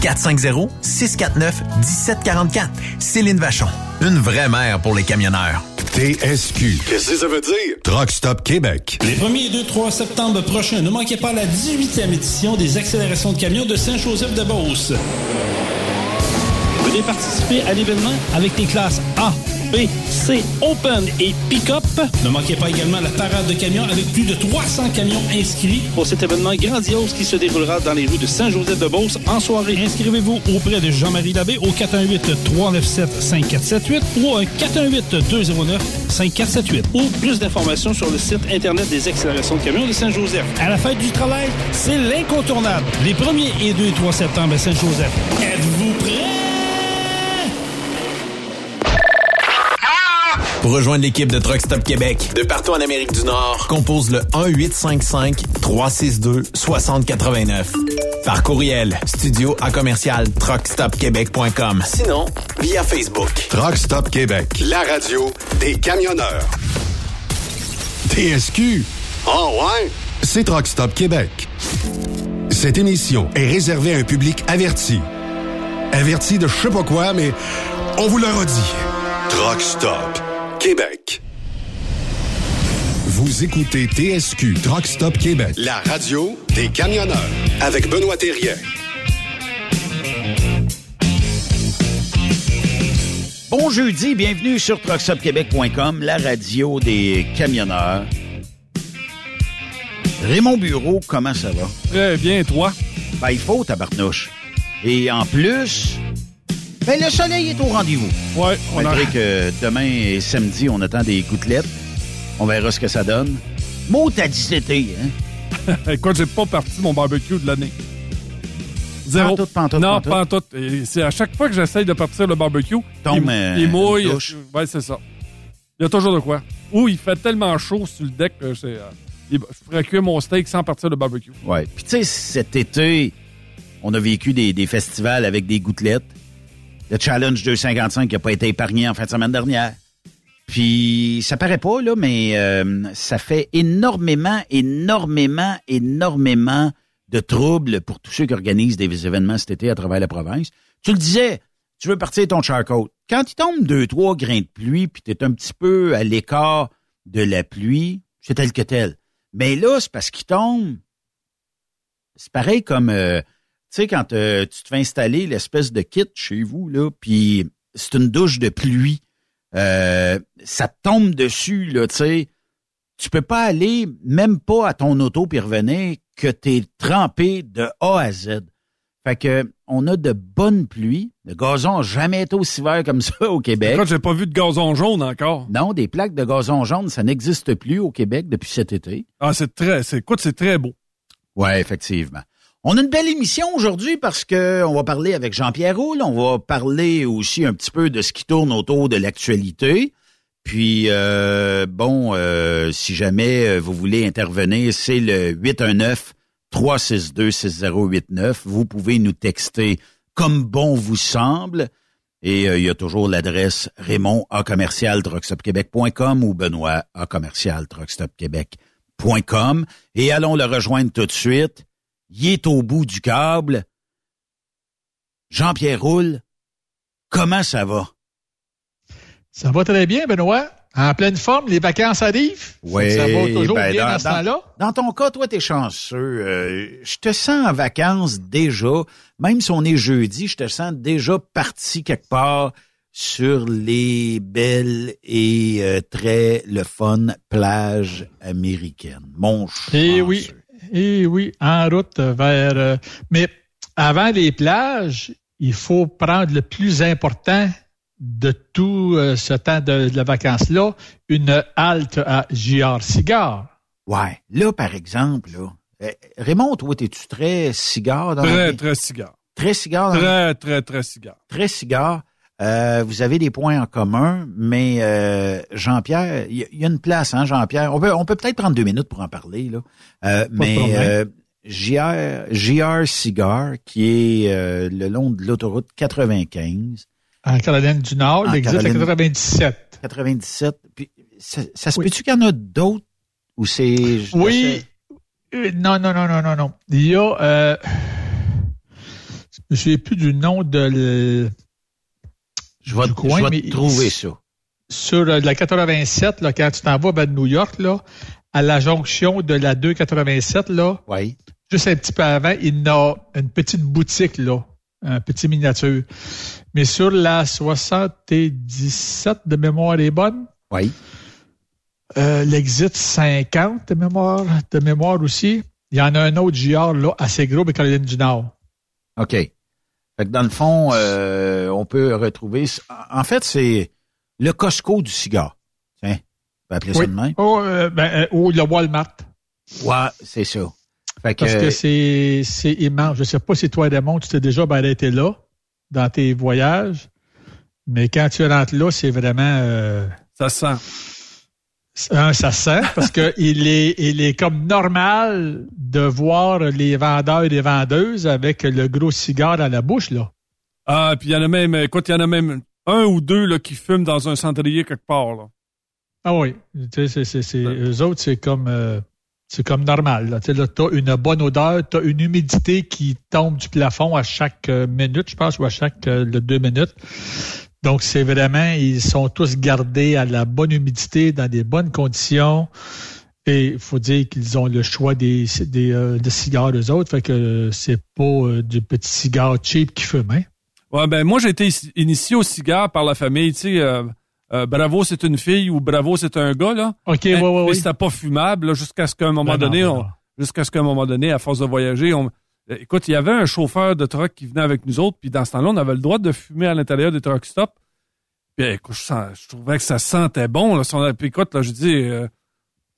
450-649-1744. Céline Vachon. Une vraie mère pour les camionneurs. TSQ. Qu'est-ce que ça veut dire? Truck Stop Québec. Les 1er et 2, 3 septembre prochains, ne manquez pas la 18e édition des accélérations de camions de Saint-Joseph-de-Beauce. Venez participer à l'événement avec les classes A, B, C, Open et Pick-up. Ne manquez pas également la parade de camions avec plus de 300 camions inscrits pour cet événement grandiose qui se déroulera dans les rues de Saint-Joseph-de-Beauce en soirée. Inscrivez-vous auprès de Jean-Marie Labbé au 418-397-5478 ou au 418-209-5478 ou plus d'informations sur le site Internet des accélérations de camions de Saint-Joseph. À la fête du travail, c'est l'incontournable. Les 1er et 2 et 3 septembre à Saint-Joseph. Êtes-vous prêts? Pour rejoindre l'équipe de Truck Stop Québec, de partout en Amérique du Nord, compose le 1-855-362-6089. Par courriel, studio à commercial truckstopquebec.com. Sinon, via Facebook. Truck Stop Québec, la radio des camionneurs. TSQ. Oh ouais? C'est Truck Stop Québec. Cette émission est réservée à un public averti. Averti de je sais pas quoi, mais on vous le redit. Truck Stop Québec. Vous écoutez TSQ Truck Stop Québec, la radio des camionneurs avec Benoît Thérien. Bon jeudi, bienvenue sur truckstopquebec.com, la radio des camionneurs. Raymond Bureau, comment ça va? Très bien, toi? Ben, il faut, tabarnouche. Et en plus, ben, le soleil est au rendez-vous. Ouais, on Malgré a... que demain et samedi, on attend des gouttelettes. On verra ce que ça donne. Mot à 17 hein? Écoute, j'ai pas parti mon barbecue de l'année. Zéro. Pantoute, pantoute, non, pantoute. pas en tout. Et C'est à chaque fois que j'essaye de partir le barbecue, Tombe, il, euh, il mouille. Ouais, c'est ça. Il y a toujours de quoi. Ou il fait tellement chaud sur le deck que c'est, euh, je pourrais cuire mon steak sans partir le barbecue. Ouais. Puis tu sais, cet été, On a vécu des, des festivals avec des gouttelettes. Le Challenge 255 qui n'a pas été épargné en fin de semaine dernière. Puis ça paraît pas, là, mais euh, ça fait énormément, énormément, énormément de troubles pour tous ceux qui organisent des événements cet été à travers la province. Tu le disais, tu veux partir ton charcoal. Quand il tombe deux, trois grains de pluie, puis tu es un petit peu à l'écart de la pluie, c'est tel que tel. Mais là, c'est parce qu'il tombe. C'est pareil comme, euh, sais, quand euh, tu te fais installer l'espèce de kit chez vous, là, puis c'est une douche de pluie. Euh, ça tombe dessus, là, tu sais. Tu peux pas aller, même pas à ton auto puis revenir, que t'es trempé de A à Z. Fait que on a de bonnes pluies. Le gazon n'a jamais été aussi vert comme ça au Québec. Écoute, j'ai pas vu de gazon jaune encore. Non, des plaques de gazon jaune, ça n'existe plus au Québec depuis cet été. Ah, c'est très, c'est, écoute, c'est très beau. Ouais, effectivement. On a une belle émission aujourd'hui parce que on va parler avec Jean-Pierre Roule, on va parler aussi un petit peu de ce qui tourne autour de l'actualité. Puis euh, bon, euh, si jamais euh, vous voulez intervenir, c'est le 819 362 6089. Vous pouvez nous texter comme bon vous semble. Et il y a toujours l'adresse Raymond à commercial ou Benoît à commercial Et allons le rejoindre tout de suite. Il est au bout du câble. Jean-Pierre Roule, comment ça va? Ça va très bien, Benoît. En pleine forme, les vacances arrivent. Oui, ça va toujours ben, bien dans, dans, ce temps-là? Dans ton cas, toi, t'es chanceux. Euh, je te sens en vacances déjà. Même si on est jeudi, je te sens déjà parti quelque part sur les belles et euh, très le fun plages américaines. Mon. Eh oui, eh oui, en route vers... euh, mais avant les plages, il faut prendre le plus important de tout euh, ce temps de, de la vacance-là, une halte à JR Cigar. Ouais. Là, par exemple, là, euh, Raymond, toi, t'es-tu très cigare dans la Très, vie? très cigare. Très cigare dans la Très, très, très cigare. très cigare. Euh, vous avez des points en commun, mais euh, Jean-Pierre, il y, a- il y a une place, hein, Jean-Pierre. On peut, on peut peut-être prendre deux minutes pour en parler, là. Euh, mais euh, JR, JR Cigar, qui est euh, le long de l'autoroute 95, En Caroline du Nord, il existe à Caroline- 97. 97. Puis, ça, ça se Oui. peut-tu qu'il y en a d'autres ou c'est... Oui. Non, non, non, non, non, non. Il y a... Euh, souviens plus du nom de... le- Je vais, du je coin, vais mais te trouver ça. sur euh, la 87, là, quand tu t'en vas vers New York, là, à la jonction de la 287, là, Oui. juste un petit peu avant, il y a une petite boutique, là, un petit miniature. Mais sur la 77 de mémoire est bonne, Oui. euh, l'exit 50 de mémoire, de mémoire aussi. Il y en a un autre JR, là, assez gros, mais Caroline du Nord. OK. Fait que dans le fond, euh, on peut retrouver... En fait, c'est le Costco du cigare. Tiens, on peut appeler ça Oui. de même. Oh, euh, ben, euh, ou le Walmart. Ouais, c'est ça. Fait que, Parce que c'est, c'est immense. Je sais pas si toi, Raymond, tu t'es déjà arrêté là, dans tes voyages. Mais quand tu rentres là, c'est vraiment, euh, Ça sent. Un, ça sent parce que il est, il est comme normal de voir les vendeurs et les vendeuses avec le gros cigare à la bouche, là. Ah, puis il y en a même, écoute, il y en a même un ou deux là, qui fument dans un cendrier quelque part. Là. Ah oui. Tu sais, c'est, eux autres, c'est comme, euh, c'est comme normal, là. Tu sais, là, t'as une bonne odeur, t'as une humidité qui tombe du plafond à chaque euh, minute, je pense, ou à chaque euh, deux minutes. Donc, c'est vraiment, ils sont tous gardés à la bonne humidité, dans des bonnes conditions. Et il faut dire qu'ils ont le choix des, des, euh, des cigares, eux autres. Fait que c'est pas euh, du petit cigare cheap qui fument, hein. Ouais, ben moi, j'ai été initié au cigare par la famille. Tu sais, euh, euh, Bravo, c'est une fille ou Bravo, c'est un gars. là. OK, ouais, ouais, mais ouais. c'était pas fumable jusqu'à ce qu'à un moment non, donné, jusqu'à ce qu'à un moment donné, à force de voyager, on, euh, écoute, il y avait un chauffeur de truck qui venait avec nous autres, puis dans ce temps-là, on avait le droit de fumer à l'intérieur des truck stops. Puis écoute, je, sens- je trouvais que ça sentait bon. Là, son, puis écoute, là, je dis, euh,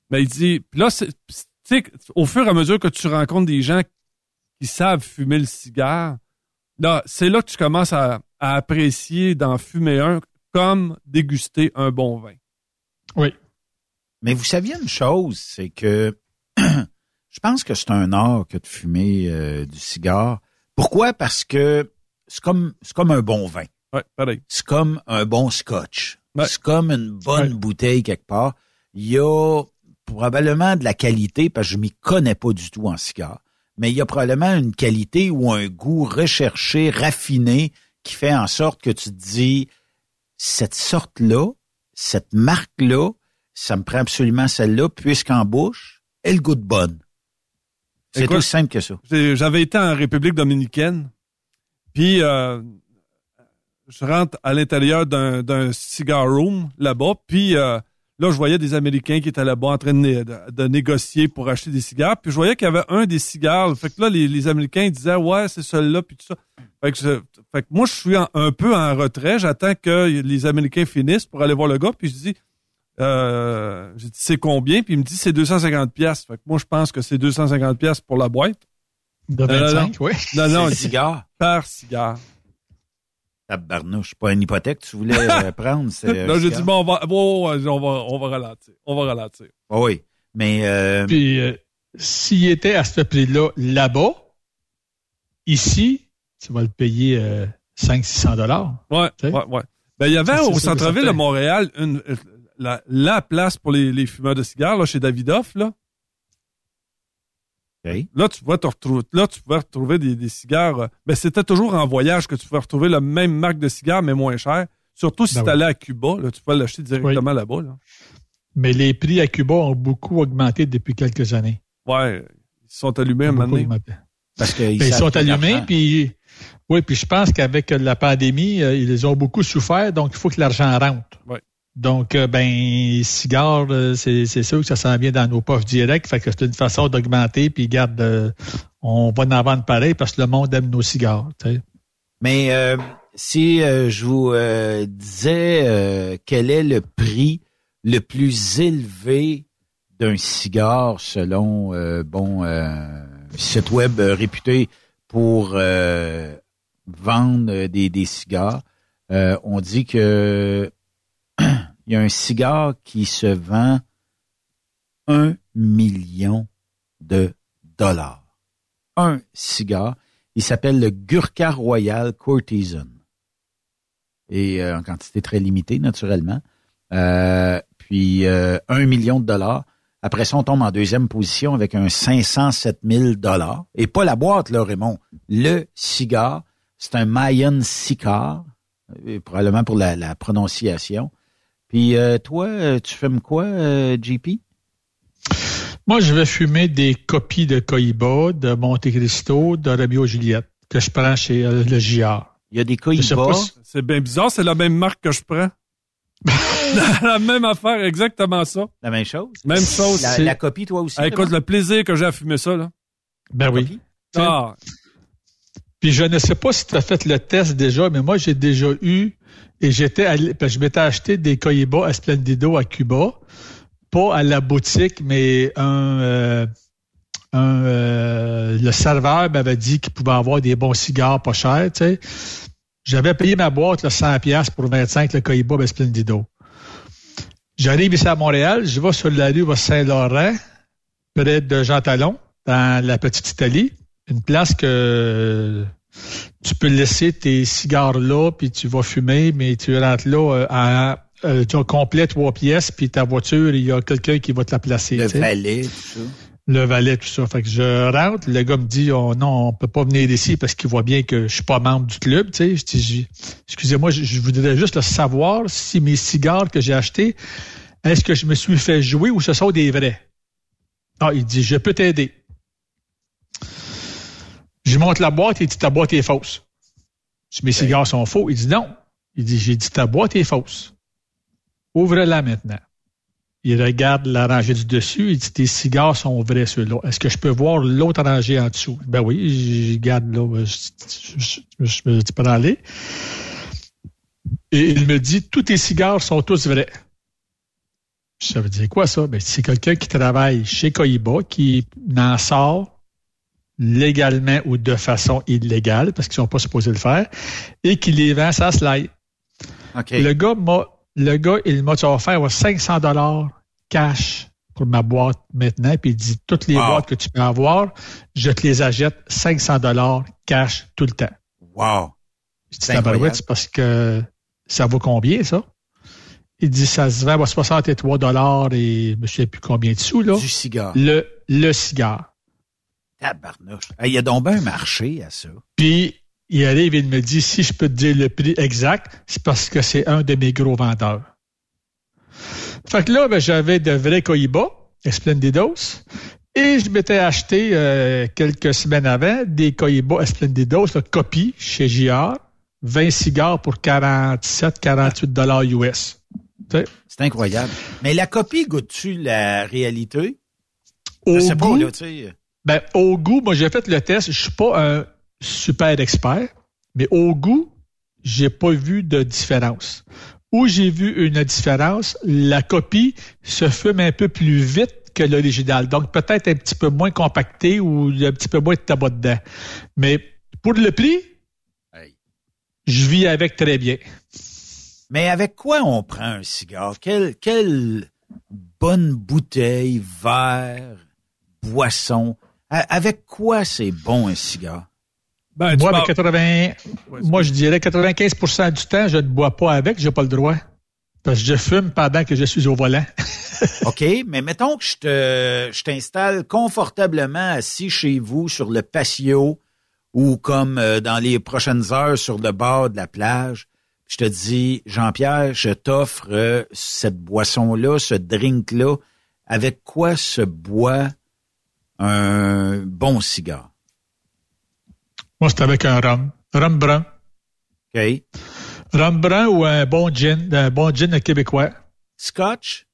mais il dit, puis là, c'est- tu sais, au fur et à mesure que tu rencontres des gens qui savent fumer le cigare, là, c'est là que tu commences à, à apprécier d'en fumer un comme déguster un bon vin. Oui. Mais vous saviez une chose, c'est que je pense que c'est un art que de fumer euh, du cigare Pourquoi? Parce que c'est comme, c'est comme un bon vin. Ouais, pareil. C'est comme un bon scotch. Ouais. C'est comme une bonne Ouais. bouteille quelque part. Il y a probablement de la qualité, parce que je m'y connais pas du tout en cigare, mais il y a probablement une qualité ou un goût recherché, raffiné, qui fait en sorte que tu te dis, cette sorte-là, cette marque-là, ça me prend absolument celle-là, puisqu'en bouche, elle goûte bonne. C'est aussi simple que ça. J'avais été en République dominicaine, puis euh, je rentre à l'intérieur d'un d'un cigar room là-bas, puis euh, là, je voyais des Américains qui étaient là-bas en train de, né- de- de négocier pour acheter des cigares, puis je voyais qu'il y avait un des cigares. Fait que là, les, les Américains ils disaient « Ouais, c'est celui-là », puis tout ça. Fait que, je- fait que moi, je suis en- un peu en retrait. J'attends que les Américains finissent pour aller voir le gars, puis je dis euh, j'ai dit c'est combien? Puis il me dit c'est 250 pièces. Fait que moi je pense que c'est 250 pièces pour la boîte. De non, 25, oui. Non non, dit cigare. par cigare. Tabarnouche, pas une hypothèque que tu voulais euh, prendre. un Là j'ai dit bon on va on va on va ralentir. On va ralentir. Ah oui, mais euh, Puis, euh, s'il était à ce prix-là là-bas, ici, tu vas le payer euh, 500-600 dollars. Ouais, ouais, ouais. Ben il y avait au centre-ville de. Montréal une euh, la, la place pour les, les fumeurs de cigares là chez Davidoff là. Là, tu pouvais te retrouver, là, tu pouvais retrouver des, des cigares. euh, Ben, c'était toujours en voyage que tu pouvais retrouver la même marque de cigares, mais moins cher. Surtout si Ben tu allais à Cuba, là, tu pouvais l'acheter directement là-bas. Là. Mais les prix à Cuba ont beaucoup augmenté depuis quelques années. Ouais, ils sont allumés un moment parce qu'ils Ben, ils sont allumés, puis oui, puis je pense qu'avec la pandémie, euh, ils ont beaucoup souffert, donc il faut que l'argent rentre. Ouais. Donc, euh, ben, cigares, euh, c'est sûr que ça s'en vient dans nos poches directs, fait que c'est une façon d'augmenter, puis garde, euh, on va en vendre pareil parce que le monde aime nos cigares. Mais euh, si euh, je vous disais quel est le prix le plus élevé d'un cigare selon bon site web réputé pour vendre des, des cigares, on dit que il y a un cigare qui se vend un million de dollars. Un cigare. Il s'appelle le Gurkha Royal Courtesan. Et euh, en quantité très limitée, naturellement. Euh, puis euh, un million de dollars. Après ça, on tombe en deuxième position avec un 507 000 dollars. Et pas la boîte, là, Raymond. Le cigare, c'est un Mayan euh, probablement pour la prononciation. Puis euh, toi, euh, tu fumes quoi, euh, JP? Moi, je vais fumer des copies de Cohiba, de Monte Cristo, de Romeo Juliette, que je prends chez euh, le JR. Il y a des si- C'est bien bizarre, c'est la même marque que je prends. la même affaire, exactement ça. La même chose? Même chose. La, c'est- la copie, toi aussi? Ah, écoute, le plaisir que j'ai à fumer ça, là. Ben oui. Copie? Ah, Puis je ne sais pas si tu as fait le test déjà, mais moi, j'ai déjà eu, et j'étais que je m'étais acheté des Cohiba Esplendido à Cuba, pas à la boutique, mais un, euh, un euh, le serveur m'avait dit qu'il pouvait avoir des bons cigares pas chers, tu sais. J'avais payé ma boîte, là, 100 pièces pour 25, le Cohiba Esplendido. J'arrive ici à Montréal, je vais sur la rue Saint-Laurent, près de Jean Talon, dans la petite Italie, une place que tu peux laisser tes cigares là, puis tu vas fumer, mais tu rentres là euh, en euh, tu as complet trois pièces, puis ta voiture, il y a quelqu'un qui va te la placer. Le valet, tout ça. Le valet, tout ça. Fait que je rentre, le gars me dit oh, non, on peut pas venir ici parce qu'il voit bien que je suis pas membre du club. Tu sais. Je dis excusez-moi, je, je voudrais juste le savoir si mes cigares que j'ai achetés, est-ce que je me suis fait jouer ou ce sont des vrais? Ah, il dit je peux t'aider. Je monte la boîte, il dit ta boîte est fausse. Je dis, mes cigares sont faux. Il dit non. Il dit j'ai dit ta boîte est fausse. Ouvre-la maintenant. Il regarde la rangée du dessus. Il dit tes cigares sont vrais ceux-là. Est-ce que je peux voir l'autre rangée en dessous? Ben oui, je regarde là. Je, je, me dis pas aller. Et il me dit tous tes cigares sont tous vrais. Ça veut dire quoi ça? Ben, c'est quelqu'un qui travaille chez Cohiba, qui n'en sort légalement ou de façon illégale, parce qu'ils sont pas supposés le faire, et qui les vend ça slide. OK. Le gars m'a, le gars, il m'a offert ouais, 500 dollars cash pour ma boîte maintenant, puis il dit toutes les Wow. boîtes que tu peux avoir, je te les achète 500 dollars cash tout le temps. Wow. Je dis c'est parce que ça vaut combien ça? Il dit ça se vend à 63 dollars et je ne sais plus combien de sous là. Du cigare. Le le cigare. Tabarnouche. Hey, Il y a donc bien un marché à ça. Puis il arrive et il me dit si je peux te dire le prix exact, c'est parce que c'est un de mes gros vendeurs. Fait que là, ben, j'avais de vrais Cohiba, Esplendidos, et je m'étais acheté euh, quelques semaines avant des Cohiba Esplendidos, là, copie chez JR, 20 cigares pour 47, 48 dollars US. C'est incroyable. Mais la copie goûte-tu la réalité? Au Je sais pas, goût, là, tu sais. Ben, au goût, moi, j'ai fait le test. Je suis pas un super expert, mais au goût, j'ai pas vu de différence. Où j'ai vu une différence, la copie se fume un peu plus vite que l'original. Donc, peut-être un petit peu moins compacté ou un petit peu moins de tabac dedans. Mais pour le prix, Hey. je vis avec très bien. Mais avec quoi on prend un cigare? Quelle, quelle bonne bouteille, verre, boisson. Avec quoi c'est bon un cigare? Ben, Moi, parles- avec 80, moi, je dirais 95% du temps, je ne bois pas avec, j'ai pas le droit. Parce que je fume pendant que je suis au volant. OK, mais mettons que je te, je t'installe confortablement assis chez vous sur le patio ou comme euh, dans les prochaines heures sur le bord de la plage. Je te dis, Jean-Pierre, je t'offre euh, cette boisson-là, ce drink-là. Avec quoi se boit un bon cigare? Moi, c'est avec un rhum. Rhum brun. OK? Rhum brun ou un bon gin, un bon gin québécois? Scotch?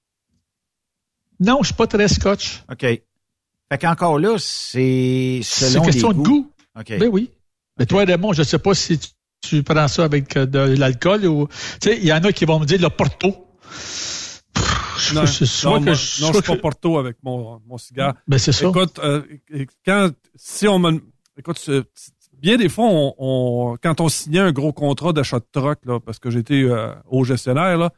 Non, je suis pas très scotch. OK. Fait qu'encore là, c'est C'est selon question les de goût. OK. Ben oui. Mais toi, Raymond, je sais pas si tu, tu prends ça avec euh, de l'alcool ou... Tu sais, il y en a qui vont me dire le Porto. Non, c'est soit non, que moi- je- non, je soit suis pas que- Porto avec mon, mon cigare. Ben, c'est ça. Écoute, euh, quand si on me écoute, bien des fois, on, on- quand on signait un gros contrat d'achat de troc, là, parce que j'étais euh, au gestionnaire, là,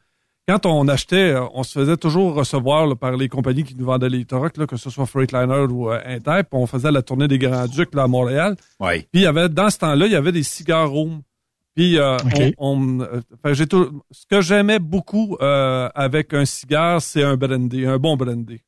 quand on achetait, euh, on se faisait toujours recevoir là, par les compagnies qui nous vendaient les trocs, là, que ce soit Freightliner ou euh, Inter, puis on faisait la tournée des Grands Ducs là, à Montréal. Oui. Puis il y avait dans ce temps-là, il y avait des cigares rooms. Puis euh, on, on- euh, j'ai tout- ce que j'aimais beaucoup euh, avec un cigare, c'est un brandy, un bon brandy.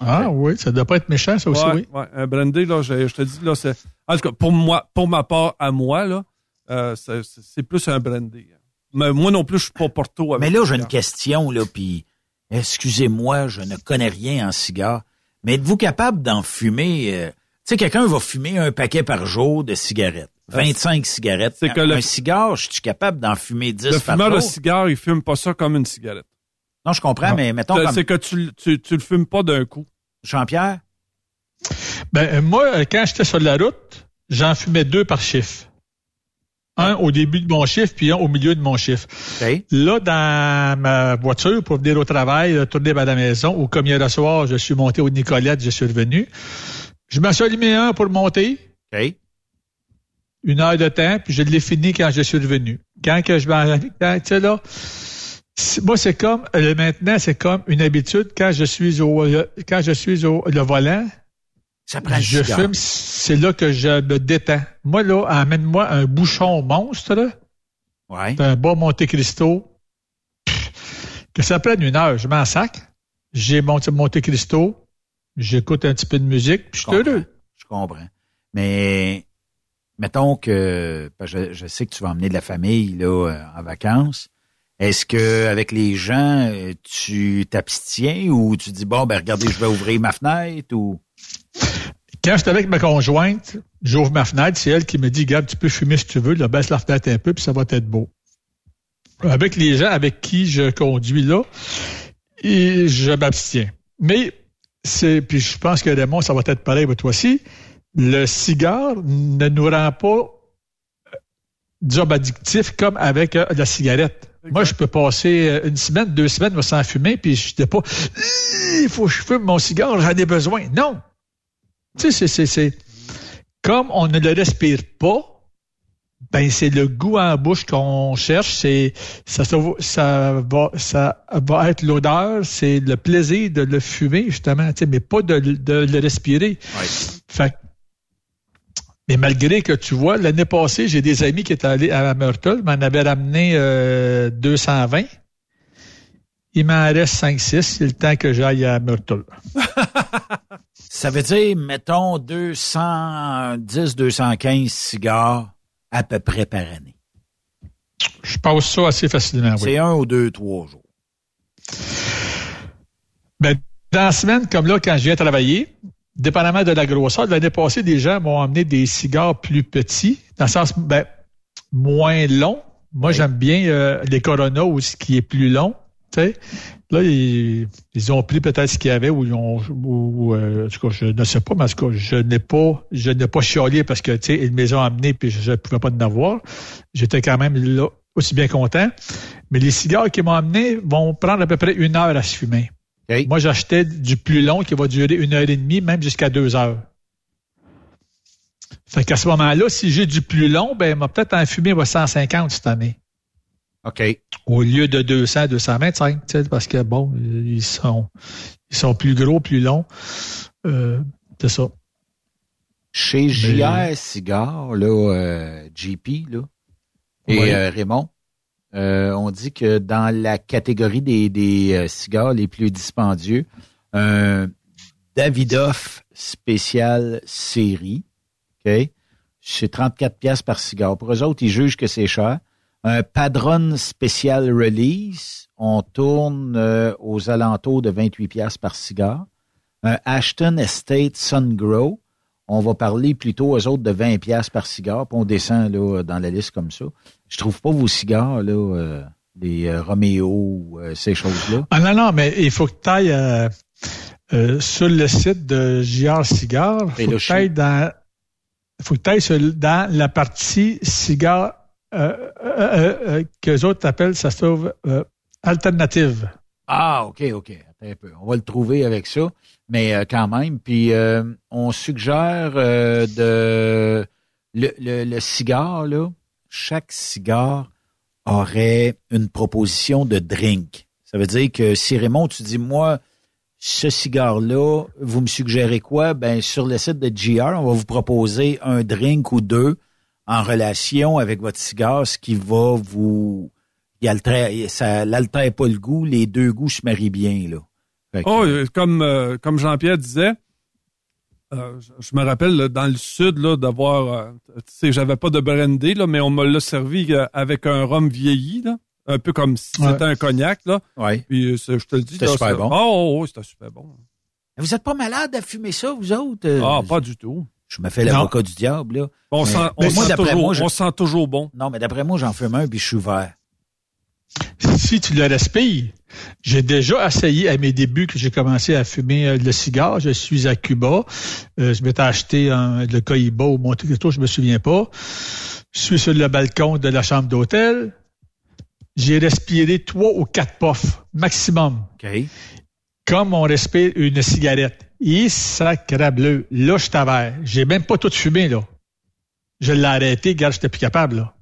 Ah oui, ça doit pas être méchant, ça aussi, ouais, oui. ouais, un brandy là, je, je te dis là, c'est en tout cas pour moi, pour ma part à moi là, euh, c'est, plus un brandy. Mais moi non plus, je suis pas Porto. Avec Mais là, j'ai une question, là, puis excusez-moi, je ne connais rien en cigare, mais êtes-vous capable d'en fumer? Euh, tu sais, quelqu'un va fumer un paquet par jour de cigarettes. 25 cigarettes. c'est que un, le- un cigare, je suis capable d'en fumer 10 Le par fumeur de jour? cigare, il fume pas ça comme une cigarette. Non, je comprends, Non. mais mettons C'est- comme C'est que tu, tu, tu le fumes pas d'un coup. Jean-Pierre? Ben, euh, moi, euh, quand j'étais sur la route, j'en fumais deux par chiffre. Un au début de mon chiffre, puis un au milieu de mon chiffre. Là, dans ma voiture, pour venir au travail, retourner à la maison, ou comme hier le soir, je suis monté au Nicolette, je suis revenu. Je m'en suis allumé un pour monter, OK. une heure de temps, puis je l'ai fini quand je suis revenu. Quand que je m'en... Tu sais, là, moi, c'est comme, euh, maintenant, c'est comme une habitude, quand je suis au, euh, quand je suis au le volant, Ça prend le je fume, c'est là que je me détends. Moi, là, amène-moi un bouchon monstre, Ouais. un bon Monte Cristo. Pff, Que ça prenne une heure, je m'en sac. J'ai mon Monte Cristo, j'écoute un petit peu de musique, puis je suis comprends. heureux. Je comprends. Mais mettons que je, je sais que tu vas emmener de la famille là euh, en vacances. Est-ce que avec les gens euh, tu t'abstiens ou tu dis bon ben regardez je vais ouvrir ma fenêtre ou? Quand je suis avec ma conjointe, j'ouvre ma fenêtre, c'est elle qui me dit, Gab, tu peux fumer si tu veux, là, baisse la fenêtre un peu, puis ça va être beau. Avec les gens avec qui je conduis là, et je m'abstiens. Mais c'est, puis je pense que Raymond, ça va être pareil pour toi aussi, le cigare ne nous rend pas euh, job addictif comme avec euh, la cigarette. Moi, je peux passer euh, une semaine, deux semaines sans fumer, puis je n'étais pas, il faut que je fume mon cigare, j'en ai besoin. Non! Tu sais, c'est, c'est, c'est, comme on ne le respire pas, ben c'est le goût en bouche qu'on cherche. C'est ça, ça, va ça va être l'odeur, c'est le plaisir de le fumer justement, mais pas de, le respirer. Fait mais malgré que tu vois, l'année passée, j'ai des amis qui étaient allés à Myrtle, m'en avaient ramené 220. Euh, Il m'en reste 5-6, c'est le temps que j'aille à Myrtle. Ça veut dire, mettons, 210, 215 cigares à peu près par année. Je passe ça assez facilement, oui. C'est un ou deux, trois jours. Ben, dans la semaine, comme là, quand je viens travailler, dépendamment de la grosseur, l'année passée, des gens m'ont amené des cigares plus petits, dans le sens, ben, moins long. Moi, j'aime bien euh, les Corona ou ce qui est plus long. sais. Là, ils, ont pris peut-être ce qu'il y avait ou ils ont, ou, euh, en tout cas, je ne sais pas, mais en tout cas, je n'ai pas, je n'ai pas chialé parce que, tu sais, ils me les ont amenés puis je ne pouvais pas en avoir. J'étais quand même là aussi bien content. Mais les cigares qu'ils m'ont amenés vont prendre à peu près une heure à se fumer. Moi, j'achetais du plus long qui va durer une heure et demie, même jusqu'à deux heures. Fait qu'à ce moment-là, si j'ai du plus long, ben, m'a peut-être en fumé 150 cette année. OK. Au lieu de 200, 225, parce que bon, ils sont, ils sont plus gros, plus longs. Euh, c'est ça. Chez JR Cigar, là, euh, GP, là, et euh, Raymond, on dit que dans la catégorie des, des cigares les plus dispendieux, un Davidoff spécial série, OK, c'est 34 pièces par cigare. Pour eux autres, ils jugent que c'est cher. Un Padron Special Release, on tourne euh, aux alentours de 28 pièces par cigare. Un Ashton Estate Sun Grow, on va parler plutôt aux autres de 20 pièces par cigare, puis on descend là, dans la liste comme ça. Je trouve pas vos cigares, là, euh, les euh, Romeo, ces choses-là. Ah non, non, mais il faut que tu ailles sur le site de JR Cigare. Il faut que tu ailles dans, faut que tu ailles dans la partie cigare euh, euh, euh, que les autres appellent, ça se trouve, alternative. Ah, OK, OK. un peu. On va le trouver avec ça, mais quand même. Puis on suggère de le, le, cigare, là, chaque cigare aurait une proposition de drink. Ça veut dire que si Raymond, tu dis, moi, ce cigare-là, vous me suggérez quoi? Ben, sur le site de GR, on va vous proposer un drink ou deux en relation avec votre cigare, ce qui va vous... ça n'altère pas le goût, les deux goûts se marient bien, là. oh, comme, euh, comme Jean-Pierre disait, euh, je me rappelle dans le sud là d'avoir, euh, tu sais, j'avais pas de brandy là, mais on me l'a servi avec un rhum vieilli là, un peu comme si c'était un cognac là. Ouais. Puis je te le dis, c'était super bon. Oh, oh, oh, c'était super bon. Vous êtes pas malade à fumer ça, vous autres Ah, pas du tout. Je me fais l'avocat du diable, là. On, sent, toujours, bon. Non, mais d'après moi, j'en fume un puis je suis vert. Si tu le respires, j'ai déjà essayé à mes débuts que j'ai commencé à fumer euh, le cigare. Je suis à Cuba. Euh, je m'étais acheté un, le Cohiba ou Monte Cristo, je me souviens pas. Je suis sur le balcon de la chambre d'hôtel. J'ai respiré trois ou quatre puffs maximum. OK. Comme on respire une cigarette. Il bleu. Là, je t'avais. J'ai même pas tout fumé, là. Je l'ai arrêté, regarde, j'étais plus capable, là.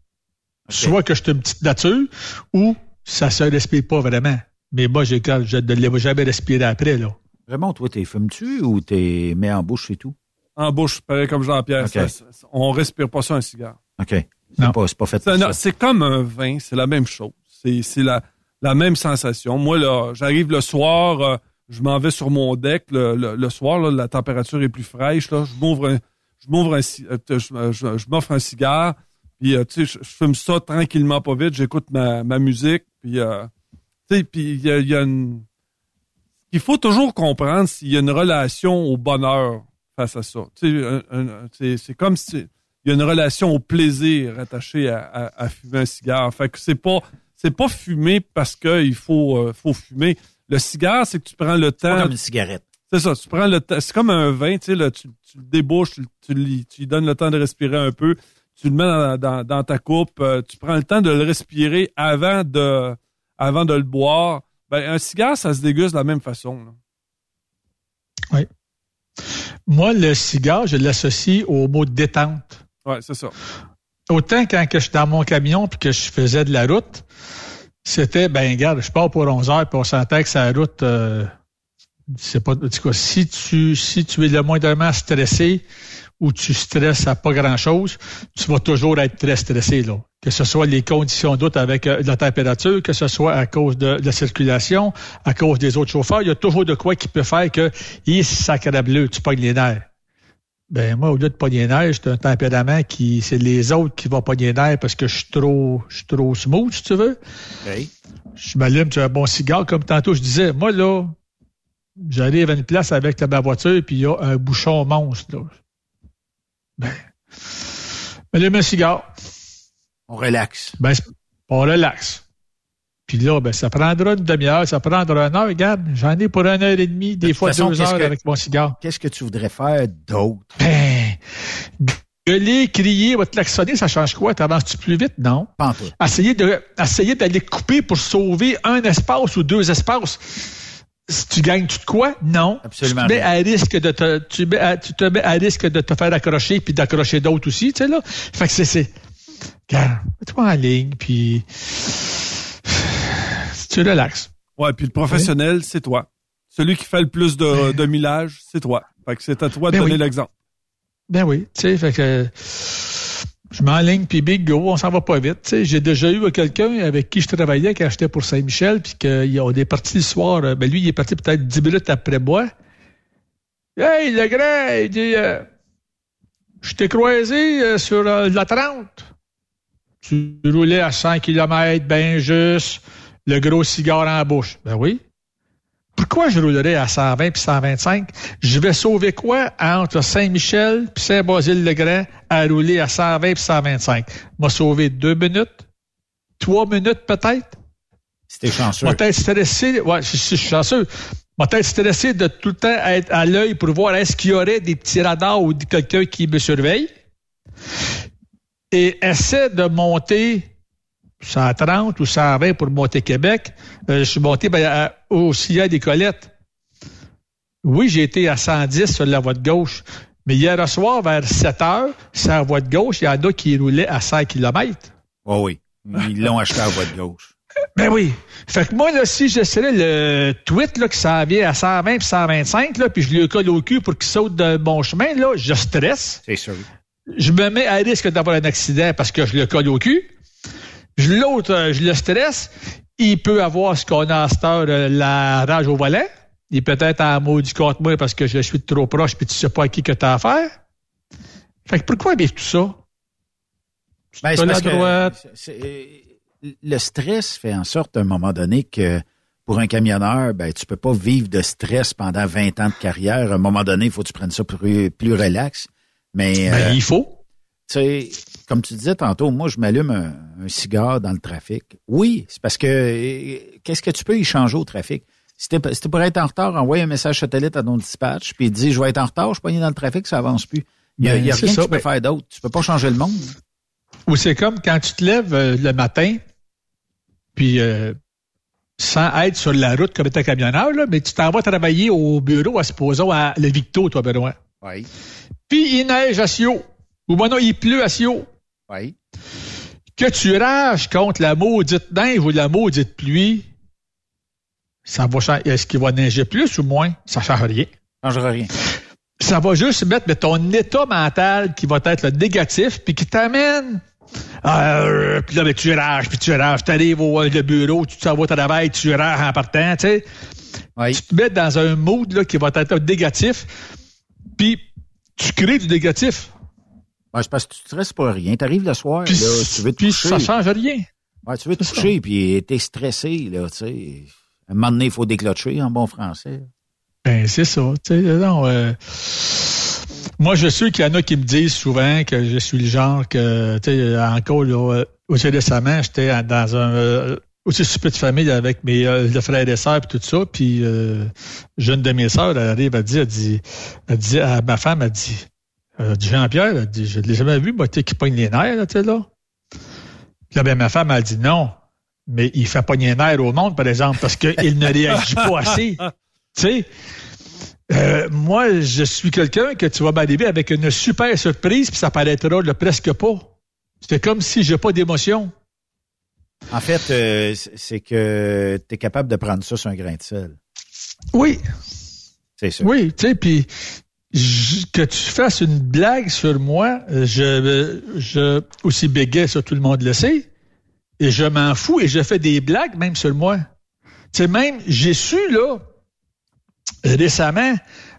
Soit que j'étais une petite nature, ou ça se respire pas vraiment. Mais moi, je ne l'ai jamais respiré après, là. Vraiment, toi, t'es fumes-tu ou t'es mets en bouche et tout? En bouche, pareil comme Jean-Pierre. On respire pas ça un cigare. OK. C'est pas, pas, fait ça. C'est comme un vin, c'est la même chose. C'est la, la même sensation. Moi, là, j'arrive le soir, euh, je m'en vais sur mon deck le, soir, la température est plus fraîche, là, je m'ouvre un, je m'ouvre un, euh, je, m'offre un cigare, puis euh, tu sais, je, fume ça tranquillement, pas vite, j'écoute ma, musique, puis euh, tu sais, puis il y a, une, il faut toujours comprendre s'il y a une relation au bonheur face à ça. Tu sais, c'est comme si il y a une relation au plaisir attaché à, fumer un cigare. Fait que c'est pas c'est pas fumer parce qu'il faut faut fumer. Le cigare, c'est que tu prends le temps. C'est comme une cigarette. C'est ça, tu prends le temps. C'est comme un vin, tu sais, tu, le débouches, tu, tu, lui donnes le temps de respirer un peu, tu le mets dans, ta coupe, euh, tu prends le temps de le respirer avant de, avant de le boire. Ben, un cigare, ça se déguste de la même façon. Oui. Moi, le cigare, je l'associe au mot détente. Oui, c'est ça. autant quand que je suis dans mon camion puis que je faisais de la route, c'était, ben, regarde, je pars pour 11 heures puis on s'entend que sa route, euh, c'est pas, en tout si tu, si tu es le moindrement stressé ou tu stresses à pas grand chose, tu vas toujours être très stressé, là. Que ce soit les conditions d'août avec euh, la température, que ce soit à cause de, la circulation, à cause des autres chauffeurs, il y a toujours de quoi qui peut faire que, il sacré bleu, tu pognes les nerfs. Ben, moi, au lieu de pogner nerfs, j'ai un tempérament qui, c'est les autres qui vont pogner nerfs parce que je suis trop, je suis trop smooth, si tu veux. Je m'allume, tu as un bon cigare, comme tantôt je disais. Moi, là, j'arrive à une place avec ma voiture, puis il y a un bouchon monstre, là. Ben, m'allume un cigare. On relaxe. Ben, on relaxe. Puis là, ben, ça prendra une demi-heure, ça prendra une heure. Regarde, j'en ai pour une heure et demie, des fois deux heures avec mon cigare. Qu'est-ce que tu voudrais faire d'autre? Ben, gueuler, crier, va te klaxonner, ça change quoi? T'avances-tu plus vite? Non. Essayer de, essayer d'aller couper pour sauver un espace ou deux espaces. Si tu gagnes tout de quoi? Non. Absolument. Tu te mets à risque de te, tu, tu te mets à risque de te faire accrocher puis d'accrocher d'autres aussi, tu sais, là. Fait que c'est, c'est, regarde, mets-toi en ligne puis tu relaxes. Ouais, puis le professionnel, c'est toi. Celui qui fait le plus de, de millage, c'est toi. Fait que c'est à toi de Ben donner oui. l'exemple. Ben oui, tu sais, fait que je m'enligne puis big go, on s'en va pas vite. J'ai déjà eu quelqu'un avec qui je travaillais quand j'étais pour Saint-Michel, puis qu'on est parti le soir. euh, Ben lui, il est parti peut-être 10 minutes après moi. Hey, le grand, il dit, euh, je t'ai croisé euh, sur euh, la 30. Tu roulais à 100 km, ben juste, le gros cigare en bouche. Ben oui. Pourquoi je roulerais à 120 puis 125? Je vais sauver quoi entre Saint-Michel puis Saint-Basile-le-Grand à rouler à 120 puis 125? M'a sauvé deux minutes? Trois minutes peut-être? C'était chanceux. M'a être stressé, ouais, je, suis chanceux. M'a être stressé de tout le temps être à l'œil pour voir est-ce qu'il y aurait des petits radars ou quelqu'un qui me surveille. Et essaie de monter 130 ou 120 pour monter Québec. Euh, je suis monté ben, à- au Sillage des Colettes. Oui, j'ai été à 110 sur la voie de gauche. Mais hier soir, vers 7 heures, sur la voie de gauche, il y en a qui roulaient à 100 km. Oh oui. Ils l'ont acheté à voie de gauche. Ben oui. Fait que moi, là, si j'essaierais le tweet là, que ça vient à 120 puis 125, là, puis je lui colle au cul pour qu'il saute de mon chemin, là, je stresse. C'est sûr. Je me mets à risque d'avoir un accident parce que je le colle au cul. Je- L'autre, euh, je le stresse. Il peut avoir ce qu'on a à cette heure, euh, la rage au volant. Il peut être en maudit contre moi parce que je suis trop proche puis tu sais pas à qui que t'as affaire. Fait que pourquoi vivre tout ça? Ben, c'est parce droite. c'est- le stress fait en sorte à un moment donné que pour un camionneur, ben, tu peux pas vivre de stress pendant 20 ans de carrière. À un moment donné, il faut que tu prennes ça plus, plus relax. Mais, Ben, euh, il faut. Tu sais, comme tu disais tantôt, moi, je m'allume un, un cigare dans le trafic. Oui, c'est parce que euh, qu'est-ce que tu peux y changer au trafic? Si t'es si pour être en retard, envoie un message satellite à ton dispatch, puis dis, je vais être en retard, je suis pogné dans le trafic, ça avance plus. Il y a, Ben, il y a c'est rien ça, que tu peux ben- faire d'autre. Tu peux pas changer le monde. Ou c'est comme quand tu te lèves euh, le matin, puis euh, sans être sur la route comme étant camionneur, là, mais tu t'en vas travailler au bureau, à supposons, à le Victo, toi, Benoît. Oui. Puis il neige à Sio. Ou non, il pleut à Sio. Oui. Que tu rages contre la maudite neige ou la maudite pluie, ça va. Est-ce qu'il va neiger plus ou moins? Ça change rien. Ça changera rien. ça va juste mettre mais ton état mental qui va être le négatif, puis qui t'amène. Euh, puis là, ben, tu rages, puis tu rages, t'arrives au euh, le bureau, tu t'en vas au travail, tu rages en partant, tu sais. Oui. Tu te mets dans un mood là, qui va être négatif, puis tu crées du négatif. Ouais, c'est parce que tu te stresses pour rien. Tu arrives le soir, Puis, là, tu veux te puis coucher. ça change rien. Ouais, tu veux te coucher, puis t'es stressé, là, tu sais. À un moment donné, il faut déclocher en bon français. Ben, c'est ça. Tu sais, non, euh, moi, je suis qu'il y en a qui me disent souvent que je suis le genre que, tu sais, encore, là, aussi récemment, j'étais dans un, euh, aussi super de famille avec mes euh, le frères et sœurs puis tout ça, puis euh, jeune de mes sœurs, elle arrive, elle dit, elle dit, elle dit à ma femme, elle dit, dit Jean-Pierre, elle dit, je l'ai jamais vu, moi, tu sais, qui pogne les nerfs, là, tu sais, là. Puis là, ben, ma femme, elle dit non, mais il fait pogner les nerfs au monde, par exemple, parce qu'il ne réagit pas assez. Tu sais, euh, moi, je suis quelqu'un que tu vas m'arriver avec une super surprise, puis ça paraîtra là, presque pas. C'est comme si j'ai pas d'émotion. En fait, euh, c'est que tu es capable de prendre ça sur un grain de sel. Oui. C'est ça. Oui, tu sais, puis que tu fasses une blague sur moi, je, je aussi béguais, ça tout le monde le sait, et je m'en fous et je fais des blagues même sur moi. Tu sais, même, j'ai su, là, récemment,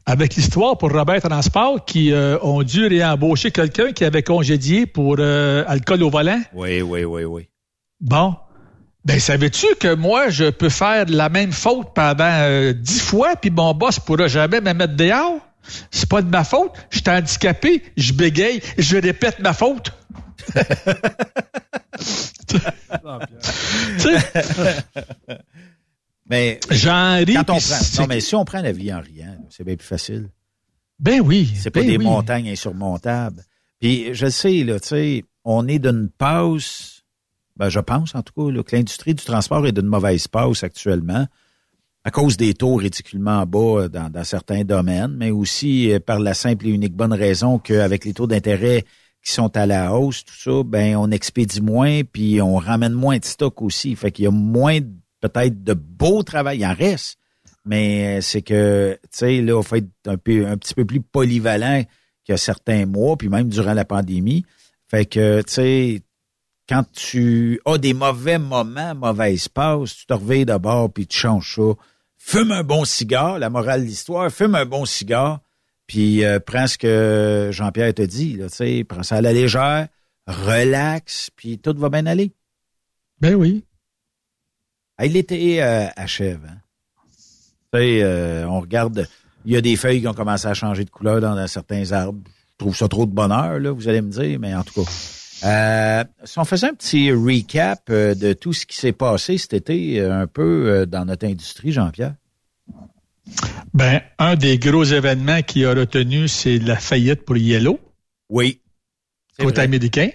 avec l'histoire pour Robert Transport qui euh, ont dû réembaucher quelqu'un qui avait congédié pour euh, alcool au volant. Oui, oui, oui, oui. Bon. Ben, savais-tu que moi, je peux faire la même faute pendant euh, dix fois, puis mon boss pourra jamais me mettre dehors? C'est pas de ma faute. Je suis handicapé, je bégaye, je répète ma faute. mais j'en ris. Quand on prend, non, mais si on prend la vie en riant, c'est bien plus facile. Ben oui. C'est pas ben des oui. montagnes insurmontables. Puis je sais, là, tu sais, on est d'une pause, ben je pense en tout cas, là, que l'industrie du transport est d'une mauvaise pause actuellement à cause des taux ridiculement bas dans, dans certains domaines, mais aussi euh, par la simple et unique bonne raison qu'avec les taux d'intérêt qui sont à la hausse, tout ça, ben on expédie moins, puis on ramène moins de stock aussi. Fait qu'il y a moins peut-être de beau travail, il en reste. Mais euh, c'est que, tu sais, là, faut être un, peu, un petit peu plus polyvalent qu'il y a certains mois, puis même durant la pandémie. Fait que, tu sais, quand tu as des mauvais moments, mauvaise passe, tu te reveilles d'abord, puis tu changes ça. Fume un bon cigare, la morale de l'histoire, fume un bon cigare, puis euh, prends ce que Jean-Pierre te dit, là, tu sais, prends ça à la légère, relax, puis tout va bien aller. Ben oui. Ah, L'été euh, achève. Hein? Tu sais, euh, on regarde, il y a des feuilles qui ont commencé à changer de couleur dans, dans certains arbres. Je trouve ça trop de bonheur, là, vous allez me dire, mais en tout cas. Euh, si on faisait un petit recap euh, de tout ce qui s'est passé cet été, euh, un peu dans notre industrie, Jean-Pierre? Ben, un des gros événements qui a retenu, c'est la faillite pour Yellow. Oui. Côté vrai. américain.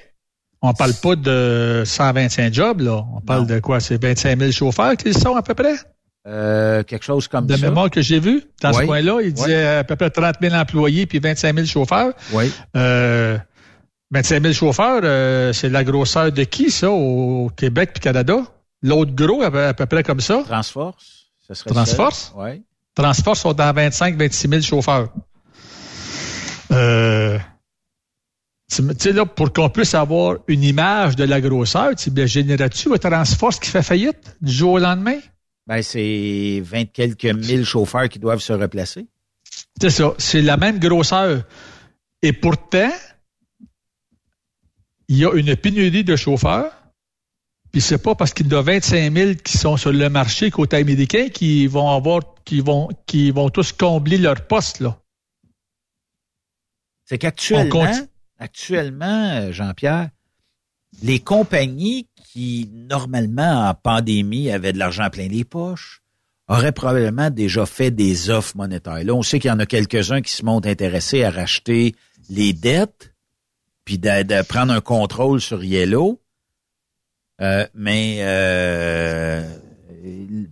On parle pas de 125 jobs, là. On parle Non. de quoi? C'est 25 000 chauffeurs qu'ils sont à peu près? Euh, quelque chose comme De ça. mémoire que j'ai vu, dans ce Oui. coin-là, il disait à peu près 30 000 employés puis 25 000 chauffeurs. Oui. Euh, 25 000 chauffeurs, euh, c'est la grosseur de qui, ça, au Québec puis Canada? L'autre gros, à peu, à peu près comme ça? Transforce. Ce serait Transforce? Oui. Transport sont dans 25-26 000 chauffeurs. Euh, tu sais, là, pour qu'on puisse avoir une image de la grosseur, tu générais-tu un Transforce qui fait faillite du jour au lendemain? Ben, c'est 20 quelques mille chauffeurs qui doivent se replacer. C'est ça. C'est la même grosseur. Et pourtant, il y a une pénurie de chauffeurs. Puis c'est pas parce qu'il y a 25 000 qui sont sur le marché côté américain qui vont avoir, qui vont, qui vont tous combler leur poste, là. C'est qu'actuellement, actuellement, euh, Jean-Pierre, les compagnies qui, normalement, en pandémie, avaient de l'argent plein les poches, auraient probablement déjà fait des offres monétaires. Là, on sait qu'il y en a quelques-uns qui se montrent intéressés à racheter les dettes, puis de, prendre un contrôle sur Yellow. Euh, mais euh,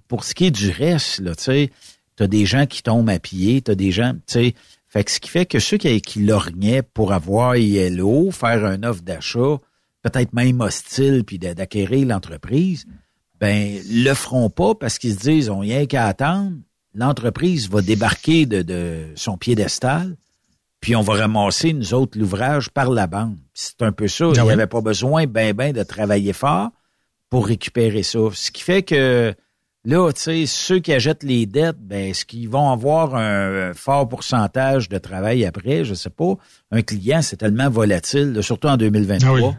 pour ce qui est du reste, là, tu sais, des gens qui tombent à pied, t'as des gens, tu sais, fait que ce qui fait que ceux qui, qui lorgnaient pour avoir Yellow, faire un offre d'achat, peut-être même hostile, puis d'a- d'acquérir l'entreprise, ben le feront pas parce qu'ils se disent on y a qu'à attendre. L'entreprise va débarquer de son piédestal, puis on va ramasser nous autres l'ouvrage par la banque. Puis C'est un peu ça. Ah Il n'y avait pas besoin ben ben de travailler fort pour récupérer ça. Ce qui fait que là, tu sais, ceux qui achètent les dettes, ben, est-ce qu'ils vont avoir un fort pourcentage de travail après? Je sais pas. Un client, c'est tellement volatile, là, surtout en 2023. Ah oui.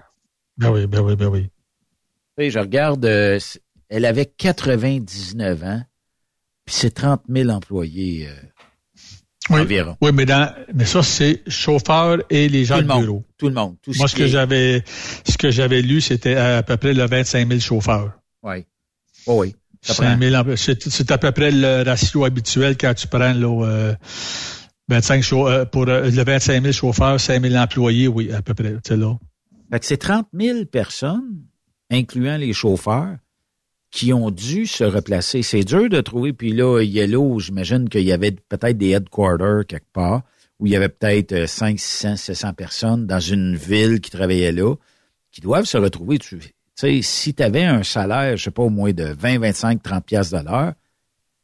Ben oui, ben oui, ben oui. Je regarde, euh, elle avait 99 ans, puis c'est 30 000 employés euh, Oui. environ. Oui, mais dans, mais ça, c'est chauffeur et les gens Tout de le monde. bureau. Tout le monde. Tout Moi, ce que est- j'avais, ce que j'avais lu, c'était à peu près le 25 000 chauffeurs. Oui. Oh oui. Ça 5 prend. 000 empl- c'est, c'est à peu près le ratio habituel quand tu prends là, euh, 25 chau- euh, pour euh, le 25 000 chauffeurs, 5 000 employés, oui, à peu près. Sais, là. Fait que c'est 30 000 personnes, incluant les chauffeurs, qui ont dû se replacer. C'est dur de trouver. Puis là, Yellow, j'imagine qu'il y avait peut-être des headquarters quelque part, où il y avait peut-être euh, 5, 600, 700 personnes dans une ville qui travaillait là, qui doivent se retrouver. Tu sais, si tu avais un salaire, je sais pas, au moins de 20, 25, 30 pièces de l'heure,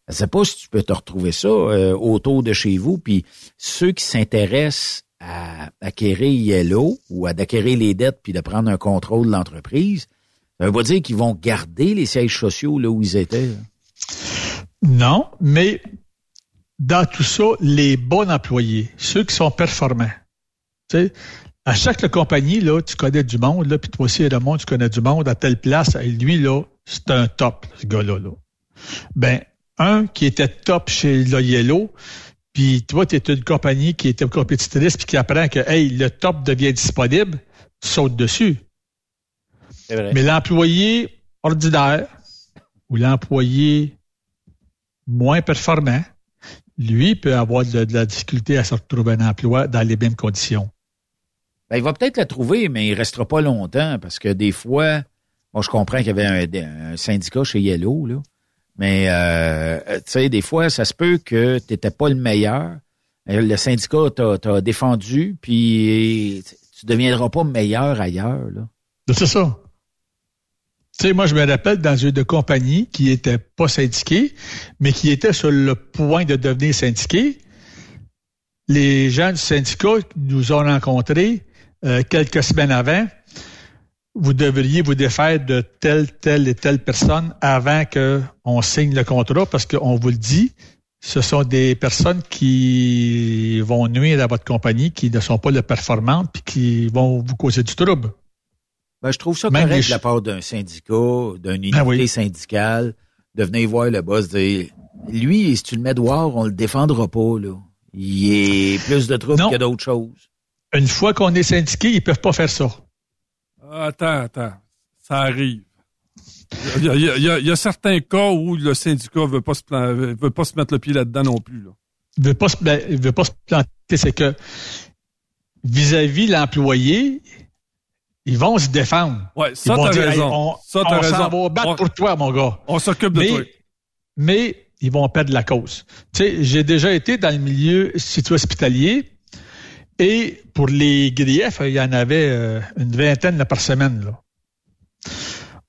je sais pas si tu peux te retrouver ça euh, autour de chez vous. Puis ceux qui s'intéressent à acquérir Yellow ou à d'acquérir les dettes puis de prendre un contrôle de l'entreprise, ça veut dire qu'ils vont garder les sièges sociaux là où ils étaient. Non, mais dans tout ça, les bons employés, ceux qui sont performants. Tu à chaque compagnie, là, tu connais du monde, puis toi aussi, monde, tu connais du monde à telle place. Et lui, là, c'est un top, ce gars-là. Là. Ben, un qui était top chez le Yellow, puis toi, tu es une compagnie qui était compétitrice, puis qui apprend que, hey, le top devient disponible, saute dessus. Mais l'employé ordinaire ou l'employé moins performant, lui peut avoir de, la difficulté à se retrouver un emploi dans les mêmes conditions. Ben, il va peut-être la trouver, mais il restera pas longtemps parce que des fois, moi je comprends qu'il y avait un, syndicat chez Yellow, là, mais euh, tu sais, des fois, ça se peut que tu n'étais pas le meilleur. Le syndicat t'a défendu, puis tu deviendras pas meilleur ailleurs. Là. C'est ça. Tu sais, moi, je me rappelle dans une de compagnie qui était pas syndiquée, mais qui était sur le point de devenir syndiquée. Les gens du syndicat nous ont rencontrés euh, quelques semaines avant. Vous devriez vous défaire de telle, telle et telle personne avant qu'on signe le contrat parce qu'on vous le dit, ce sont des personnes qui vont nuire à votre compagnie, qui ne sont pas le performantes puis qui vont vous causer du trouble. Ben, je trouve ça correct de la part d'un syndicat, d'une ben unité syndicale, de venir voir le boss dire lui, si tu le mets dehors, on le défendra pas, là. Il est plus de troubles que d'autres choses. Une fois qu'on est syndiqué, ils peuvent pas faire ça. Attends, attends. Ça arrive. Il y, a, certains cas où le syndicat veut pas se veut pas se mettre le pied là-dedans non plus. Là. Il veut pas se, ben, veut pas se planter, c'est que vis-à-vis l'employé, ils vont se défendre. Oui, ça, t'as raison. on, ça, t'as raison. va battre pour toi, mon gars. On s'occupe de toi. Mais ils vont perdre la cause. Tu sais, j'ai déjà été dans le milieu situé hospitalier et pour les griefs, il y en avait euh, une vingtaine par semaine. Là.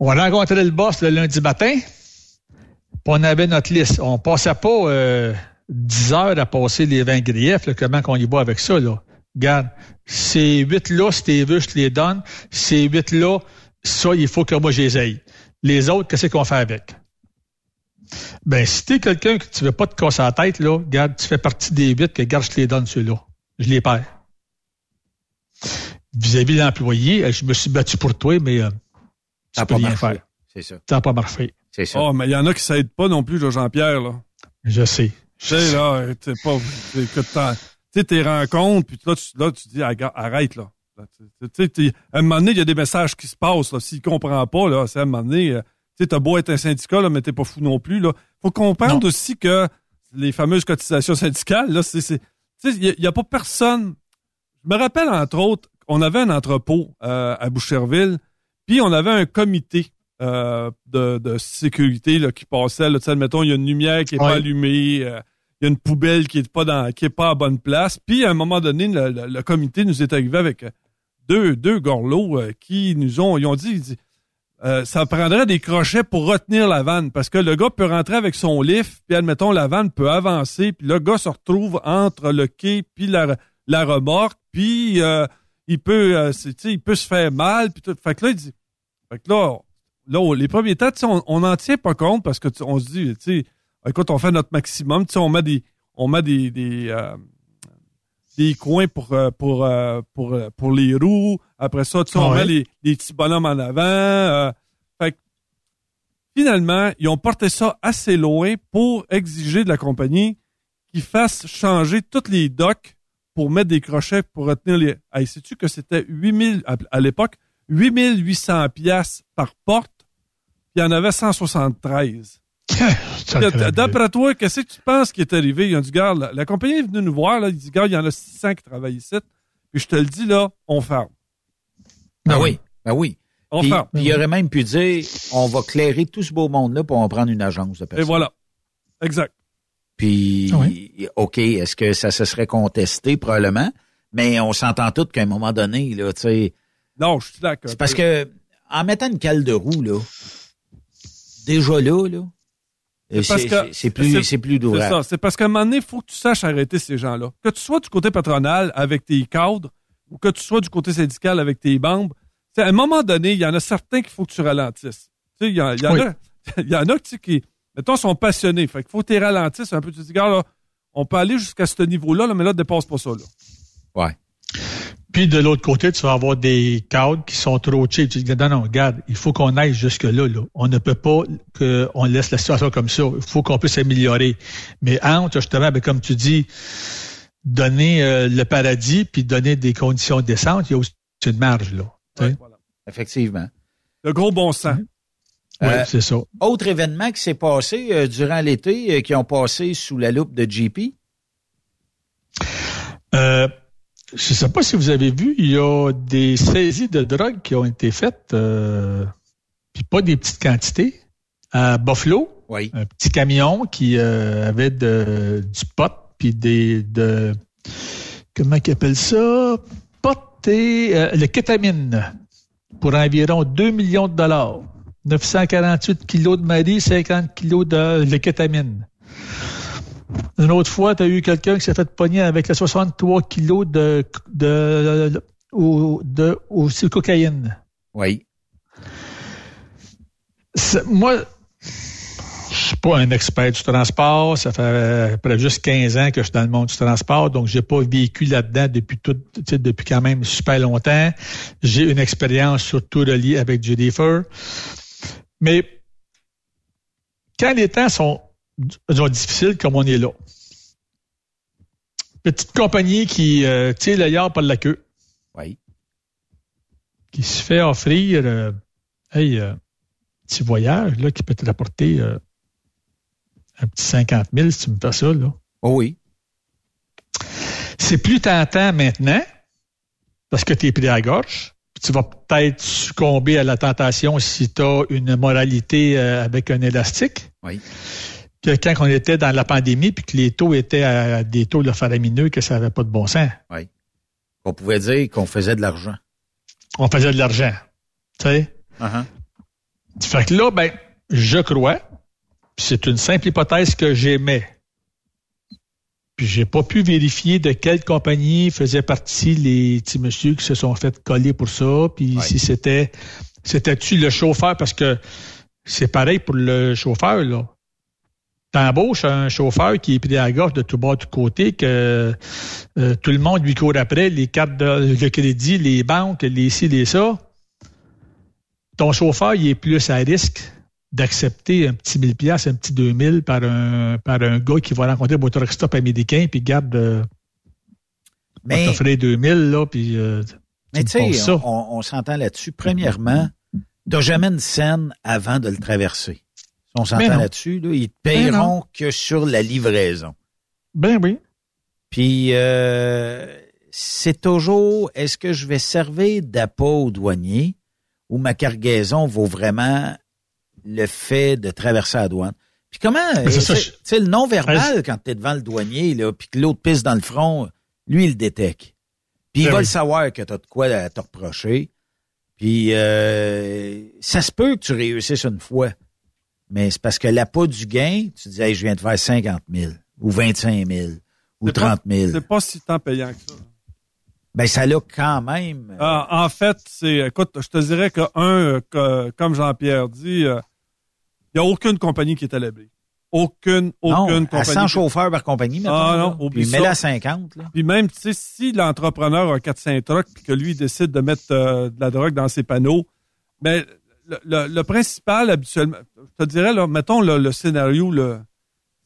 On rencontrait le boss le lundi matin, puis on avait notre liste. On passait pas euh, 10 heures à passer les 20 griefs, là, comment qu'on y va avec ça. Là. Regarde, ces huit-là, si t'es veux, je te les donne. Ces huit-là, ça, il faut que moi, je les aille. Les autres, qu'est-ce qu'on fait avec? Ben, si t'es quelqu'un que tu veux pas te casser la tête, là, regarde, tu fais partie des huit que, garde, je te les donne, ceux-là. Je les perds. Vis-à-vis de l'employé, je me suis battu pour toi, mais euh, tu peux rien faire. C'est ça. Ça n'a pas marché. C'est ça. Oh, mais il y en a qui s'aident pas non plus, Jean-Pierre, là. Je sais. Tu sais, là, t'es pas, tu sais, tes rencontres, puis là, tu, là, tu dis, arrête, là. Tu sais, à un moment donné, il y a des messages qui se passent, là. S'il comprend pas, là, c'est à un moment donné, euh, tu sais, t'as beau être un syndicat, là, mais t'es pas fou non plus, là. Faut comprendre aussi que les fameuses cotisations syndicales, là, c'est, tu sais, il y, a pas personne. Je me rappelle, entre autres, on avait un entrepôt euh, à Boucherville, puis on avait un comité euh, de, de, sécurité là, qui passait. Là, admettons, il y a une lumière qui est pas allumée y a une poubelle qui est pas dans, qui est pas à bonne place. Puis à un moment donné, le, comité nous est arrivé avec deux, deux gorlots euh, qui nous ont, ils ont dit, euh, ça prendrait des crochets pour retenir la vanne parce que le gars peut rentrer avec son lift, puis admettons la vanne peut avancer, puis le gars se retrouve entre le quai puis la, la remorque, puis euh, il peut, il peut se faire mal, puis tout. Fait que là, il dit, fait que là, là, les premiers temps, on n'en tient pas compte parce que on se dit, tu sais, écoute, on fait notre maximum. Tu sais, on met des, on met des, des, euh, des coins pour, euh, pour, euh, pour, pour les roues. Après ça, tu sais, on met les, les, petits bonhommes en avant. fait que, finalement, ils ont porté ça assez loin pour exiger de la compagnie qu'ils fasse changer toutes les docks pour mettre des crochets pour retenir les. Hey, sais-tu que c'était 8000 à, à l'époque, 8800 pièces par porte, puis il y en avait 173. D'après toi, qu'est-ce que tu penses qui est arrivé? Ils ont dit, garde, la, compagnie est venue nous voir, là, ils dit, il y en a 600 qui travaillent ici. Puis je te le dis, là, on ferme. Ben oui, ben oui. On ferme. Puis il aurait même pu dire, on va clairer tout ce beau monde-là pour en prendre une agence de personnes. Et voilà. Exact. Puis, ah OK, est-ce que ça se serait contesté? Probablement. Mais on s'entend tous qu'à un moment donné, là, tu sais, Non, je suis d'accord. C'est parce que en mettant une cale de roue, là, déjà là, là, C'est parce c'est que- c'est plus, c'est plus C'est ça. C'est parce qu'à un moment donné, il faut que tu saches arrêter ces gens-là. Que tu sois du côté patronal avec tes cadres ou que tu sois du côté syndical avec tes membres, à un moment donné, il y en a certains qu'il faut que tu ralentisses. Tu sais, il y, en- il y en Oui. a, y en a qui, mettons, sont passionnés. Fait qu'il faut que tu ralentisses un peu. Tu te dis, gars, là, on peut aller jusqu'à ce niveau-là, là, mais là, dépasse pas ça. Là. Ouais. Puis de l'autre côté, tu vas avoir des cadres qui sont trop cheap. Tu dis, non, non, regarde, il faut qu'on aille jusque-là. Là. On ne peut pas qu'on laisse la situation comme ça. Il faut qu'on puisse s'améliorer. Mais entre, justement, ben, comme tu dis, donner euh, le paradis puis donner des conditions décentes, il y a aussi une marge. là. Ouais, voilà. Effectivement. Le gros bon sens. Oui, Euh, c'est ça. Autre événement qui s'est passé euh, durant l'été, euh, qui ont passé sous la loupe de JP. Je ne sais pas si vous avez vu, il y a des saisies de drogue qui ont été faites, euh, puis pas des petites quantités, à Buffalo. Oui. un petit camion qui euh, avait de, du pot puis des de comment qu'ils appellent ça? Pot et euh, le kétamine pour environ 2 millions de dollars 948 kilos de Marie 50 kilos de, de kétamine une autre fois, tu as eu quelqu'un qui s'est fait pogner avec le 63 kilos de, de, de, aussi cocaïne. Oui. Moi, je suis pas un expert du transport. Ça fait euh, près juste 15 ans que je suis dans le monde du transport, donc j'ai pas vécu là-dedans depuis tout, depuis quand même super longtemps. J'ai une expérience surtout reliée avec Judy Fur. Mais quand les temps sont, sont difficiles comme on est là, petite compagnie qui euh, tire le yard par la queue, Oui. qui se fait offrir euh, hey, euh, petit voyage là, qui peut te rapporter euh, un petit 50 000 si tu me fais ça. Là. Oh oui. C'est plus tentant maintenant parce que tu es pris à la gorge. Tu vas peut-être succomber à la tentation si tu as une moralité avec un élastique. Oui. Que quand on était dans la pandémie puis que les taux étaient à des taux de faramineux que ça n'avait pas de bon sens. Oui. On pouvait dire qu'on faisait de l'argent. On faisait de l'argent. Tu sais? Uh-huh. Fait que là, ben, je crois, c'est une simple hypothèse que j'aimais. Puis j'ai pas pu vérifier de quelle compagnie faisait partie les petits messieurs qui se sont fait coller pour ça, puis Ouais. si c'était c'était-tu le chauffeur, parce que c'est pareil pour le chauffeur, là. T'embauches un chauffeur qui est pris à gorge de tout bas, de tout côté, que euh, tout le monde lui court après, les cartes de, de crédit, les banques, les ci, les ça ton chauffeur, il est plus à risque d'accepter un petit 1000 pièces, un petit 2000 par un par un gars qui va rencontrer un truck stop américain puis garde euh, Mais, t'offrir 2000 là puis euh, mais tu sais, on, on s'entend là-dessus. Premièrement, t'as jamais une scène avant de le traverser. On s'entend non. là-dessus, là, ils te Mais paieront que sur la livraison. ben oui. Puis, euh, c'est toujours, est-ce que je vais servir d'appât au douanier ou ma cargaison vaut vraiment le fait de traverser la douane? Puis comment, c'est euh, tu sais, le non-verbal, quand tu es devant le douanier, là, puis que l'autre pisse dans le front, lui, il le détecte. Puis il Ben va oui. le savoir que tu as de quoi à te reprocher. Puis euh, ça se peut que tu réussisses une fois. Mais c'est parce que l'appât du gain, tu dis, hey, je viens de faire 50 000 ou 25 000 ou C'est 30 000. C'est pas si tant payant que ça. Ben, ça l'a quand même. euh, Ah, en fait, c'est, écoute, je te dirais que un, euh, que- comme Jean-Pierre dit, il n'y a aucune compagnie qui est à l'abri. Aucune, non, aucune à compagnie. 100 chauffeurs par compagnie, maintenant. Ah, non, oublie Puis ça. mets-la à 50, là. Puis même, tu sais, si l'entrepreneur a 400 trucks puis que lui il décide de mettre euh, de la drogue dans ses panneaux, mais le, le- le principal, habituellement, je te dirais, là, mettons le, le scénario, là,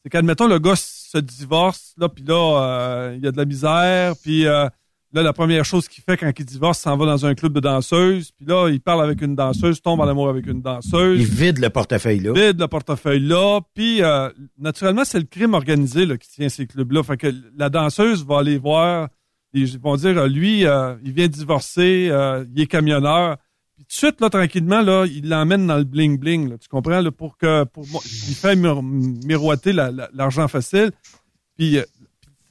c'est qu'admettons le gars se divorce, là, puis là, euh, il y a de la misère, puis euh, là, la première chose qu'il fait quand il divorce, s'en va dans un club de danseuses, puis là, il parle avec une danseuse, tombe en amour avec une danseuse Il vide le portefeuille là. vide le portefeuille là. Puis, euh, naturellement, c'est le crime organisé là, qui tient ces clubs-là. Fait que la danseuse va aller voir. Ils vont dire, euh, lui, euh, il vient divorcer, euh, il est camionneur. De suite, là, tranquillement, là, il l'emmène dans le bling-bling. Tu comprends? Là, pour que pour moi, il fait mir- miroiter la- la- l'argent facile. Puis, euh,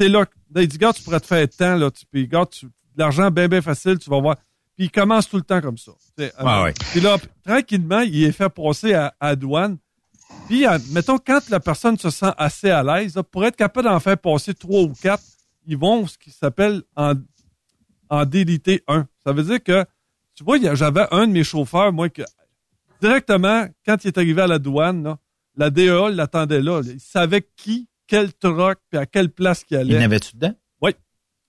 c'est là, là, il dit, gars, tu pourrais te faire tant, là. Tu, puis, gars, tu, l'argent bien, bien facile, tu vas voir. Puis il commence tout le temps comme ça. Ah ouais. Puis là, tranquillement, il est fait passer à, à douane. Puis, euh, mettons, quand la personne se sent assez à l'aise, pour être capable d'en faire passer trois ou quatre, ils vont ce qui s'appelle en, en déliter un. Ça veut dire que, tu vois, il j'avais un de mes chauffeurs, moi, que directement, quand il est arrivé à la douane, là, la DEA l'attendait là. Il savait qui, quel truck, puis à quelle place qu'il Il allait. n'avait-tu dedans? Oui.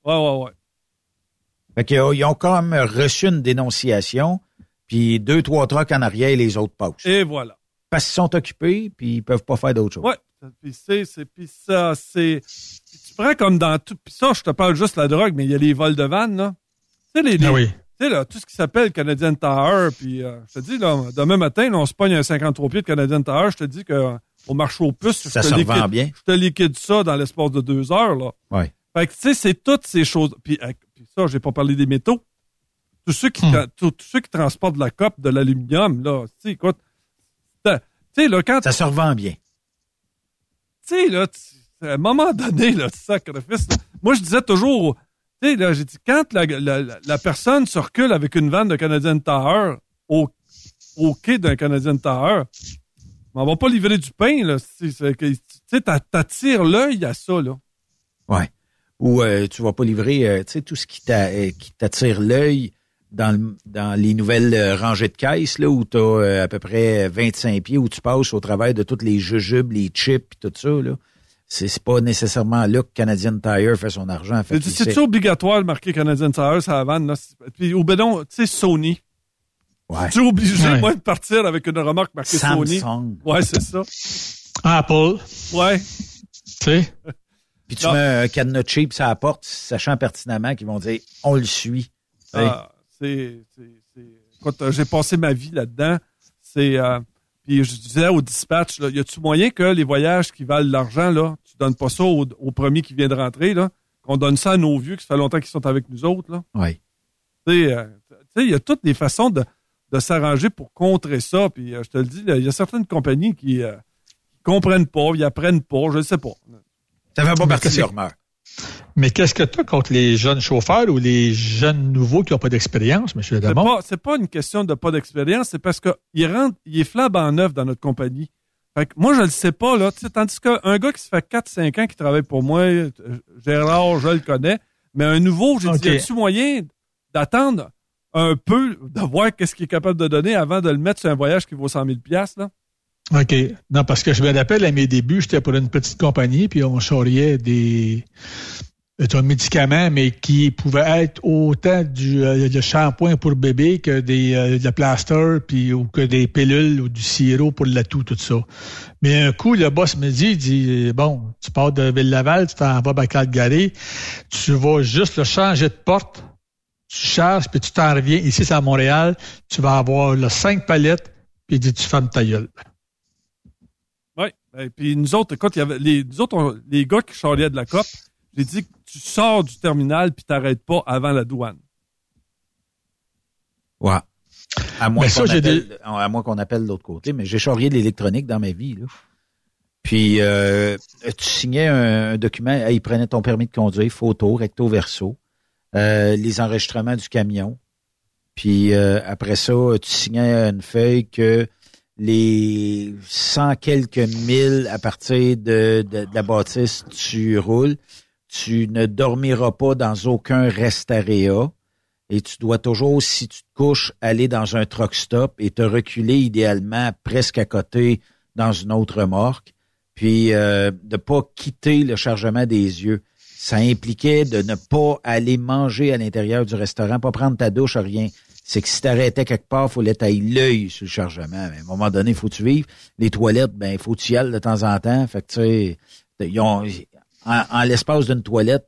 Ouais, ouais, ouais. Fait qu'ils ont- ils ont quand même reçu une dénonciation, puis deux, trois trucks en arrière et les autres passent. Et voilà. Parce qu'ils sont occupés, puis ils peuvent pas faire d'autre chose. Ouais. Puis c'est, c'est, puis ça, c'est. puis tu prends comme dans tout. Puis ça, je te parle juste de la drogue, mais il y a les vols de vannes, là. Tu sais, les, les- Ah oui. Tu sais, là, tout ce qui s'appelle Canadian Tower, puis euh, je te dis, là, demain matin, là, on se pogne un 53 pieds de Canadian Tower, je te dis que au marché aux puces, je Ça te se liquide- revend bien. Je te liquide ça dans l'espace de deux heures, là. Ouais. Fait que, tu sais, c'est toutes ces choses. Puis, euh, puis ça, j'ai pas parlé des métaux. Tous ceux qui, Hmm. tra- tous tous ceux qui transportent de la cope, de l'aluminium, là, tu sais, écoute, tu sais, là, quand Ça se revend bien. tu sais, là, à un moment donné, là, sacrifice. là. Moi, je disais toujours, tu sais, là, j'ai dit, quand la, la, la- personne se recule avec une vanne de Canadian Tower au, au quai d'un Canadian Tower, on va pas livrer du pain, là. Tu sais, t'a- t'attires l'œil à ça, là. Ouais. Ou euh, tu vas pas livrer, euh, tu sais, tout ce qui euh, t'attire l'œil dans, dans les nouvelles euh, rangées de caisses, là, où tu as à peu près 25 pieds, où tu passes au travers de toutes les jujubes, les chips, et tout ça, là. C'est c'est pas nécessairement là que Canadian Tire fait son argent. Sait- obligatoire de marquer Canadian Tower sur la vanne, là? C'est- Puis, ou ben non, tu sais, Sony. Ouais. Tu es obligé, Ouais. moi, de partir avec une remarque marquée Sony. Samsung. Ouais, c'est ça. Apple, Ouais. tu sais. Puis tu Non. mets un cadenas cheap sur la porte, sachant pertinemment qu'ils vont dire on le suit. Ah, c'est, c'est, c'est- Écoute, j'ai passé ma vie là-dedans. C'est, euh, puis je disais au dispatch, là, y a-tu moyen que les voyages qui valent de l'argent, là, tu donnes pas ça au, au premier qui vient de rentrer, là, qu'on donne ça à nos vieux qui ça fait longtemps qu'ils sont avec nous autres, là? Tu sais, euh, il y a toutes les façons de, de s'arranger pour contrer ça. Puis euh, je te le dis, il y a certaines compagnies qui, euh, qui comprennent pas, ils apprennent pas, je ne sais pas. Ça fait pas partie de leur mœurs. Mais qu'est-ce que tu as contre les jeunes chauffeurs ou les jeunes nouveaux qui n'ont pas d'expérience, M. Damon? pas, c'est pas une question de pas d'expérience, c'est parce qu'il rentre, il est flambant neuf dans notre compagnie. Fait que moi, je le sais pas, là. Tandis qu'un gars qui se fait 4-5 ans qui travaille pour moi, euh, Gérard, je le connais, mais un nouveau, j'ai Ok. dit, y a-tu moyen d'attendre un peu, de voir qu'est-ce qu'il est capable de donner avant de le mettre sur un voyage qui vaut 100 000 là? OK. Non, parce que je me rappelle, à mes débuts, j'étais pour une petite compagnie, puis on charriait des un médicament, mais qui pouvait être autant du euh, shampoing pour bébé que des euh, de plaster, puis ou que des pilules ou du sirop pour la toux, tout ça. Mais un coup, le boss me dit, il dit, bon, tu pars de Ville-Laval, tu t'en vas à Calgary, tu vas juste le changer de porte, tu charges, puis tu t'en reviens ici, c'est à Montréal, tu vas avoir le cinq palettes, puis dit, tu fermes ta gueule. Oui. Et puis nous autres, écoute, il y avait les, nous autres, les gars qui charriaient de la COP, j'ai dit tu sors du terminal puis t'arrêtes pas avant la douane. Ouais. À moins qu'on appelle, à moins qu'on appelle de l'autre côté, mais j'ai charrié de l'électronique dans ma vie, là. Puis euh, tu signais un, un document, il prenait ton permis de conduire, photo, recto verso, euh, les enregistrements du camion. Puis euh, après ça, tu signais une feuille que les cent quelques mille à partir de, de, de la bâtisse, tu roules. Tu ne dormiras pas dans aucun restarea et tu dois toujours, si tu te couches, aller dans un truck stop et te reculer idéalement presque à côté dans une autre remorque, puis euh, de pas quitter le chargement des yeux. Ça impliquait de ne pas aller manger à l'intérieur du restaurant, pas prendre ta douche, rien. C'est que si t'arrêtais quelque part, faut tailler l'œil sur le chargement. À un moment donné, faut tu vivre. Les toilettes, ben, faut tu y aller de temps en temps. Fait que tu sais, ils ont, en, en l'espace d'une toilette,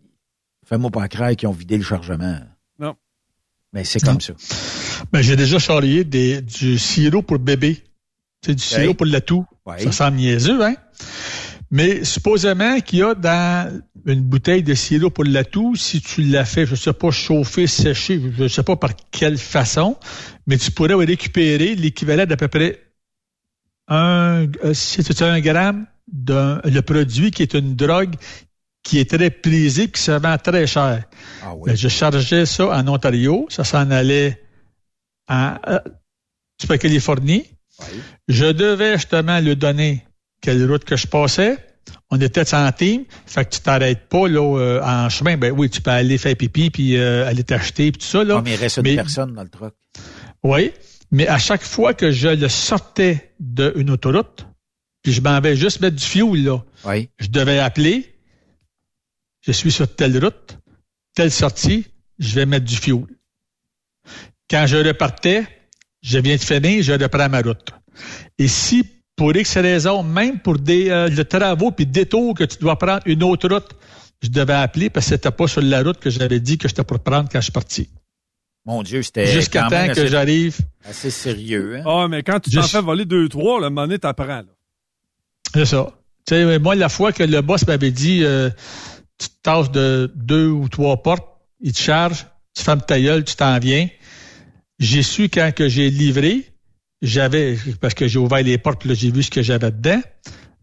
fais-moi pas croire qu'ils ont vidé le chargement. Non. Mais c'est comme ça. Ben, j'ai déjà charrié des, du sirop pour bébé. C'est du sirop Hey. pour la toux. Ouais. Ça semble niaiseux, hein? Mais supposément qu'il y a dans une bouteille de sirop pour la toux, si tu l'as fait, je sais pas, chauffer, sécher, je sais pas par quelle façon, mais tu pourrais récupérer l'équivalent d'à peu près un, euh, c'est un gramme d'un, le produit qui est une drogue qui est très prisée, qui se vend très cher. Ah oui. Ben, je chargeais ça en Ontario, ça s'en allait en euh, Californie. Je devais justement lui donner quelle route que je passais. On était en team, fait que tu t'arrêtes pas là euh, en chemin. Ben oui, tu peux aller faire pipi puis euh, aller t'acheter puis tout ça là. Ah, mais il reste une personne dans le truck. Oui, mais à chaque fois que je le sortais d'une autoroute, puis je m'en vais juste mettre du fioul là, Oui. je devais appeler. Je suis sur telle route, telle sortie, je vais mettre du fioul. Quand je repartais, je viens de finir, je reprends ma route. Et si, pour X raisons, même pour des euh, le travaux puis détours que tu dois prendre une autre route, je devais appeler parce que c'était pas sur la route que j'avais dit que j'étais pour prendre quand je suis parti. Mon Dieu, c'était Jusqu'à temps même que j'arrive. assez sérieux. Hein? Ah, mais quand tu t'en Juste- fais voler deux, trois, moment donné, t'apprends. là. C'est ça. Tu sais, moi, la fois que le boss m'avait dit, euh, tu te tasses de deux ou trois portes, il te charge, tu fermes ta gueule, tu t'en viens. J'ai su quand que j'ai livré, j'avais, parce que j'ai ouvert les portes, là, j'ai vu ce que j'avais dedans.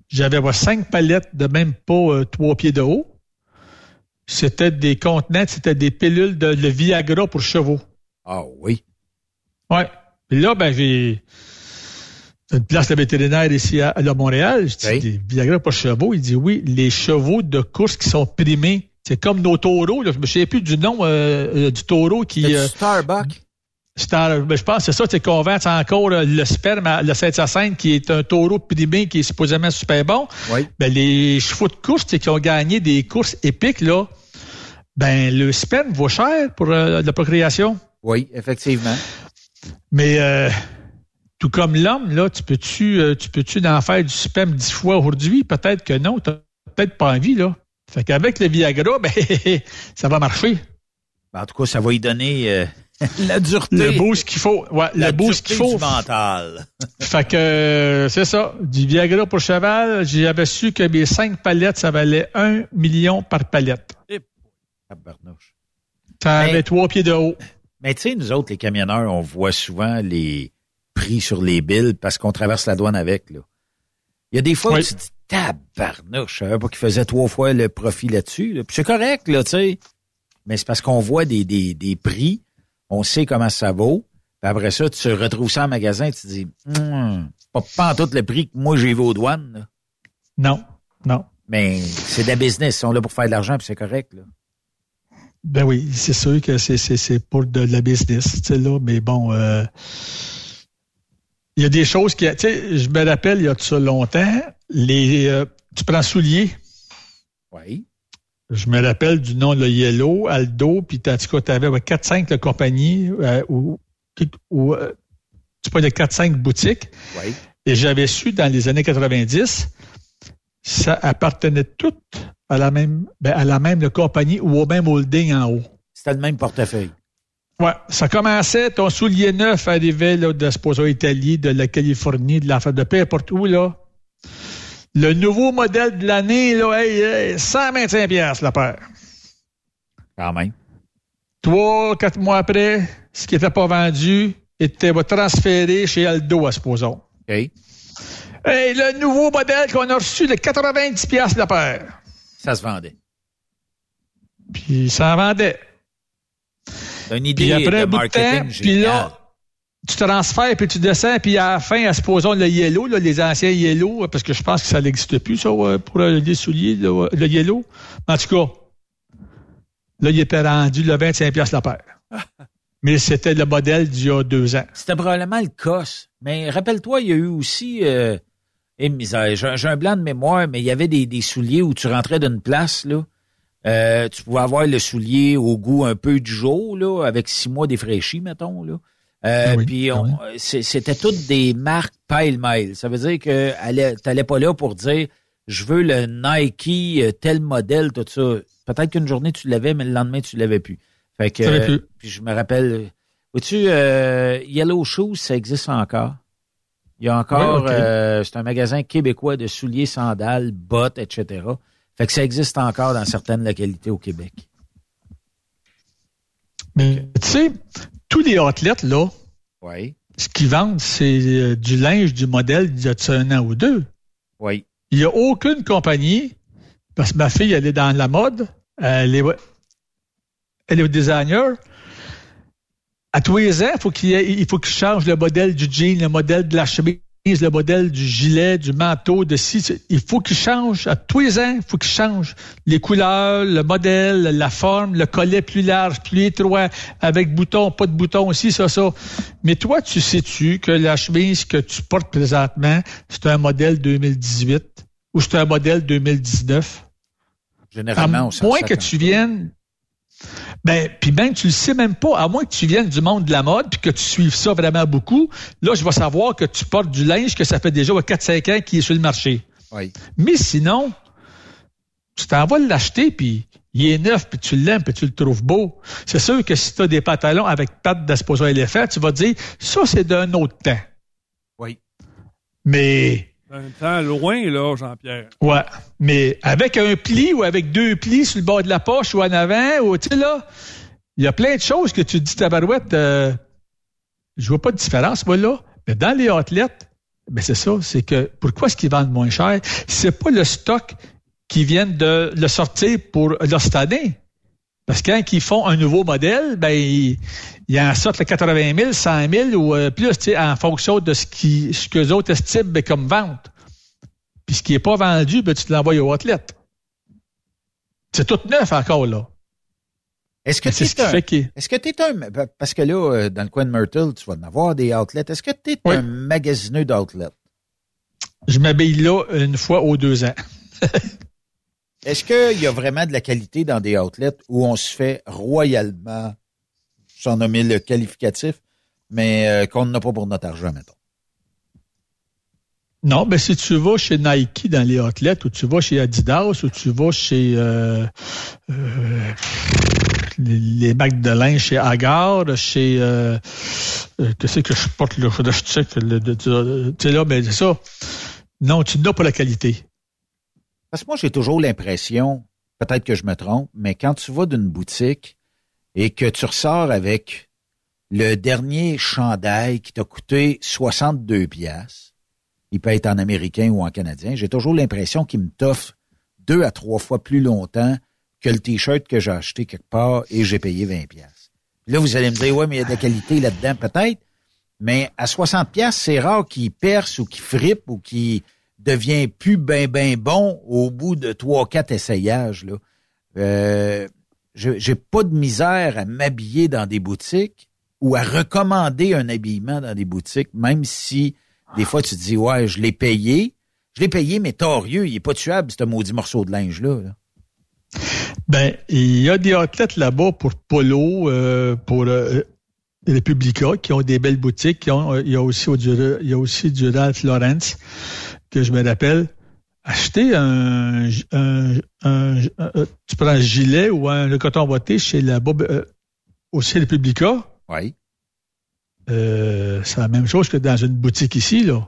J'avais ouais, cinq palettes de même pas euh, trois pieds de haut. C'était des contenants, c'était des pilules de le Viagra pour chevaux. Ah oui. Ouais. Puis là, ben, j'ai une place de vétérinaire ici à, à Montréal. Je dis, Oui. des Viagra pour chevaux. Il dit oui, les chevaux de course qui sont primés. C'est comme nos taureaux. Là. Je me souviens plus du nom euh, euh, du taureau qui. Euh, du Starbucks? Star- ben, je pense que c'est ça, c'est qu'on vend encore euh, le sperme, à- le Saint-Hyacinthe, qui est un taureau primé qui est supposément super bon. Oui. Ben, les chevaux de course c'est qui ont gagné des courses épiques, là, ben, le sperme vaut cher pour euh, la procréation. Oui, effectivement. Mais euh, tout comme l'homme, là, tu peux-tu euh, tu peux-tu en faire du sperme dix fois aujourd'hui? Peut-être que non, t'as peut-être pas envie, là. Fait qu'avec le Viagra, ben, ça va marcher. Ben, en tout cas, ça va y donner euh, la dureté. Le boost qu'il faut. Ouais, la le boost qu'il faut. du mental. Fait que euh, c'est ça. Du Viagra pour cheval, j'avais su que mes cinq palettes, ça valait un million par palette. Tabarnouche. Ça avait trois pieds de haut. Mais tu sais, nous autres, les camionneurs, on voit souvent les prix sur les billes parce qu'on traverse la douane avec. Là. Il y a des fois où tu te dis tabarnouche, je savais pas qu'il faisait trois fois le profit là-dessus. là. Puis c'est correct, là, tu sais. Mais c'est parce qu'on voit des, des, des prix, on sait comment ça vaut. Puis après ça, tu retrouves ça en magasin, tu te dis Hum, pas, pas en tout le prix que moi j'ai vu aux douanes. là. Non, non. Mais c'est de la business, ils sont là pour faire de l'argent, puis c'est correct. Là. Ben oui, c'est sûr que c'est pour de la business, tu sais, là, mais bon, euh, il y a des choses qui, tu sais, je me rappelle, il y a de ça longtemps, les, euh, tu prends souliers, Oui. je me rappelle du nom, le Yellow, Aldo, puis tu avais 4-5 compagnies, euh, ou, ou euh, tu prends 4-5 boutiques, Oui. et j'avais su dans les années 90, ça appartenait tout à la même, ben, à la même compagnie ou au même holding en haut. C'était le même portefeuille. Ouais, ça commençait, ton soulier neuf arrivait là, de Sposo Italie, de la Californie, de la de peu importe où, là. Le nouveau modèle de l'année, là, hey, hey, 125 piastres la paire. Quand même. Trois, quatre mois après, ce qui n'était pas vendu était transféré chez Aldo, à supposons. OK. Hey, le nouveau modèle qu'on a reçu de 90 piastres la paire. Ça se vendait. Puis ça en vendait. Une idée Puis après de marketing temps, puis là, tu transfères, puis tu descends, puis à la fin, à supposons le yellow, là, les anciens yellow, parce que je pense que ça n'existe plus, ça, ouais, pour euh, les souliers, là, le yellow. En tout cas, là, il était rendu le 25 piastres la paire. Mais c'était le modèle d'il y a deux ans. C'était probablement le COS. Mais rappelle-toi, il y a eu aussi... Euh, misère, j'ai un blanc de mémoire, mais il y avait des, des souliers où tu rentrais d'une place, là. Euh, tu pouvais avoir le soulier au goût un peu du jour, là, avec six mois défraîchis, mettons, là. Euh, Ah oui, puis ah on- oui. c'est- c'était toutes des marques pile-mail. Ça veut dire que allais- t'allais pas là pour dire je veux le Nike euh, tel modèle, tout ça. Peut-être qu'une journée tu l'avais, mais le lendemain tu l'avais plus. Fait que euh, plus. puis je me rappelle. euh, Vois-tu, euh, Yellow Shoes, ça existe encore? Il y a encore, euh, c'est un magasin québécois de souliers, sandales, bottes, etc. Fait que ça existe encore dans certaines localités au Québec. Mais tu sais, tous les athlètes, là, Oui, ce qu'ils vendent, c'est euh, du linge du modèle d'il y a un an ou deux. oui. Il n'y a aucune compagnie, parce que ma fille, elle est dans la mode, elle est, elle est au designer. À tous les ans, faut il faut qu'il change le modèle du jean, le modèle de la chemise, le modèle du gilet, du manteau, de c'est- Il faut qu'il change. À tous les ans, il faut qu'il change les couleurs, le modèle, la forme, le collet plus large, plus étroit, avec bouton, pas de bouton aussi, ça, ça. Mais toi, tu sais-tu que la chemise que tu portes présentement, c'est un modèle 2018 ou c'est un modèle 2019? Généralement, à moins que tu viennes. Ben, puis même tu le sais même pas, à moins que tu viennes du monde de la mode puis que tu suives ça vraiment beaucoup. Là, je vais savoir que tu portes du linge que ça fait déjà 4-5 ans qui est sur le marché. Oui. Mais sinon, tu t'en vas l'acheter puis il est neuf puis tu l'aimes puis tu le trouves beau. C'est sûr que si tu as des pantalons avec pattes d'esposo éléphant, tu vas te dire ça c'est d'un autre temps. Oui. Mais Un temps loin, là, Jean-Pierre. Ouais. Mais avec un pli ou avec deux plis sur le bord de la poche ou en avant, ou tu sais là, il y a plein de choses que tu dis tabarouette, euh, je vois pas de différence, moi là. Mais dans les athlètes, ben c'est ça, c'est que pourquoi est-ce qu'ils vendent moins cher? C'est pas le stock qui viennent de le sortir pour leur cette année. Parce que quand ils font un nouveau modèle, ben ils, ils en sortent le 80 000, 100 000 ou euh, plus, en fonction de ce qui, ce que les autres estiment ben, comme vente. Puis ce qui n'est pas vendu, ben, tu te l'envoies au athlète. C'est tout neuf encore, là. Est-ce que c'est tu que es un. Parce que là, euh, dans le coin de Myrtle, tu vas en avoir des outlets. Est-ce que tu es Oui. un magasineux d'outlets? Je m'habille là une fois aux deux ans. Est-ce qu'il y a vraiment de la qualité dans des outlets où on se fait royalement, sans nommer le qualificatif, mais euh, qu'on n'a pas pour notre argent, mettons? Non, ben si tu vas chez Nike dans les athlètes, ou tu vas chez Adidas, ou tu vas chez euh, euh, les, les de chez Agar, chez euh, qu'est-ce que je porte là, que je check le, de- de- tu sais là, ben c'est ça. Non, tu n'as pas la qualité. Parce que moi, j'ai toujours l'impression, peut-être que je me trompe, mais quand tu vas d'une boutique et que tu ressors avec le dernier chandail qui t'a coûté 62 pièces, il peut être en américain ou en canadien, j'ai toujours l'impression qu'il me t'offre deux à trois fois plus longtemps que le t-shirt que j'ai acheté quelque part et j'ai payé 20 pièces. Là, vous allez me dire, ouais, mais il y a de la qualité là-dedans, peut-être. Mais à 60 pièces, c'est rare qu'il perce ou qu'il frippe ou qu'il devient plus ben ben bon au bout de trois quatre essayages là. Euh, j'ai pas de misère à m'habiller dans des boutiques ou à recommander un habillement dans des boutiques, même si des fois tu te dis ouais je l'ai payé, je l'ai payé mais torieux, il est pas tuable ce maudit morceau de linge là. là. Ben, il y a des athlètes là-bas pour Polo, euh, pour euh, Republica, qui ont des belles boutiques. Euh, il y a aussi au il y a aussi du Ralph Lawrence, que je me rappelle. Acheter un, un, un- un- tu prends un gilet ou un le coton botté chez la Bob, euh, aussi Republica, Oui. euh, c'est la même chose que dans une boutique ici, là.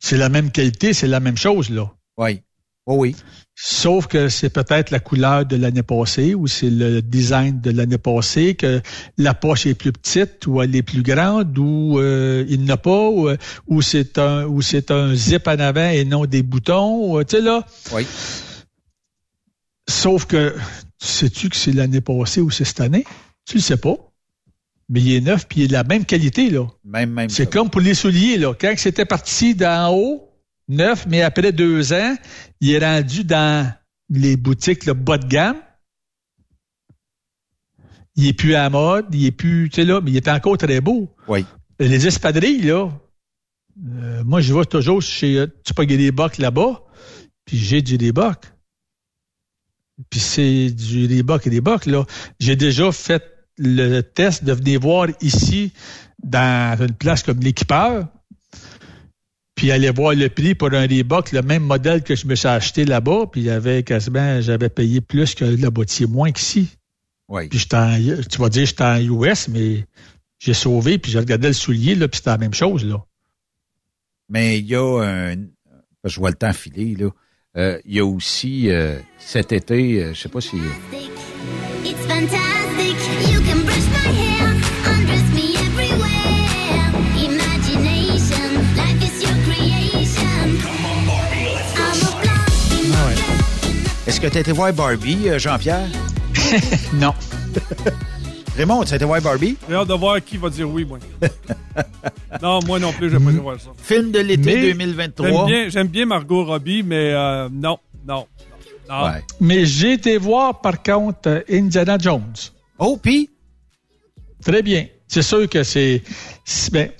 C'est la même qualité, c'est la même chose, là. Oui. Oh oui. Sauf que c'est peut-être la couleur de l'année passée ou c'est le design de l'année passée, que la poche est plus petite ou elle est plus grande ou euh, il n'a pas ou, euh, ou c'est un ou c'est un zip en avant et non des boutons. ou, Tu sais là. Oui. Sauf que sais-tu que c'est l'année passée ou c'est cette année? Tu le sais pas. Mais il est neuf puis il est de la même qualité, là. Même, même. C'est comme pour les souliers, là. Quand c'était parti d'en haut, neuf, mais après deux ans, il est rendu dans les boutiques le bas de gamme. Il est plus à la mode, il est plus, tu sais là, mais il est encore très beau. Oui. Les espadrilles, là, euh, moi, je vais toujours chez euh, des bocs là-bas, puis j'ai du Reebok. Puis c'est du Reebok et des bocs, là. J'ai déjà fait le test de venir voir ici, dans une place comme l'équipeur, puis aller voir le prix pour un Reebok, le même modèle que je me suis acheté là-bas, puis il y avait quasiment, j'avais payé plus que la moitié moins qu'ici. Oui. Puis j'étais en- tu vas dire j'étais en US, mais j'ai sauvé, puis j'ai regardé le soulier, là, puis c'était la même chose, là. Mais il y a un. Je vois le temps filer, là. Euh, il y a aussi euh, cet été, euh, je sais pas si. It's fantastic. You can brush my hair, Est-ce que tu as été voir Barbie, euh, Jean-Pierre? Non. Raymond, ça a été voir Barbie? J'ai hâte de voir qui va dire oui, moi. non, moi non plus, j'aime pas voir ça. Film de l'été Mais- 2023. J'aime bien, Margot Robbie, mais euh, non, non, non. Ouais. Mais j'ai été voir, par contre, euh, Indiana Jones. Oh, puis? Très bien. C'est sûr que c'est. c'est- ben,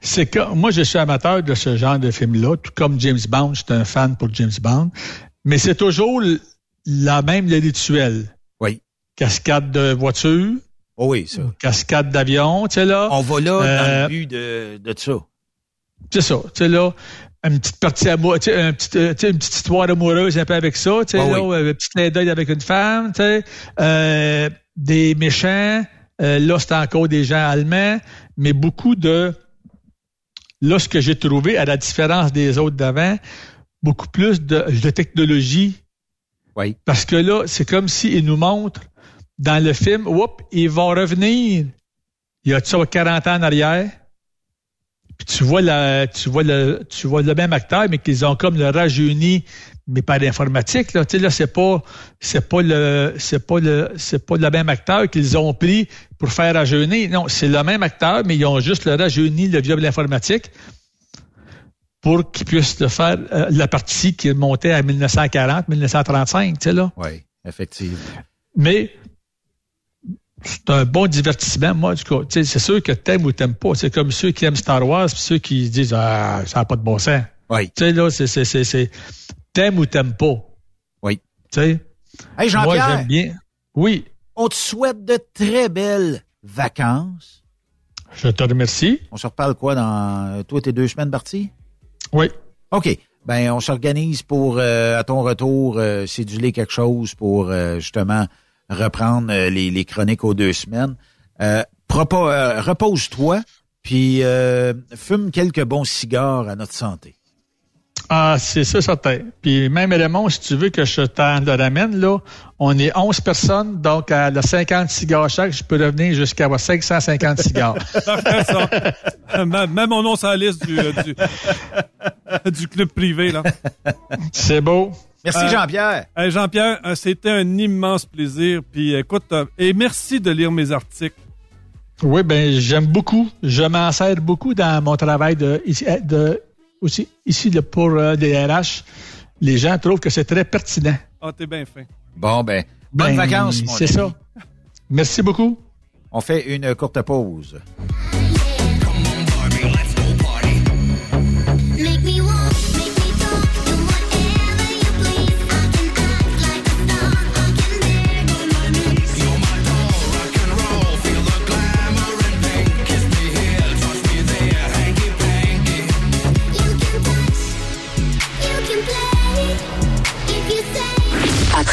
c'est que moi, je suis amateur de ce genre de film-là, tout comme James Bond, je suis un fan pour James Bond. Mais c'est toujours la même le rituel. Oui. Cascade de voiture, Oh oui, ça. cascade d'avion, tu sais là. On va là dans Euh, le but de, de ça. C'est ça. Tu sais, là, une petite partie amoureuse, tu sais, un petit, euh, tu sais, une petite histoire amoureuse un peu avec ça, tu sais, Ah là, oui. un petit clin d'œil avec une femme, tu sais, euh, des méchants, euh, là, c'est encore des gens allemands, mais beaucoup de, là, ce que j'ai trouvé, à la différence des autres d'avant, beaucoup plus de, de technologie, Parce que là, c'est comme s'ils nous montrent, dans le film, oups, ils vont revenir, il y a ça 40 ans en arrière, puis tu vois la, tu vois le, tu vois le même acteur, mais qu'ils ont comme le rajeuni, mais par l'informatique, là. Tu sais, là, c'est pas, c'est pas le, c'est pas le, c'est pas le même acteur qu'ils ont pris pour faire rajeunir. Non, c'est le même acteur, mais ils ont juste le rajeuni, le via de l'informatique, pour qu'ils puissent le faire, euh, la partie qui montait à 1940, 1935, tu sais, là. Oui, effectivement. Mais c'est un bon divertissement, moi, du coup. Tu sais, C'est sûr que t'aimes ou t'aimes pas. C'est comme ceux qui aiment Star Wars puis ceux qui disent Ah, ça n'a pas de bon sens. Oui. Tu sais, là, c'est, c'est, c'est, c'est t'aimes ou t'aimes pas. Oui. Tu sais? Hey, Moi, j'aime bien. Oui, on te souhaite de très belles vacances. je te remercie. On se reparle quoi dans... Toi, tes deux semaines parties? Oui. OK. Ben, on s'organise pour, euh, à ton retour, euh, céduler quelque chose pour euh, justement reprendre euh, les, les chroniques aux deux semaines. Euh, euh, repose-toi, puis fume quelques bons cigares à notre santé. Ah, c'est ça, certain. Puis même Raymond, si tu veux que je t'en le ramène, là, on est 11 personnes, donc à la 50 cigares chaque, je peux revenir jusqu'à avoir 550 cigares. Parfait, ça. Mets mets mon nom sur la liste du, euh, du, du club privé, là. c'est beau. Merci, Euh, Jean-Pierre. Jean-Pierre, euh, c'était un immense plaisir. Puis écoute, euh, et merci de lire mes articles. Oui, ben j'aime beaucoup. Je m'en sers beaucoup dans mon travail de aussi ici là, pour euh, des RH. Les gens trouvent que c'est très pertinent. Ah, t'es bien fin. Bon, ben, bonnes Ben, vacances, mon C'est ça. Merci beaucoup. On fait une courte pause. Make me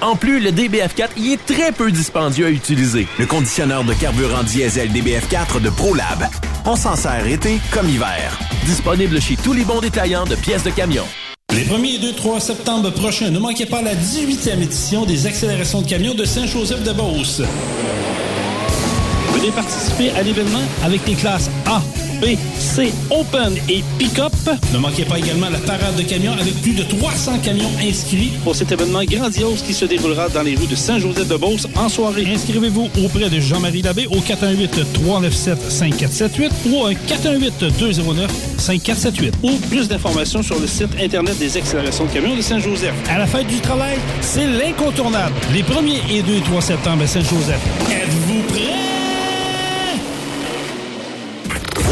En plus, le DBF4 y est très peu dispendieux à utiliser. Le conditionneur de carburant diesel DBF4 de ProLab. On s'en sert été comme hiver. Disponible chez tous les bons détaillants de pièces de camion. Les 1er et 2, 3 septembre prochains, ne manquez pas la 18e édition des accélérations de camions de Saint-Joseph-de-Beauce. Venez participer à l'événement avec les classes A, B, C, Open et Pick-up. Ne manquez pas également la parade de camions avec plus de 300 camions inscrits pour cet événement grandiose qui se déroulera dans les rues de Saint-Joseph-de-Beauce en soirée. Inscrivez-vous auprès de Jean-Marie Labbé au 418-397-5478 ou un 418-209-5478 ou plus d'informations sur le site Internet des accélérations de camions de Saint-Joseph. À la fête du travail, c'est l'incontournable. Les 1er et 2 et 3 septembre à Saint-Joseph. Êtes-vous prêts?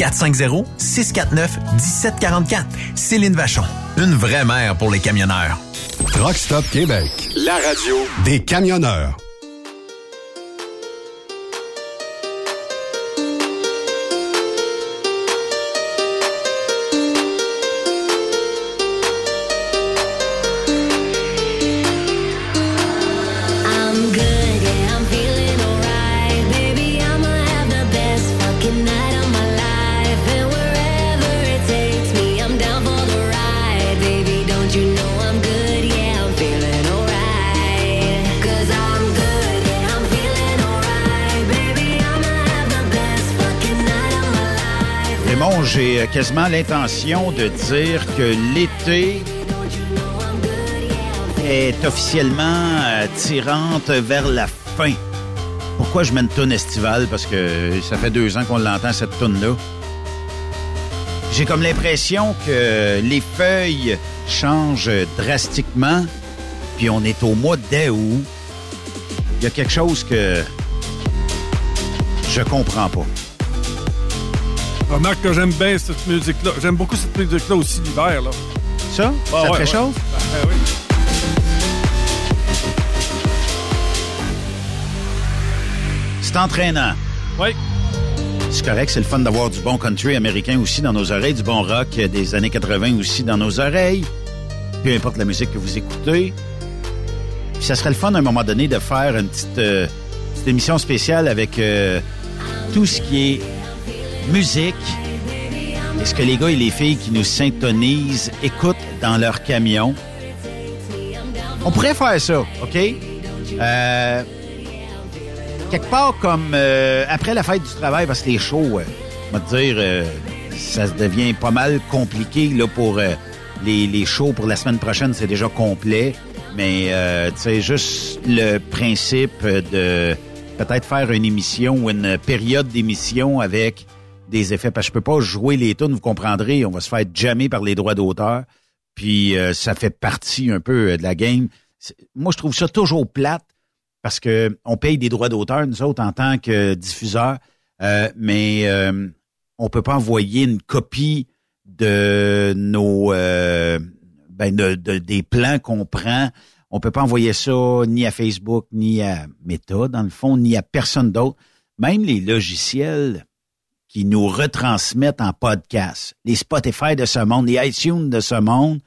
450-649-1744. Céline Vachon. Une vraie mère pour les camionneurs. Truck Stop Québec. La radio Des camionneurs. Quasiment l'intention de dire que l'été est officiellement euh, tirante vers la fin. Pourquoi je mets une toune estivale? Parce que ça fait deux ans qu'on l'entend, cette toune-là. J'ai comme l'impression que les feuilles changent drastiquement, puis on est au mois d'août. Il y a quelque chose que je comprends pas. Remarque que j'aime bien cette musique-là. J'aime beaucoup cette musique-là aussi l'hiver. Là. Ça? Ah, ça ouais, te réchauffe? ouais. Ben oui. C'est entraînant. Oui. C'est correct, c'est le fun d'avoir du bon country américain aussi dans nos oreilles, du bon rock des années 80 aussi dans nos oreilles. Peu importe la musique que vous écoutez. Puis ça serait le fun à un moment donné de faire une petite, euh, petite émission spéciale avec euh, tout ce qui est musique. Est-ce que les gars et les filles qui nous syntonisent écoutent dans leur camion? On pourrait faire ça, OK? Euh, quelque part comme euh, après la fête du travail, parce que les shows, euh, on va te dire, euh, ça devient pas mal compliqué là pour euh, les, les shows pour la semaine prochaine, c'est déjà complet. Mais euh, tu sais, juste le principe de peut-être faire une émission ou une période d'émission avec des effets. Parce que je peux pas jouer les tunes, vous comprendrez, on va se faire jammer par les droits d'auteur. Puis euh, ça fait partie un peu euh, de la game. Moi, je trouve ça toujours plate parce que on paye des droits d'auteur, nous autres, en tant que diffuseurs, euh, mais on peut pas envoyer une copie de nos ben de, de- des plans qu'on prend. On peut pas envoyer ça ni à Facebook, ni à Meta, dans le fond, ni à personne d'autre. Même les logiciels qui nous retransmettent en podcast, les Spotify de ce monde, les iTunes de ce monde,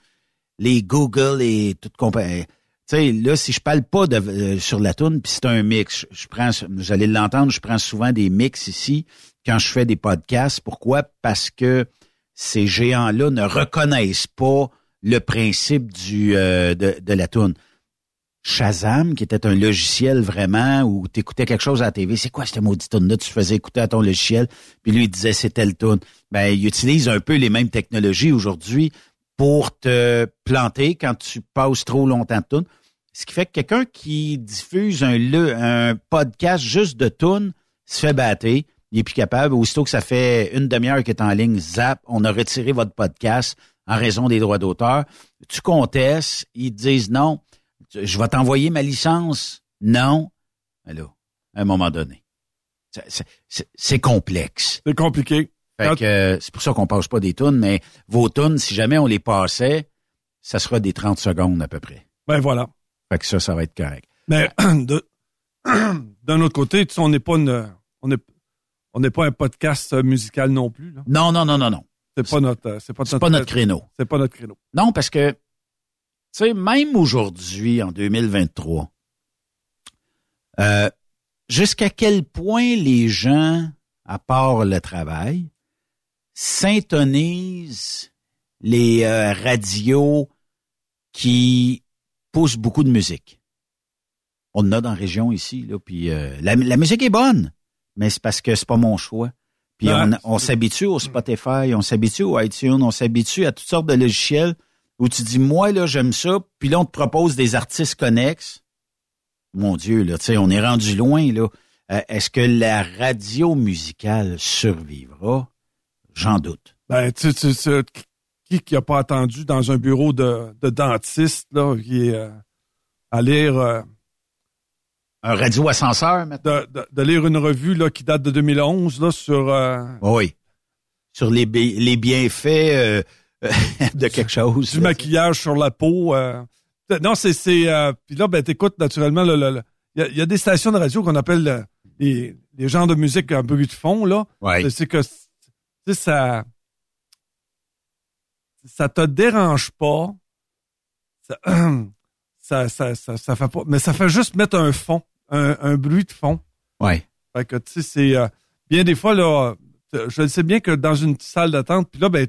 les Google et toute compagnie. Tu sais, là, si je parle pas de, euh, sur la toune, puis c'est un mix, je, je prends, vous allez l'entendre, je prends souvent des mix ici quand je fais des podcasts. Pourquoi? Parce que ces géants-là ne reconnaissent pas le principe du euh, de, de la toune. Shazam, qui était un logiciel vraiment où tu écoutais quelque chose à la TV, c'est quoi cette maudite tune-là? Tu faisais écouter à ton logiciel, puis lui, il disait c'est telle tune. Ben, il utilise un peu les mêmes technologies aujourd'hui pour te planter quand tu passes trop longtemps de tune. Ce qui fait que quelqu'un qui diffuse un, podcast juste de tune se fait battre. Il est plus capable. Aussitôt que ça fait une demi-heure qu'il est en ligne, zap, on a retiré votre podcast en raison des droits d'auteur. Tu contestes, ils te disent non, je vais t'envoyer ma licence. Non. Là, à un moment donné, c'est- complexe. C'est compliqué. Fait que, euh, c'est pour ça qu'on passe pas des tunes, mais vos tunes, si jamais on les passait, ça sera des 30 secondes à peu près. Ben voilà. Fait que ça, ça va être correct. Mais d'un autre côté, tu sais, on n'est pas une, on n'est on n'est pas un podcast euh, musical non plus. là. Non, non, non, non, non. C'est pas notre, euh, c'est pas C'est pas notre créneau. C'est pas notre créneau. Non, parce que, tu sais, même aujourd'hui, en 2023, euh, jusqu'à quel point les gens, à part le travail, s'intonisent les euh, radios qui poussent beaucoup de musique. On en a dans la région ici, là, puis euh, la, la musique est bonne, mais c'est parce que c'est pas mon choix. Puis on, on s'habitue au Spotify, on s'habitue au iTunes, on s'habitue à toutes sortes de logiciels où tu dis, moi, là, j'aime ça, puis là, on te propose des artistes connexes. Mon Dieu, là, tu sais, on est rendu loin, là. Euh, Est-ce que la radio musicale survivra? J'en doute. Ben, tu sais, tu qui qui a pas attendu dans un bureau de, de dentiste, là, qui est euh, à lire, euh, Un radio ascenseur, maintenant? de, de- de lire une revue, là, qui date de 2011, là, sur, Oui. Sur les, bi- les bienfaits de quelque chose. du là, maquillage sur la peau. euh. Non, c'est... euh, Puis là, ben, t'écoutes naturellement... le- le- le- Il y, a- il y a des stations de radio qu'on appelle euh, les, les genres de musique un bruit de fond, là. Ouais. C'est- que tu sais, ça... Ça te dérange pas. Ça, ça, ça, ça, ça fait pas... Mais ça fait juste mettre un fond, un, un bruit de fond. Ouais. Fait que, tu sais, c'est... euh, bien des fois, là, je sais bien que dans une salle d'attente, puis là, ben,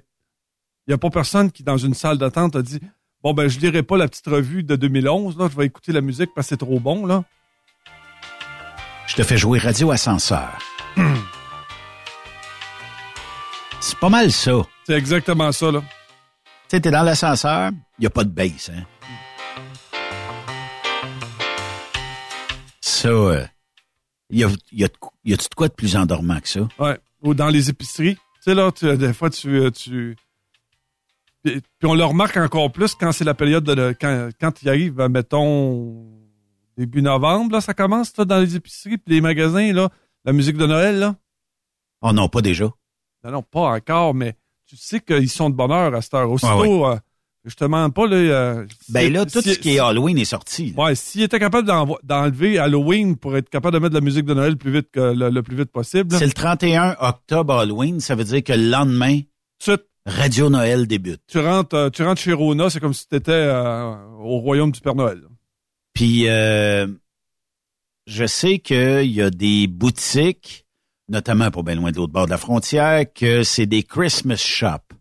il n'y a pas personne qui, dans une salle d'attente, a dit Bon, ben, je lirai pas la petite revue de 2011, là, je vais écouter la musique parce que c'est trop bon, là. Je te fais jouer radio ascenseur. C'est pas mal ça. C'est exactement ça, là. Tu sais, t'es dans l'ascenseur, il n'y a pas de bass, hein. Ça, euh, il y a, y a, de- y a-tu de quoi de plus endormant que ça? Ouais. Ou dans les épiceries. Tu sais, là, tu- des fois, tu. euh, tu... Puis, puis on le remarque encore plus quand c'est la période de. Quand, quand il arrive, ben, mettons, début novembre, là, ça commence, là, dans les épiceries, puis les magasins, là, la musique de Noël, là. Oh non, pas déjà. Non, non, pas encore, mais tu sais qu'ils sont de bonne heure à cette heure. Aussitôt, Ah euh, je te demande pas, là. euh, Ben là, tout si- ce qui est Halloween est sorti. là. Ouais, s'il était capable d'enlever Halloween pour être capable de mettre de la musique de Noël plus vite que le, le plus vite possible. C'est le 31 octobre Halloween, ça veut dire que le lendemain, Tu, Radio Noël débute. tu rentres, euh, tu rentres chez Rona, c'est comme si tu étais au royaume du Père Noël. Puis, euh, je sais qu'il y a des boutiques, notamment pour bien loin de l'autre bord de la frontière, que c'est des Christmas shops.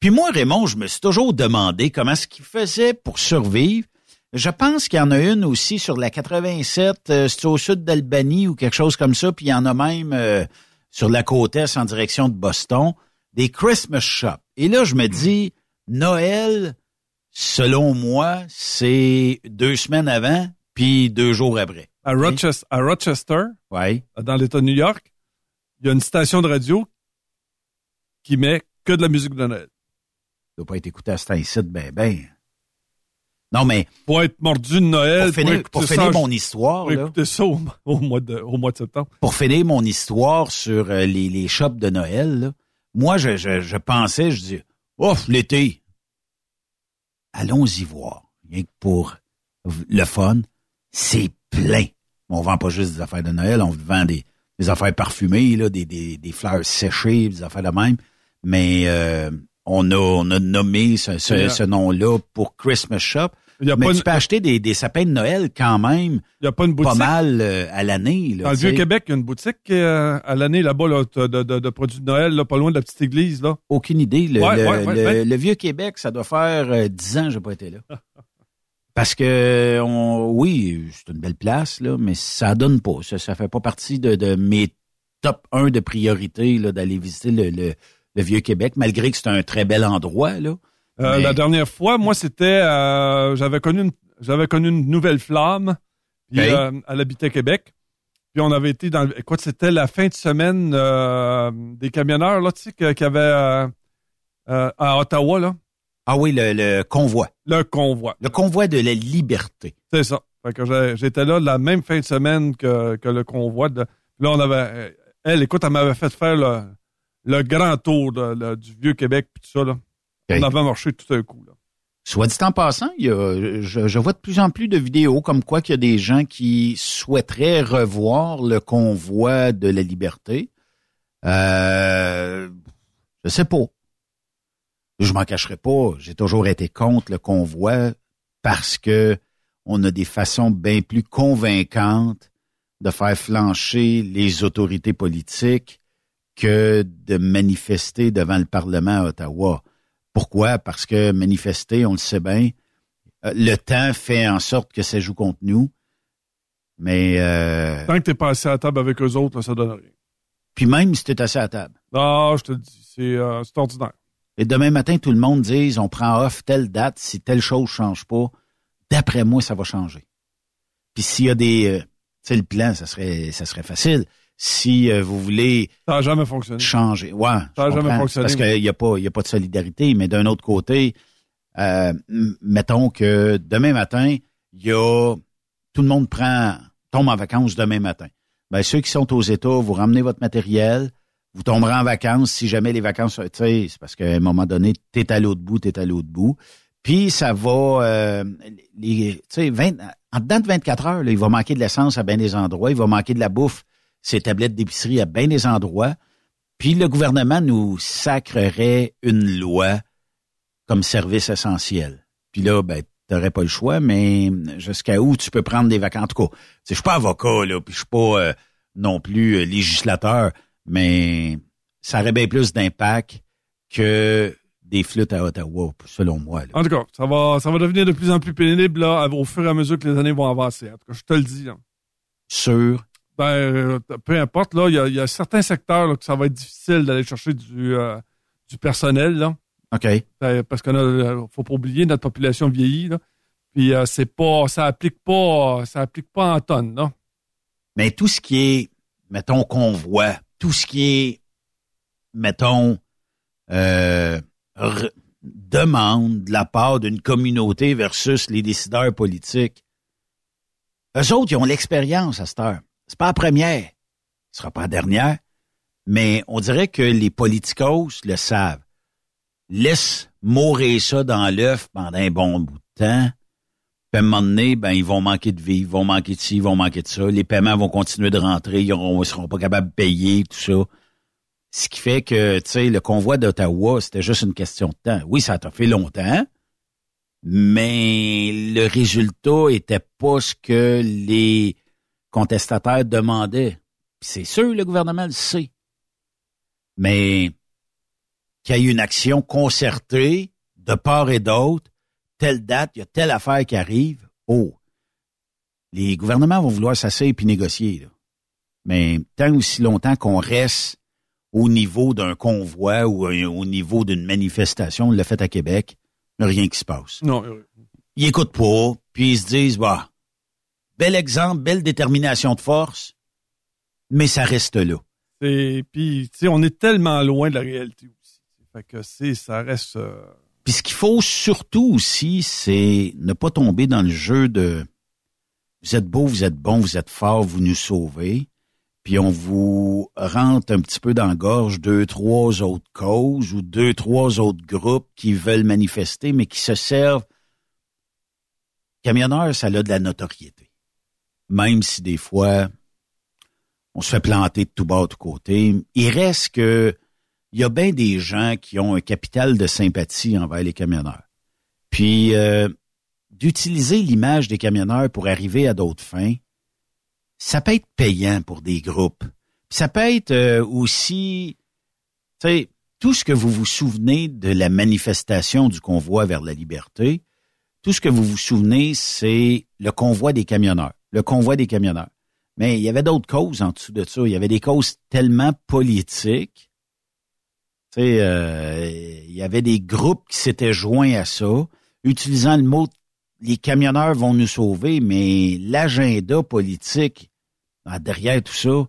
Puis moi, Raymond, je me suis toujours demandé comment est-ce qu'ils faisaient pour survivre. Je pense qu'il y en a une aussi sur la 87, euh, c'est au sud d'Albanie ou quelque chose comme ça, puis il y en a même euh, sur la côte est en direction de Boston, des Christmas shops. Et là, je me dis, Noël, selon moi, c'est deux semaines avant, puis deux jours après. À, Rochester, à Rochester, Ouais. dans l'État de New York, il y a une station de radio qui met que de la musique de Noël. Ça doit pas être écouté à ce temps-ci, ben, ben. Non, mais Pour être mordu de Noël, pour finir, pour mon histoire, pour là, écouter ça au, au mois de, au mois de septembre. pour finir mon histoire sur euh, les, les shops de Noël, là, moi, je, je, je pensais, je dis, ouf, l'été, allons-y voir. Rien que pour le fun, c'est plein. On vend pas juste des affaires de Noël, on vend des, des affaires parfumées, là, des, des, des fleurs séchées, des affaires de même. Mais euh, on, a, on a nommé ce, ce nom-là pour Christmas Shop. Il y a Mais pas tu une- peux acheter des, des sapins de Noël quand même Il n'y a pas une pas boutique. mal euh, à l'année. Dans le. Vieux-Québec, il y a une boutique euh, à l'année là-bas là, de, de- de produits de Noël, là, pas loin de la petite église. Là. Aucune idée. Le, Ouais, le- ouais, ouais, le- ouais. le Vieux-Québec, ça doit faire euh, 10 ans que j'ai pas été là. Parce que, on, oui, c'est une belle place, là, mais ça donne pas. Ça, ça fait pas partie de, de mes top 1 de priorité d'aller visiter le, le, le Vieux-Québec, malgré que c'est un très bel endroit. Là. Euh, Mais- La dernière fois, moi, c'était... euh, j'avais connu une j'avais connu une nouvelle flamme. Puis, Ok. euh, elle habitait Québec. Puis on avait été dans... le- Écoute, c'était la fin de semaine euh, des camionneurs, là, tu sais, qu'il y avait euh, euh, à Ottawa, là. Ah oui, le, le convoi. Le convoi. Le convoi de la liberté. C'est ça. Fait que j'étais là la même fin de semaine que, que le convoi. De, là, on avait... Elle, écoute, elle m'avait fait faire le, le grand tour de- le- du Vieux-Québec puis tout ça, là. Ok. On avait marché tout un coup, là. Soit dit en passant, il y a, je, je vois de plus en plus de vidéos comme quoi qu'il y a des gens qui souhaiteraient revoir le convoi de la liberté. Euh, je sais pas. Je m'en cacherai pas. J'ai toujours été contre le convoi parce que on a des façons bien plus convaincantes de faire flancher les autorités politiques que de manifester devant le Parlement à Ottawa. Pourquoi? Parce que manifester, on le sait bien, euh, le temps fait en sorte que ça joue contre nous. Mais euh, Tant que t'es pas assis à la table avec eux autres, là, ça donne rien. puis même si tu es assis à la table. Non, je te dis, c'est euh, c'est ordinaire. Et demain matin, tout le monde dise on prend off telle date, si telle chose change pas, d'après moi, ça va changer. Puis s'il y a des euh, tu sais, le plan, ça serait ça serait facile. Si euh, vous voulez Ça n'a jamais fonctionné. changer. Ouais, Ça a jamais fonctionné, Parce qu'il n'y a pas, y a pas de solidarité, mais d'un autre côté, euh, mettons que demain matin, il y a tout le monde prend tombe en vacances demain matin. Ben ceux qui sont aux États, vous ramenez votre matériel, vous tomberez en vacances si jamais les vacances, tu sais, c'est parce qu'à un moment donné, t'es à l'autre bout, t'es à l'autre bout. Puis ça va, euh, les, tu sais, 20 en dedans de 24 heures, là, il va manquer de l'essence à bien des endroits, il va manquer de la bouffe, ces tablettes d'épicerie à bien des endroits. Puis le gouvernement nous sacrerait une loi comme service essentiel. Puis là, ben, t'aurais pas le choix, mais jusqu'à où tu peux prendre des vacances? En tout cas, je suis pas avocat, là, puis je suis pas euh, non plus euh, législateur, mais ça aurait bien plus d'impact que des flûtes à Ottawa, selon moi. là. En tout cas, ça va, ça va devenir de plus en plus pénible là, au fur et à mesure que les années vont avancer. En tout cas, je te le dis. hein. Sur, Ben, euh, peu importe, là, il y a, il y a certains secteurs là, que ça va être difficile d'aller chercher du, euh, du personnel, là. OK. Euh, parce qu'on a, euh, faut pas oublier, notre population vieillit, là. Puis euh, c'est pas, ça applique pas, ça applique pas en tonnes, là. Mais tout ce qui est, mettons, convoi, tout ce qui est, mettons, euh, demande de la part d'une communauté versus les décideurs politiques, eux autres, ils ont l'expérience à cette heure. C'est pas la première, ce sera pas la dernière, mais on dirait que les politicos le savent. Laisse mourir ça dans l'œuf pendant un bon bout de temps. Puis à un moment donné, ben, ils vont manquer de vie, ils vont manquer de ci, ils vont manquer de ça. Les paiements vont continuer de rentrer, ils ne seront pas capables de payer, tout ça. Ce qui fait que, tu sais, le convoi d'Ottawa, c'était juste une question de temps. Oui, ça t'a fait longtemps, mais le résultat était pas ce que les contestataires demandaient. Puis c'est sûr, le gouvernement le sait. Mais qu'il y ait une action concertée de part et d'autre, telle date, il y a telle affaire qui arrive. Oh, les gouvernements vont vouloir s'asseoir puis négocier. Là. Mais tant aussi longtemps qu'on reste au niveau d'un convoi ou un- au niveau d'une manifestation, on l'a fait à Québec, il n'y a rien qui se passe. Non, euh, Ils écoutent pas, puis ils se disent, bah, bel exemple, belle détermination de force, mais ça reste là. c'est, puis, tu sais, on est tellement loin de la réalité aussi. Fait que c'est, ça reste, euh, Puis ce qu'il faut surtout aussi, c'est ne pas tomber dans le jeu de vous êtes beau, vous êtes bon, vous êtes fort, vous nous sauvez. Puis on vous rentre un petit peu dans la gorge deux, trois autres causes ou deux, trois autres groupes qui veulent manifester, mais qui se servent. Camionneur, ça a de la notoriété. Même si des fois, on se fait planter de tout bas, de côté. Il reste que il y a bien des gens qui ont un capital de sympathie envers les camionneurs. Puis euh, d'utiliser l'image des camionneurs pour arriver à d'autres fins, ça peut être payant pour des groupes. Puis ça peut être euh, aussi, tu sais, tout ce que vous vous souvenez de la manifestation du convoi vers la liberté, tout ce que vous vous souvenez, c'est le convoi des camionneurs, le convoi des camionneurs. Mais il y avait d'autres causes en dessous de ça. Il y avait des causes tellement politiques tu sais, euh, il y avait des groupes qui s'étaient joints à ça, utilisant le mot les camionneurs vont nous sauver, mais l'agenda politique ah, derrière tout ça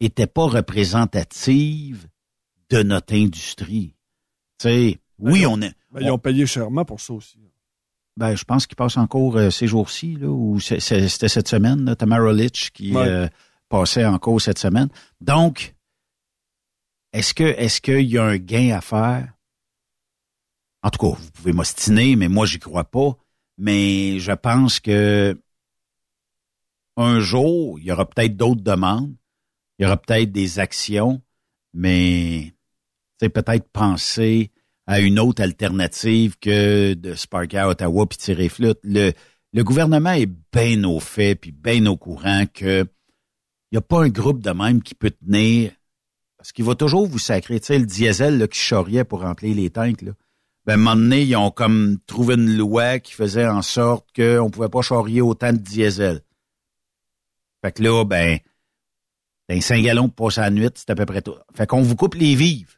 était pas représentative de notre industrie. Tu sais, oui, Ben, on est. ben, ils ont payé chèrement pour ça aussi. Ben, je pense qu'il passe encore euh, ces jours-ci, ou c'était cette semaine, là, Tamara Litch qui Ouais. euh, passait encore cette semaine. Donc, est-ce que est-ce qu'il y a un gain à faire? En tout cas, vous pouvez m'ostiner, mais moi, j'y crois pas. Mais je pense que un jour, il y aura peut-être d'autres demandes, il y aura peut-être des actions, mais c'est peut-être penser à une autre alternative que de se parker à Ottawa puis tirer flûte. Le, le gouvernement est bien au fait puis bien au courant que il n'y a pas un groupe de même qui peut tenir parce qu'il va toujours vous sacrer. Tu sais, le diesel là, qui charriait pour remplir les tanks, là. Ben, à un moment donné, ils ont comme trouvé une loi qui faisait en sorte qu'on ne pouvait pas charrier autant de diesel. Fait que là, ben, ben 5 gallons pour passer la nuit, c'est à peu près tout. Fait qu'on vous coupe les vives.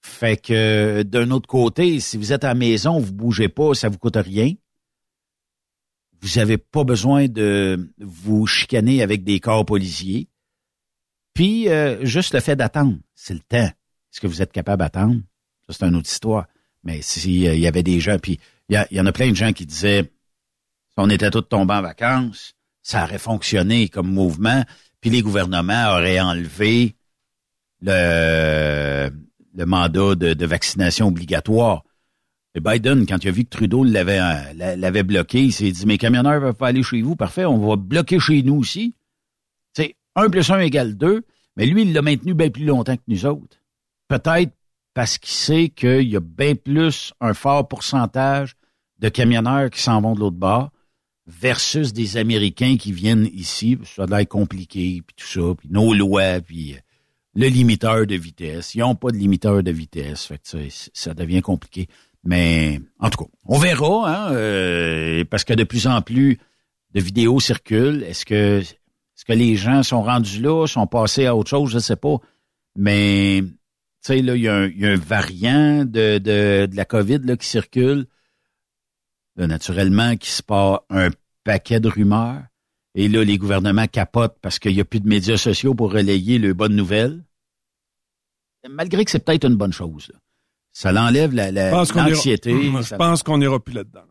Fait que d'un autre côté, si vous êtes à la maison, vous bougez pas, ça vous coûte rien. Vous avez pas besoin de vous chicaner avec des corps policiers. Puis euh, juste le fait d'attendre, c'est le temps. Est-ce que vous êtes capable d'attendre? Ça, c'est une autre histoire. Mais s'il y avait des gens, puis il y, y en a plein de gens qui disaient si on était tous tombés en vacances, ça aurait fonctionné comme mouvement, puis les gouvernements auraient enlevé le, le mandat de, vaccination obligatoire. Et Biden, quand il a vu que Trudeau l'avait euh, bloqué, il s'est dit Mes camionneurs ne peuvent pas aller chez vous, parfait, on va bloquer chez nous aussi. C'est 1 plus 1 égale 2, mais lui, il l'a maintenu bien plus longtemps que nous autres. Peut-être parce qu'il sait qu'il y a bien plus un fort pourcentage de camionneurs qui s'en vont de l'autre bord versus des Américains qui viennent ici. Ça a l'air compliqué, puis tout ça, puis nos lois, puis euh, le limiteur de vitesse. Ils n'ont pas de limiteur de vitesse. Fait que ça, ça devient compliqué. Mais en tout cas, on verra, hein, euh, parce que de plus en plus de vidéos circulent. Est-ce que est-ce que les gens sont rendus là, sont passés à autre chose, je ne sais pas. Mais tu sais, là, il y, a un- variant de, de, de la COVID là, qui circule. Naturellement, qui se part un paquet de rumeurs. Et là, les gouvernements capotent parce qu'il n'y a plus de médias sociaux pour relayer les bonnes nouvelles. Malgré que c'est peut-être une bonne chose. là. Ça l'enlève la, Je la- pense qu'on ira- l'anxiété. Je Ça- pense qu'on n'ira plus là-dedans.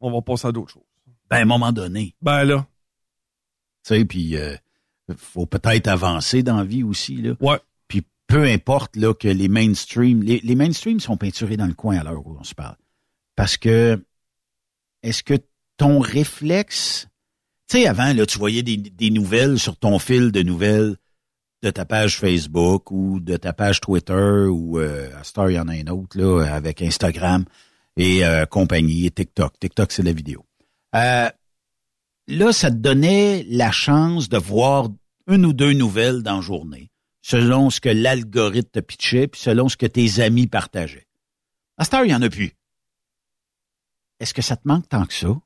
On va passer à d'autres choses. Ben, à un moment donné. Ben là. Tu sais, puis euh, faut peut-être avancer dans la vie aussi. Là. Ouais. Puis peu importe là, que les mainstream, les, les mainstream sont peinturés dans le coin à l'heure où on se parle. Parce que est-ce que ton réflexe. Tu sais, avant, là, tu voyais des, des nouvelles sur ton fil de nouvelles de ta page Facebook ou de ta page Twitter ou euh, à Star, il y en a un autre là, avec Instagram et euh, compagnie, et TikTok. TikTok, c'est la vidéo. Euh, là, ça te donnait la chance de voir une ou deux nouvelles dans la journée, selon ce que l'algorithme te pitchait, puis selon ce que tes amis partageaient. À heure, il n'y en a plus. Est-ce que ça te manque tant que ça?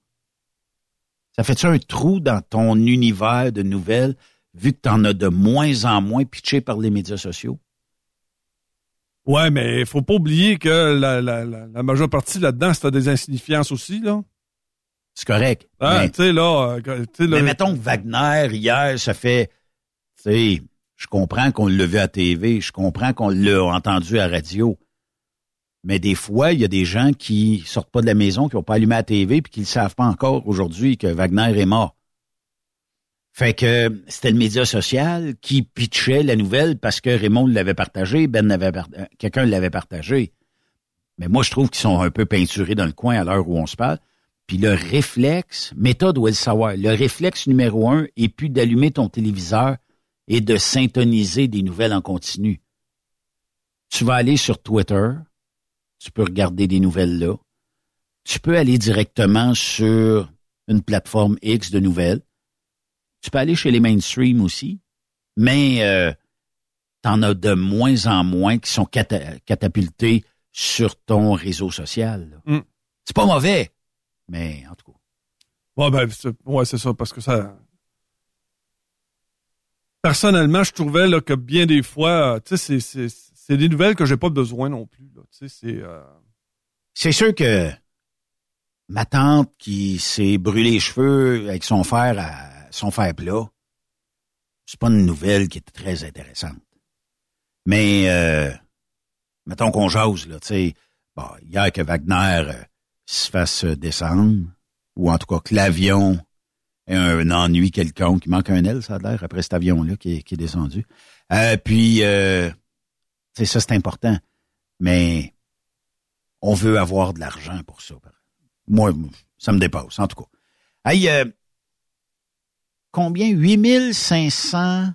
Ça fait-tu un trou dans ton univers de nouvelles, vu que tu en as de moins en moins pitché par les médias sociaux? Ouais, mais il faut pas oublier que la, la, la, la majeure partie là-dedans, c'est des insignifiances aussi, là. C'est correct. Ah, mais- tu sais, là, euh, là, Mais mettons que Wagner, hier, ça fait, tu sais, je comprends qu'on l'a vu à TV, je comprends qu'on l'a entendu à radio. Mais des fois, il y a des gens qui sortent pas de la maison, qui n'ont pas allumé la TV, puis qui ne savent pas encore aujourd'hui que Wagner est mort. Fait que c'était le média social qui pitchait la nouvelle parce que Raymond l'avait partagé, Ben l'avait euh, quelqu'un l'avait partagé. Mais moi, je trouve qu'ils sont un peu peinturés dans le coin à l'heure où on se parle. Puis le réflexe, méthode doit le savoir, le réflexe numéro un est plus d'allumer ton téléviseur et de syntoniser des nouvelles en continu. Tu vas aller sur Twitter, tu peux regarder des nouvelles là. Tu peux aller directement sur une plateforme X de nouvelles. Tu peux aller chez les mainstream aussi, mais euh, t'en as de moins en moins qui sont cata- catapultés sur ton réseau social. Mm. C'est pas mauvais, mais en tout cas. Ouais, ben, c'est, ouais, ça, parce que ça. Personnellement, je trouvais là, que bien des fois, tu sais, c'est, des nouvelles que j'ai pas besoin non plus. Tu sais, c'est. euh, C'est sûr que ma tante qui s'est brûlé les cheveux avec son fer à son fer plat, c'est pas une nouvelle qui est très intéressante. Mais euh, mettons qu'on jase, là, tu sais, bon, hier que Wagner euh, se fasse descendre, ou en tout cas que l'avion ait un ennui quelconque, il manque un aile, ça a l'air, après cet avion-là qui est, qui est descendu. Euh, puis, euh, tu sais, ça, c'est important. Mais on veut avoir de l'argent pour ça. Moi, ça me dépasse, en tout cas. Hey, euh, combien? 8500...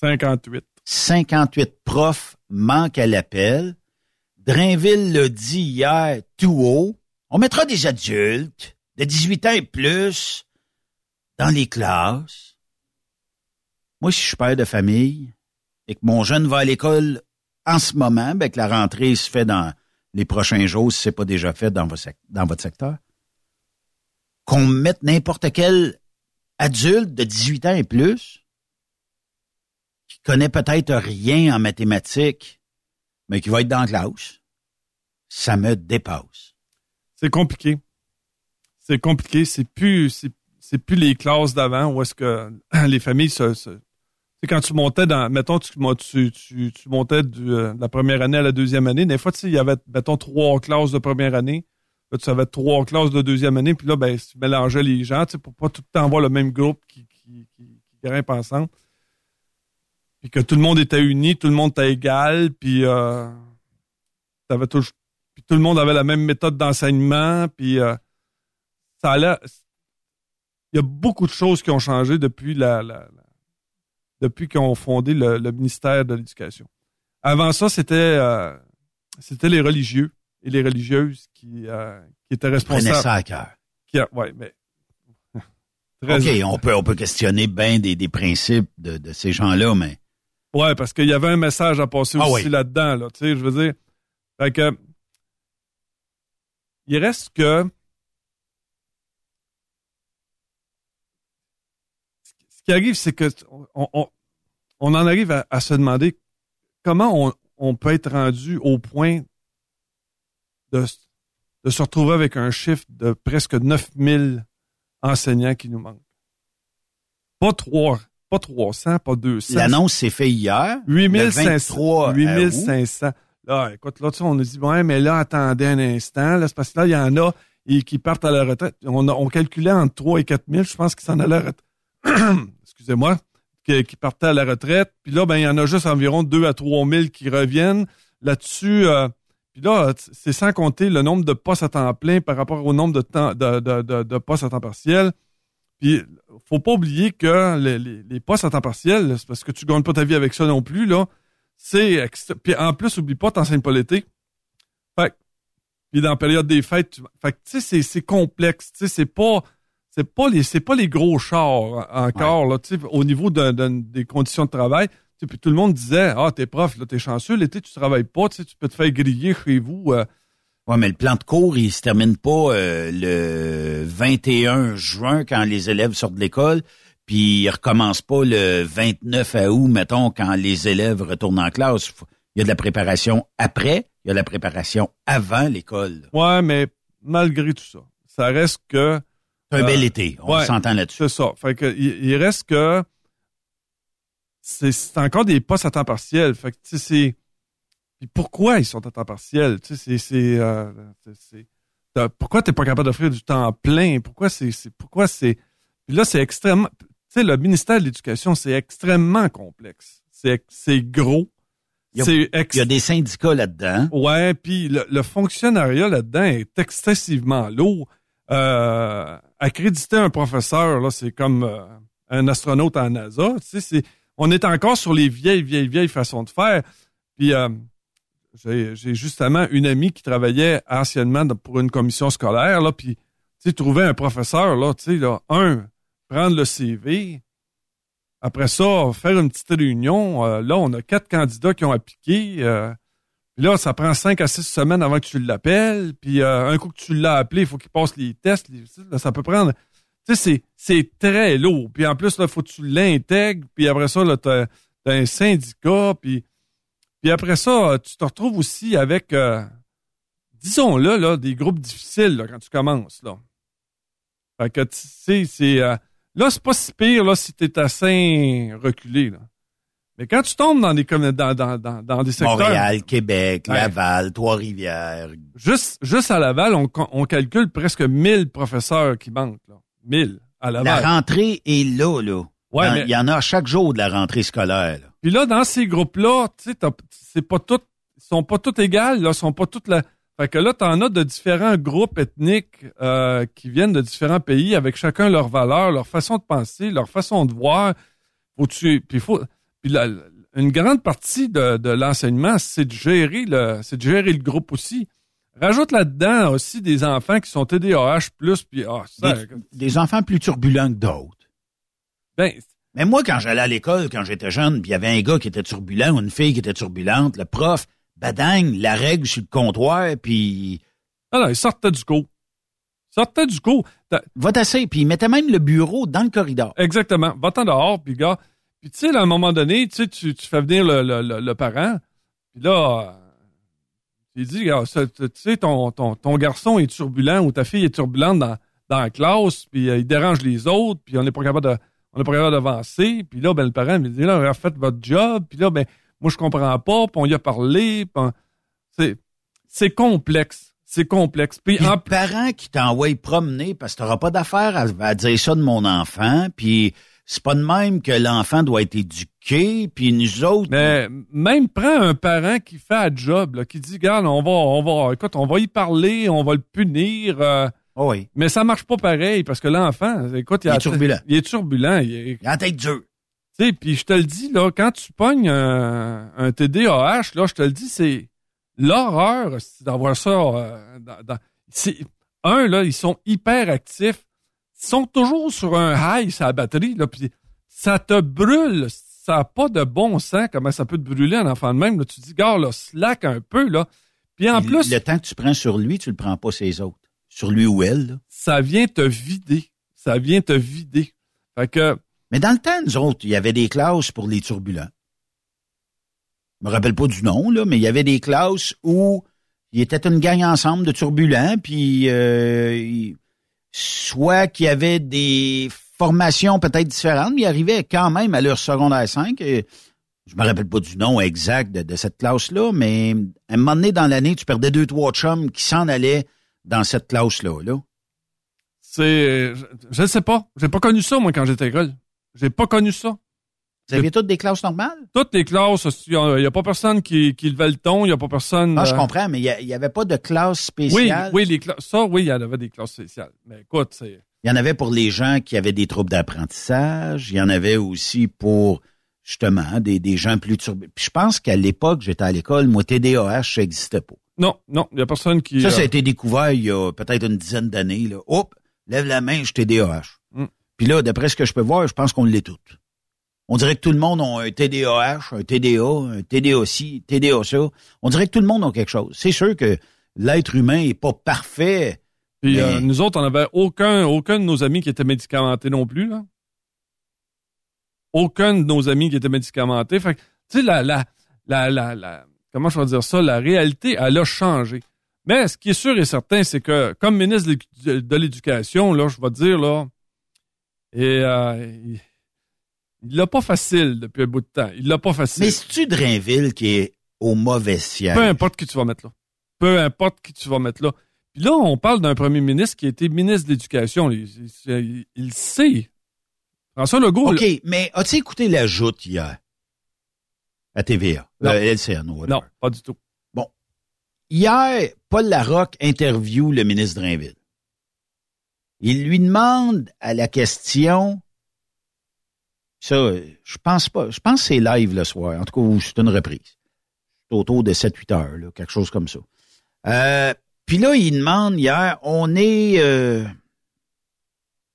58. 58 profs manquent à l'appel. Drainville l'a dit hier tout haut. On mettra des adultes de 18 ans et plus dans les classes. Moi, si je suis père de famille et que mon jeune va à l'école en ce moment, ben, que la rentrée se fait dans les prochains jours, si c'est pas déjà fait dans votre secteur, qu'on mette n'importe quel adulte de 18 ans et plus qui connaît peut-être rien en mathématiques, mais qui va être dans la classe, ça me dépasse. C'est compliqué. C'est compliqué. C'est plus, c'est, c'est plus les classes d'avant où est-ce que les familles se, sais, quand tu montais dans, mettons, tu, tu, tu, tu montais du, euh, de la première année à la deuxième année, des fois, tu il y avait, mettons, trois classes de première année. Tu avais trois classes de deuxième année, puis là, ben, tu mélangeais les gens, tu sais, pour pas tout le temps avoir le même groupe qui, qui, qui, qui grimpe ensemble. Puis que tout le monde était uni, tout le monde était égal, puis euh, t'avais tout, puis tout le monde avait la même méthode d'enseignement, puis euh, ça allait. Il y a beaucoup de choses qui ont changé depuis la, la- la- depuis qu'ils ont fondé le, le ministère de l'Éducation. Avant ça, c'était euh, c'était les religieux et les religieuses qui, euh, qui étaient responsables. Prenez ça à cœur. Qui ouais, mais Très- OK, on peut, on peut questionner bien des, des principes de, de ces gens-là, mais Ouais, parce qu'il y avait un message à passer Ah aussi oui. là-dedans, là. Tu sais, je veux dire. Fait que. Il reste que. Ce qui arrive, c'est que on, on- on en arrive à, à se demander comment on, on peut être rendu au point de, se retrouver avec un chiffre de presque 9000 enseignants qui nous manquent. Pas trois, pas 300, pas 200. l'annonce s'est faite hier. le 8500. 23 août. 8500. Là, écoute, là, on nous dit, ouais, mais là, attendez un instant. Là, c'est parce que là, il y en a et qui partent à la retraite. On, a- on calculait entre 3 et 4 000, je pense qu'ils s'en allaient à la retraite. Excusez-moi. Qui, qui partaient à la retraite. Puis là, ben, il y en a juste environ 2 à 3 000 qui reviennent. Là-dessus, euh, puis là, c'est sans compter le nombre de postes à temps plein par rapport au nombre de, temps, de, de, de, de postes à temps partiel. Puis, faut pas oublier que les, les, les postes à temps partiel, c'est parce que tu gagnes pas ta vie avec ça non plus, là. C'est Puis en plus, oublie pas, t'enseignes pas l'été. Fait puis dans la période des fêtes, tu... fait que, tu sais, c'est- complexe. Tu sais, c'est pas, c'est pas les, c'est pas les gros chars encore, là, tu sais, au niveau de- de- des conditions de travail. Puis tout le monde disait, ah, t'es prof, là, t'es chanceux, l'été, tu travailles pas, tu sais, tu peux te faire griller chez vous. euh. Ouais, mais le plan de cours, il se termine pas euh, le 21 juin quand les élèves sortent de l'école, puis il recommence pas le 29 août, mettons, quand les élèves retournent en classe. Il y a de la préparation après, il y a de la préparation avant l'école. Ouais, mais malgré tout ça, ça reste que. C'est un euh, bel été, on ouais, s'entend là-dessus. C'est ça. Fait que il, il reste que c'est encore des postes à temps partiel. Fait que tu sais, c'est. Puis pourquoi ils sont à temps partiel? Tu sais, c'est. c'est, euh, pourquoi t'es pas capable d'offrir du temps plein? Pourquoi c'est. pourquoi c'est. Puis là, c'est extrêmement. Tu sais, le ministère de l'Éducation, c'est extrêmement complexe. C'est c'est gros. Il y a- ex- Il y a des syndicats là-dedans. Ouais, puis le, le fonctionnariat là-dedans est excessivement lourd. Euh, accréditer un professeur, là, c'est comme euh, un astronaute en NASA. Tu sais, c'est, on est encore sur les vieilles, vieilles, vieilles façons de faire. Puis euh, j'ai, justement une amie qui travaillait anciennement pour une commission scolaire, là, puis tu trouver un professeur, là, tu sais, là, un, prendre le CV, après ça, faire une petite réunion. Euh, là, on a quatre candidats qui ont appliqué. euh, puis là, ça prend cinq à six semaines avant que tu l'appelles. Puis un coup que tu l'as appelé, il faut qu'il passe les tests. ça peut prendre. Tu sais, c'est, très lourd. Puis en plus, il faut que tu l'intègres. Puis après ça, là, t'as, t'as un syndicat. Puis, puis après ça, tu te retrouves aussi avec, euh, disons-le, là, des groupes difficiles là, quand tu commences. Là. Fait que, tu sais, c'est... euh, là, c'est pas si pire là, si t'es assez reculé. Là. Mais quand tu tombes dans des, dans, dans, dans, dans des secteurs... Montréal, Québec, Ouais. Laval, Trois-Rivières. Juste, juste à Laval, on, on calcule presque 1000 professeurs qui manquent. Là. 1000 à La rentrée est là, là. Ouais, Dans- mais- Il y en a chaque jour de la rentrée scolaire. là. Puis là, dans ces groupes-là, tu sais, c'est pas tout, ils sont pas tous égales, là, sont pas toutes la. Fait que là, t'en as de différents groupes ethniques euh, qui viennent de différents pays avec chacun leurs valeurs, leur façon de penser, leur façon de voir. Faut tu, puis faut, puis la- une grande partie de, de l'enseignement, c'est de gérer le, c'est de gérer le groupe aussi. Rajoute là-dedans aussi des enfants qui sont TDAH plus, puis ah, ça, Des, des enfants plus turbulents que d'autres. ben, Mais moi, quand j'allais à l'école, quand j'étais jeune, puis il y avait un gars qui était turbulent ou une fille qui était turbulente, le prof, badang, la règle sur le comptoir, puis ah non, ils sortaient du cours. Ils sortaient du cours. Va t'asseoir, puis il mettait même le bureau dans le corridor. Exactement. Va-t'en dehors, puis gars. Puis tu sais, à un moment donné, tu tu tu fais venir le, le, le, le parent, puis là, il dit, ça, tu sais, ton, ton, ton garçon est turbulent ou ta fille est turbulente dans, dans la classe, puis euh, il dérange les autres, puis on n'est pas capable de on n'est pas capable d'avancer. Puis là, ben, le parent me dit, là, faites votre job, puis là, ben, moi, je comprends pas, puis on y a parlé, on- c'est complexe. C'est complexe. Puis Puis en le parent qui t'envoie promener parce que t'auras pas d'affaire à, à dire ça de mon enfant, puis c'est pas de même que l'enfant doit être éduqué, puis nous autres... Mais même prends un parent qui fait un job, là, qui dit, regarde, on va, on va, écoute, on va y parler, on va le punir. euh, Oh oui. mais ça marche pas pareil parce que l'enfant, écoute, il, est turbulent. Il est turbulent. Il est, Il a la tête dure. tu sais, puis je te le dis là, quand tu pognes un, un TDAH, là, je te le dis, c'est l'horreur d'avoir ça. euh, dans, un là, ils sont hyper actifs, sont toujours sur un high la batterie là, puis ça te brûle. Ça n'a pas de bon sens comment ça peut te brûler un enfant de même. Là. Tu te dis, gars, là, slack un peu là. Puis en plus, Le temps que tu prends sur lui, tu le prends pas ses autres. Sur lui ou elle. là. ça vient te vider. Ça vient te vider. Fait que Mais dans le temps, nous autres, il y avait des classes pour les turbulents. Je me rappelle pas du nom, là, mais il y avait des classes où il était une gang ensemble de turbulents, puis euh, soit qu'il y avait des formations peut-être différentes, mais ils arrivaient quand même à leur secondaire 5. et je me rappelle pas du nom exact de, cette classe-là, mais à un moment donné dans l'année, tu perdais deux, trois chums qui s'en allaient dans cette classe-là. Là. c'est, je, je sais pas. J'ai pas connu ça moi quand j'étais à. J'ai pas connu ça. Vous aviez toutes des classes normales? Toutes les classes, il y a pas personne qui, qui levait le ton, il y a pas personne. Ah, je euh, comprends, mais il n'y avait pas de classe Oui, spéciale? oui, les classes. Ça, oui, il y en avait des classes spéciales. Mais écoute, c'est. Il y en avait pour les gens qui avaient des troubles d'apprentissage. Il y en avait aussi pour, justement, des, des gens plus turbulents. Puis je pense qu'à l'époque, j'étais à l'école, moi, TDAH, ça n'existait pas. Non, non, il y a personne qui. Ça, euh, ça a été découvert il y a peut-être une dizaine d'années. Hop, lève la main, je suis TDAH. Mm. Puis là, d'après ce que je peux voir, je pense qu'on l'est toutes. On dirait que tout le monde a un TDAH, un TDA, un TDA-ci, TDA ça. On dirait que tout le monde a quelque chose. C'est sûr que l'être humain est pas parfait. Puis mais- euh, nous autres, on avait aucun, aucun de nos amis qui était médicamenté non plus, là. Aucun de nos amis qui était médicamenté. Fait que, tu sais, la, la, la, la, comment je vais dire ça, la réalité, elle a changé. Mais ce qui est sûr et certain, c'est que, comme ministre de l'édu- de l'Éducation, là, je vais te dire, là, et, euh, il- l'a pas facile depuis un bout de temps. Il l'a pas facile. Mais c'est-tu Drainville qui est au mauvais siège? Peu importe qui tu vas mettre là. Peu importe qui tu vas mettre là. Puis là, on parle d'un premier ministre qui a été ministre de l'Éducation. Il, il- il sait. François Legault, OK, là- mais as-tu écouté la joute hier? À TVA. Non. Euh, LCN, non, pas du tout. Hier, Paul Larocque interview le ministre Drainville. Il lui demande à la question, ça, euh, je pense pas, je pense que c'est live le soir, en tout cas, c'est une reprise. Autour de 7-8 heures, là, quelque chose comme ça. Euh, Puis là, il demande hier, on est euh,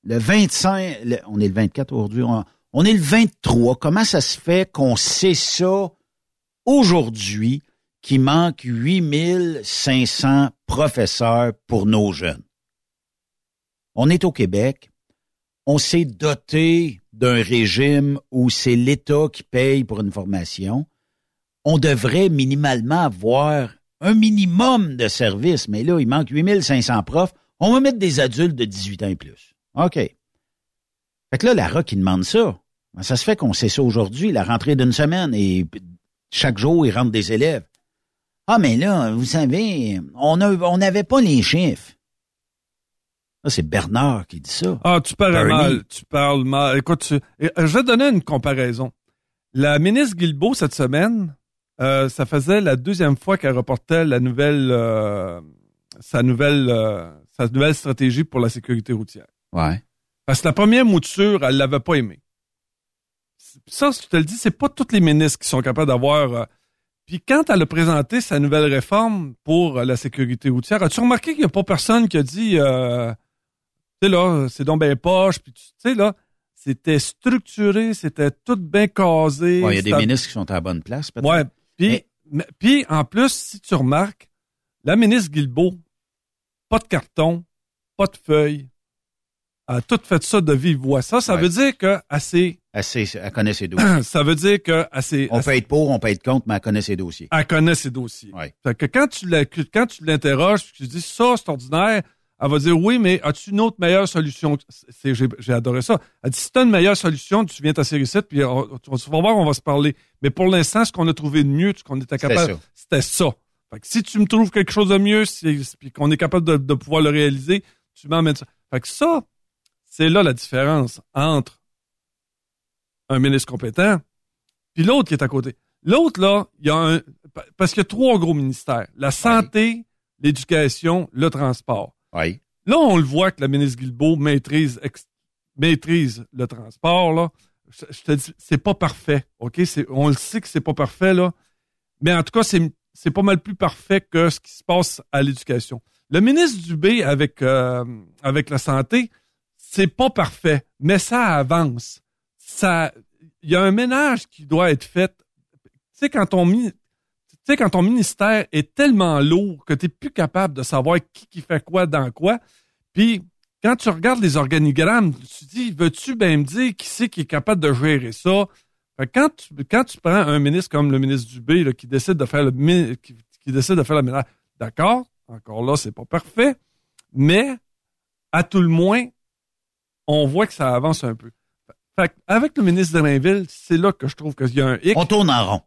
le 25, le- on est le 24 aujourd'hui, on est le 23. Comment ça se fait qu'on sait ça aujourd'hui qu'il manque 8500 professeurs pour nos jeunes? On est au Québec. On s'est doté d'un régime où c'est l'État qui paye pour une formation. On devrait minimalement avoir un minimum de services, mais là, il manque 8500 profs. On va mettre des adultes de 18 ans et plus. OK. Fait que là, la ROC, il demande ça. Ça se fait qu'on sait ça aujourd'hui, la rentrée d'une semaine, et chaque jour, il rentre des élèves? Ah, mais là, vous savez, on n'avait pas les chiffres. C'est Bernard qui dit ça. Ah, tu parles Bernie. mal. Tu parles mal. Écoute, tu- euh, je vais te donner une comparaison. La ministre Guilbeault, cette semaine, euh, ça faisait la deuxième fois qu'elle reportait la nouvelle, euh, sa nouvelle, euh, sa nouvelle stratégie pour la sécurité routière. Ouais. Parce que la première mouture, elle l'avait pas aimée. Ça, je te le dis, c'est pas tous les ministres qui sont capables d'avoir. Puis quand elle a présenté sa nouvelle réforme pour la sécurité routière, as-tu remarqué qu'il n'y a pas personne qui a dit, sais là, c'est donc bien poche, puis tu sais là, c'était structuré, c'était tout bien casé. Ouais, Il y a des ministres qui sont à la bonne place, peut-être. Ouais. Puis, mais- puis, en plus, si tu remarques, la ministre Guilbeault, pas de carton, pas de feuille, elle a tout fait ça de vive voix. Ça, ça Ouais. veut dire qu'elle s'est- Elle, connaît ses dossiers. ça veut dire s'est- on peut être pour, on peut être contre, mais elle connaît ses dossiers. elle connaît ses dossiers. Ouais. Fait que quand tu la- que- quand tu l'interroges, que tu dis ça, c'est ordinaire, elle va dire oui, mais as-tu une autre meilleure solution? J'ai adoré ça. Elle dit si tu as une meilleure solution, tu viens t'asseoir ici, puis on, on, on va voir, on va se parler. Mais pour l'instant, ce qu'on a trouvé de mieux, ce qu'on était capable, c'était ça. Fait que si tu me trouves quelque chose de mieux, puis qu'on est capable de, de pouvoir le réaliser, tu m'emmènes ça. Fait que ça, c'est là la différence entre un ministre compétent puis l'autre qui est à côté. L'autre, là, il y a un. Parce qu'il y a trois gros ministères la santé, l'éducation, le transport. Là, on le voit que la ministre Guilbeault maîtrise, maîtrise le transport, là. Je, te dis, c'est pas parfait, OK? On le sait que c'est pas parfait, là. Mais en tout cas, c'est pas mal plus parfait que ce qui se passe à l'éducation. Le ministre Dubé avec, euh, avec la santé, c'est pas parfait, mais ça avance. Ça, il y a un ménage qui doit être fait. Tu sais, quand tu sais, quand ton ministère est tellement lourd que tu n'es plus capable de savoir qui, fait quoi dans quoi, puis quand tu regardes les organigrammes, tu dis, veux-tu bien me dire qui c'est qui est capable de gérer ça? Quand, tu, quand tu prends un ministre comme le ministre Dubé qui décide de faire le qui, qui décide de faire le ménage, d'accord, encore là, c'est pas parfait, mais à tout le moins, on voit que ça avance un peu. Fait avec le ministre de Rainville, c'est là que je trouve qu'il y a un hic. On tourne en rond.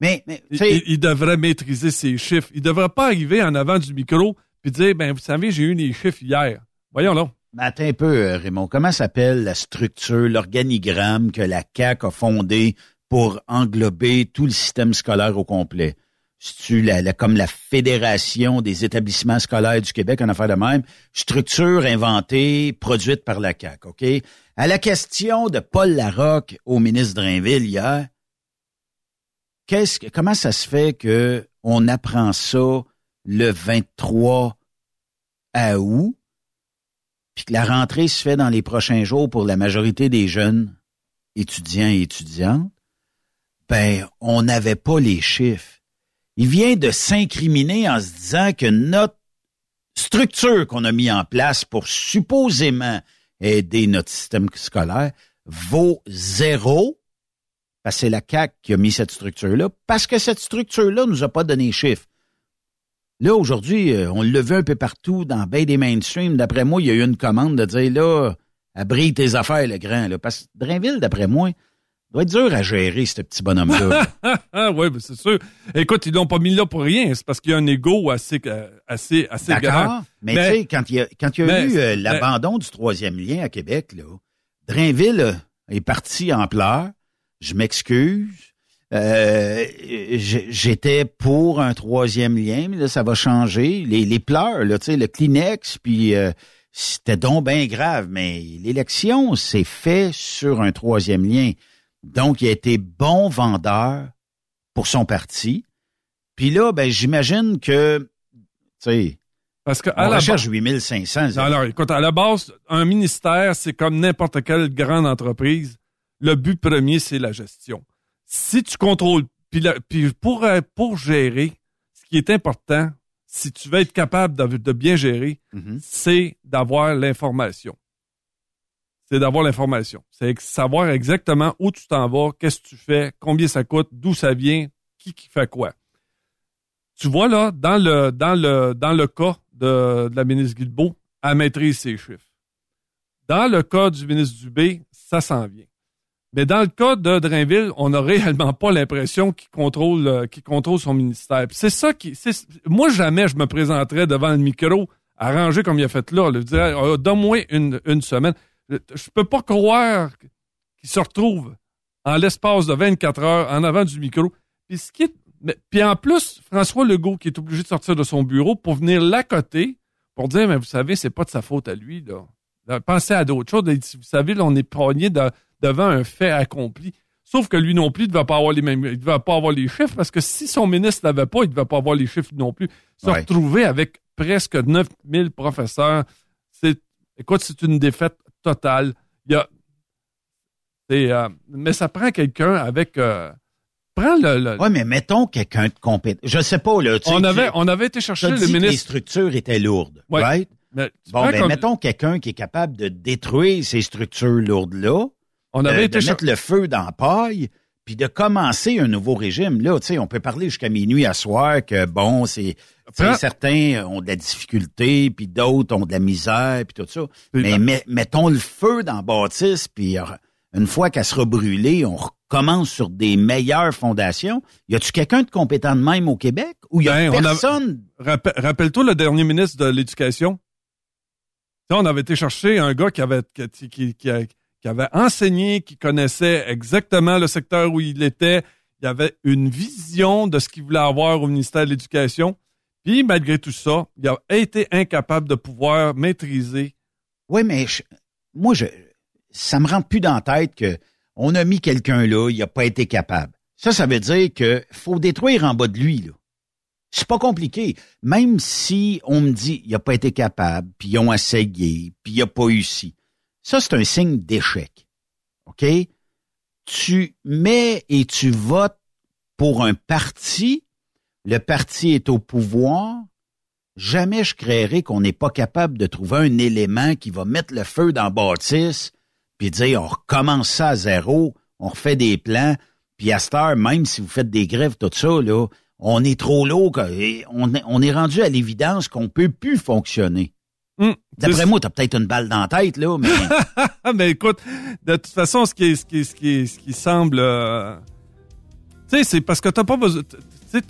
Mais, mais tu Il, sais, il- devrait maîtriser ses chiffres. Il devrait pas arriver en avant du micro puis dire, ben, vous savez, j'ai eu les chiffres hier. Voyons là. attends un peu, euh, Raymond. Comment s'appelle la structure, l'organigramme que la CAQ a fondé pour englober tout le système scolaire au complet? C'est-tu la, la- comme la Fédération des établissements scolaires du Québec en affaire de même? Structure inventée, produite par la CAQ, OK? À la question de Paul Larocque au ministre Drainville hier, comment ça se fait que on apprend ça le 23 août, puis que la rentrée se fait dans les prochains jours pour la majorité des jeunes étudiants et étudiantes? Ben, on n'avait pas les chiffres. Il vient de s'incriminer en se disant que notre structure qu'on a mis en place pour supposément aider notre système scolaire vaut zéro parce que c'est la CAQ qui a mis cette structure-là, parce que cette structure-là nous a pas donné les chiffres. Là, aujourd'hui, euh, on le vu un peu partout dans bien des mainstream. D'après moi, il y a eu une commande de dire, là, abrille tes affaires, le grand. Là, parce que Drainville, d'après moi, doit être dur à gérer, ce petit bonhomme-là. ah oui, ben c'est sûr. Écoute, ils l'ont pas mis là pour rien. C'est parce qu'il y a un ego assez, euh, assez, assez D'accord, grand. mais, tu sais, quand il y a, quand il y a mais- eu euh, mais- l'abandon du troisième lien à Québec, là, Drainville est parti en pleurs. Je m'excuse. Euh, J'étais pour un troisième lien, mais là, ça va changer. Les, les pleurs, là, le Kleenex, puis euh, c'était donc bien grave, mais l'élection s'est fait sur un troisième lien. Donc, il a été bon vendeur pour son parti. Puis là, ben, j'imagine que, tu sais, Parce que, on à la recherche base- 8500. Non, alors, écoute, à la base, un ministère, c'est comme n'importe quelle grande entreprise. Le but premier, c'est la gestion. Si tu contrôles, puis, la- puis pour, euh, pour gérer, ce qui est important, si tu veux être capable de, de bien gérer, Mhm. c'est d'avoir l'information. C'est d'avoir l'information. C'est savoir exactement où tu t'en vas, qu'est-ce que tu fais, combien ça coûte, d'où ça vient, qui, qui fait quoi. Tu vois là, dans le, dans le, dans le cas de, de la ministre Guilbeault, elle maîtrise ses chiffres. Dans le cas du ministre Dubé, ça s'en vient. Mais dans le cas de Drainville, on n'a réellement pas l'impression qu'il contrôle, euh, contrôle son ministère. C'est ça qui. Moi, jamais je me présenterais devant le micro arrangé comme il a fait là. Je dirais, Ah, donne-moi une, une semaine. Je, peux pas croire qu'il se retrouve en l'espace de 24 heures en avant du micro. Puis ce qui puis en plus, François Legault qui est obligé de sortir de son bureau pour venir l'accoter pour dire, mais vous savez, c'est pas de sa faute à lui. Là. Pensez à d'autres choses. Vous savez, là, on est pogné de- devant un fait accompli. Sauf que lui non plus, il ne devait pas avoir les mêmes, il devait pas avoir les chiffres parce que si son ministre l'avait pas, il ne devait pas avoir les chiffres non plus. Se Ouais. retrouver avec presque 9000 professeurs, c'est, écoute, c'est une défaite totale. Il y a, euh, mais ça prend quelqu'un avec, euh, prends le, le- Oui, mais mettons quelqu'un de compétent. Je sais pas, là. tu sais, on avait, tu- on avait été chercher le dit que les ministre. structures étaient lourdes, Ouais. right? Mais Bon, ben, comme- mettons quelqu'un qui est capable de détruire ces structures lourdes-là, on de, avait de été mettre le feu dans la paille, puis de commencer un nouveau régime. Là, tu sais, on peut parler jusqu'à minuit à soir que, bon, c'est... Certains ont de la difficulté, puis d'autres ont de la misère, puis tout ça. Mais met- mettons le feu dans la bâtisse, puis euh, une fois qu'elle sera brûlée, on recommence sur des meilleures fondations. Y a-tu quelqu'un de compétent de même au Québec? Ou y a Ben, a- personne? Rappel- Rappelle-toi le dernier ministre de l'Éducation. On avait été chercher un gars qui avait, qui, qui- qui avait enseigné, qui connaissait exactement le secteur où il était. Il avait une vision de ce qu'il voulait avoir au ministère de l'Éducation. Puis, malgré tout ça, il a été incapable de pouvoir maîtriser. Oui, mais moi, je, ça me rentre plus dans la tête que on a mis quelqu'un là, il n'a pas été capable. Ça, ça veut dire que faut détruire en bas de lui. Là. C'est pas compliqué. Même si on me dit il n'a pas été capable, puis ils ont essayé, puis il n'a pas réussi. Ça, c'est un signe d'échec. OK? Tu mets et tu votes pour un parti, le parti est au pouvoir, jamais je créerai qu'on n'est pas capable de trouver un élément qui va mettre le feu dans la bâtisse, puis dire on recommence ça à zéro, on refait des plans, puis à cette heure, même si vous faites des grèves, tout ça, là, on est trop lourd, on, on est rendu à l'évidence qu'on peut plus fonctionner. D'après moi, t'as peut-être une balle dans la tête, là, mais mais écoute, de toute façon, ce qui, ce qui, ce qui, ce qui semble... euh, Tu sais, c'est parce que t'as pas besoin... Tu sais,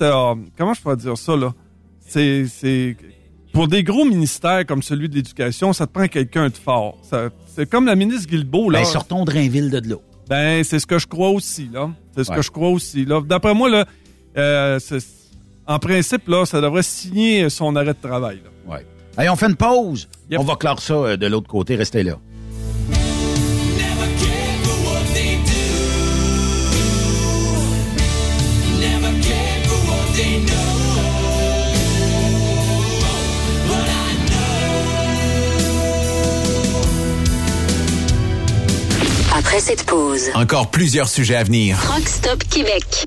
comment je pourrais dire ça, là? C'est... c'est Pour des gros ministères comme celui de l'Éducation, ça te prend quelqu'un de fort. Ça- C'est comme la ministre Guilbeault, là. ben, sortons Drainville de l'eau. Ben, c'est ce que je crois aussi, là. C'est ce Ouais. que je crois aussi, là. D'après moi, là, euh, en principe, là, ça devrait signer son arrêt de travail, là. Ouais. Allez, on fait une pause. Yep. On va clore ça euh, de l'autre côté. Restez là. Après cette pause, Encore plusieurs sujets à venir. Truck Stop Québec.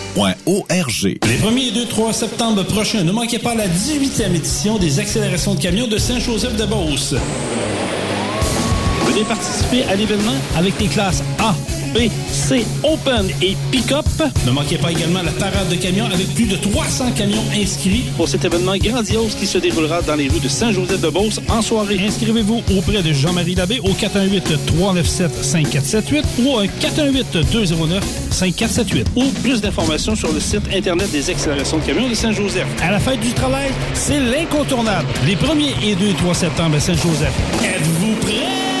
Les 1er et 2, 3 septembre prochains, ne manquez pas la 18e édition des accélérations de camions de Saint-Joseph-de-Beauce. Venez participer à l'événement avec les classes A, B, C, Open et Pick-up. Ne manquez pas également la parade de camions avec plus de 300 camions inscrits pour cet événement grandiose qui se déroulera dans les rues de Saint-Joseph-de-Beauce en soirée. Inscrivez-vous auprès de Jean-Marie Labbé au 418-397-5478 ou un 418-209-5478 ou plus d'informations sur le site Internet des accélérations de camions de Saint-Joseph. À la fête du travail, c'est l'incontournable. Les 1er et 2 et 3 septembre à Saint-Joseph. Êtes-vous prêts?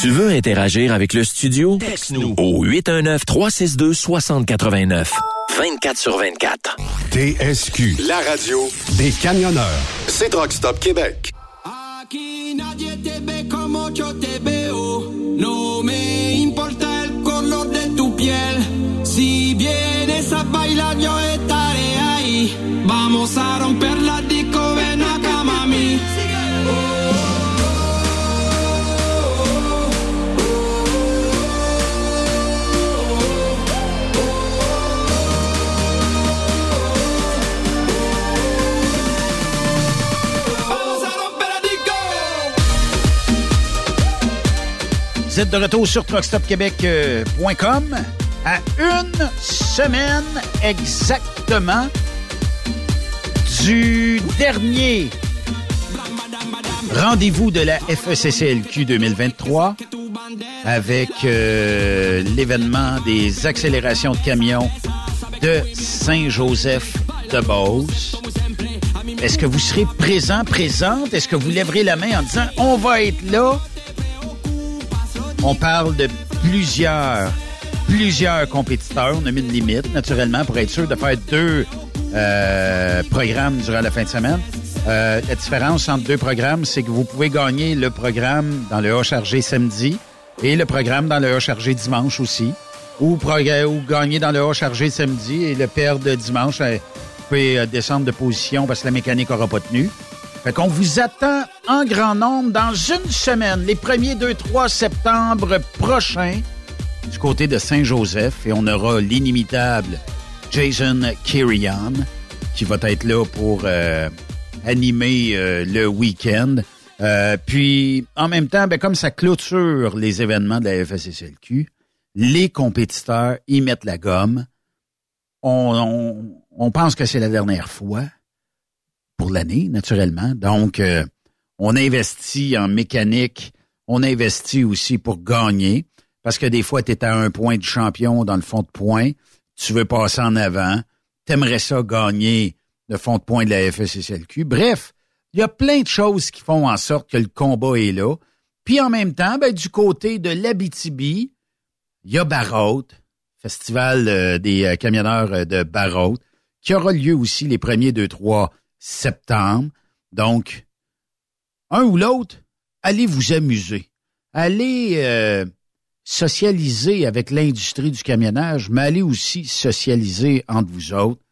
Tu veux interagir avec le studio? Texte-nous au 819-362-6089. 24 sur 24. TSQ, la radio des camionneurs. C'est Truck Stop Québec. Aquí nadie te ve como yo te veo. No me importa el color de tu piel. Si vienes a bailar, yo estaré ahí. Vamos a romper la disco, ven acá, mami. Vamos Vous êtes de retour sur truckstopquebec.com à une semaine exactement du dernier rendez-vous de la FECCLQ 2023 avec euh, l'événement des accélérations de camions de Saint-Joseph de Beauce. Est-ce que vous serez présent, présente? Est-ce que vous lèverez la main en disant on va être là? On parle de plusieurs, plusieurs compétiteurs. On a mis une limite, naturellement, pour être sûr de faire deux euh, programmes durant la fin de semaine. Euh, la différence entre deux programmes, c'est que vous pouvez gagner le programme dans le A chargé samedi et le programme dans le A chargé dimanche aussi. Ou, gagner dans le A chargé samedi et le perdre dimanche. Euh, Vous pouvez euh, descendre de position parce que la mécanique n'aura pas tenu. Fait qu'on vous attend en grand nombre dans une semaine, les premiers 2-3 septembre prochains, du côté de Saint-Joseph. Et on aura l'inimitable Jason Kirian qui va être là pour euh, animer euh, le week-end. Euh, puis, en même temps, ben, comme ça clôture les événements de la FSSLQ, les compétiteurs y mettent la gomme. On, on, on pense que c'est la dernière fois pour l'année, naturellement. Donc, euh, on investit en mécanique, on investit aussi pour gagner, parce que des fois, tu es à un point de champion dans le fond de point, tu veux passer en avant, t'aimerais ça gagner le fond de point de la FSSLQ. Bref, il y a plein de choses qui font en sorte que le combat est là. Puis en même temps, ben, du côté de l'Abitibi, il y a Barrault, festival euh, des euh, camionneurs de Barrault, qui aura lieu aussi les premiers 2-3 septembre. Donc, un ou l'autre, allez vous amuser. Allez euh, socialiser avec l'industrie du camionnage, mais allez aussi socialiser entre vous autres.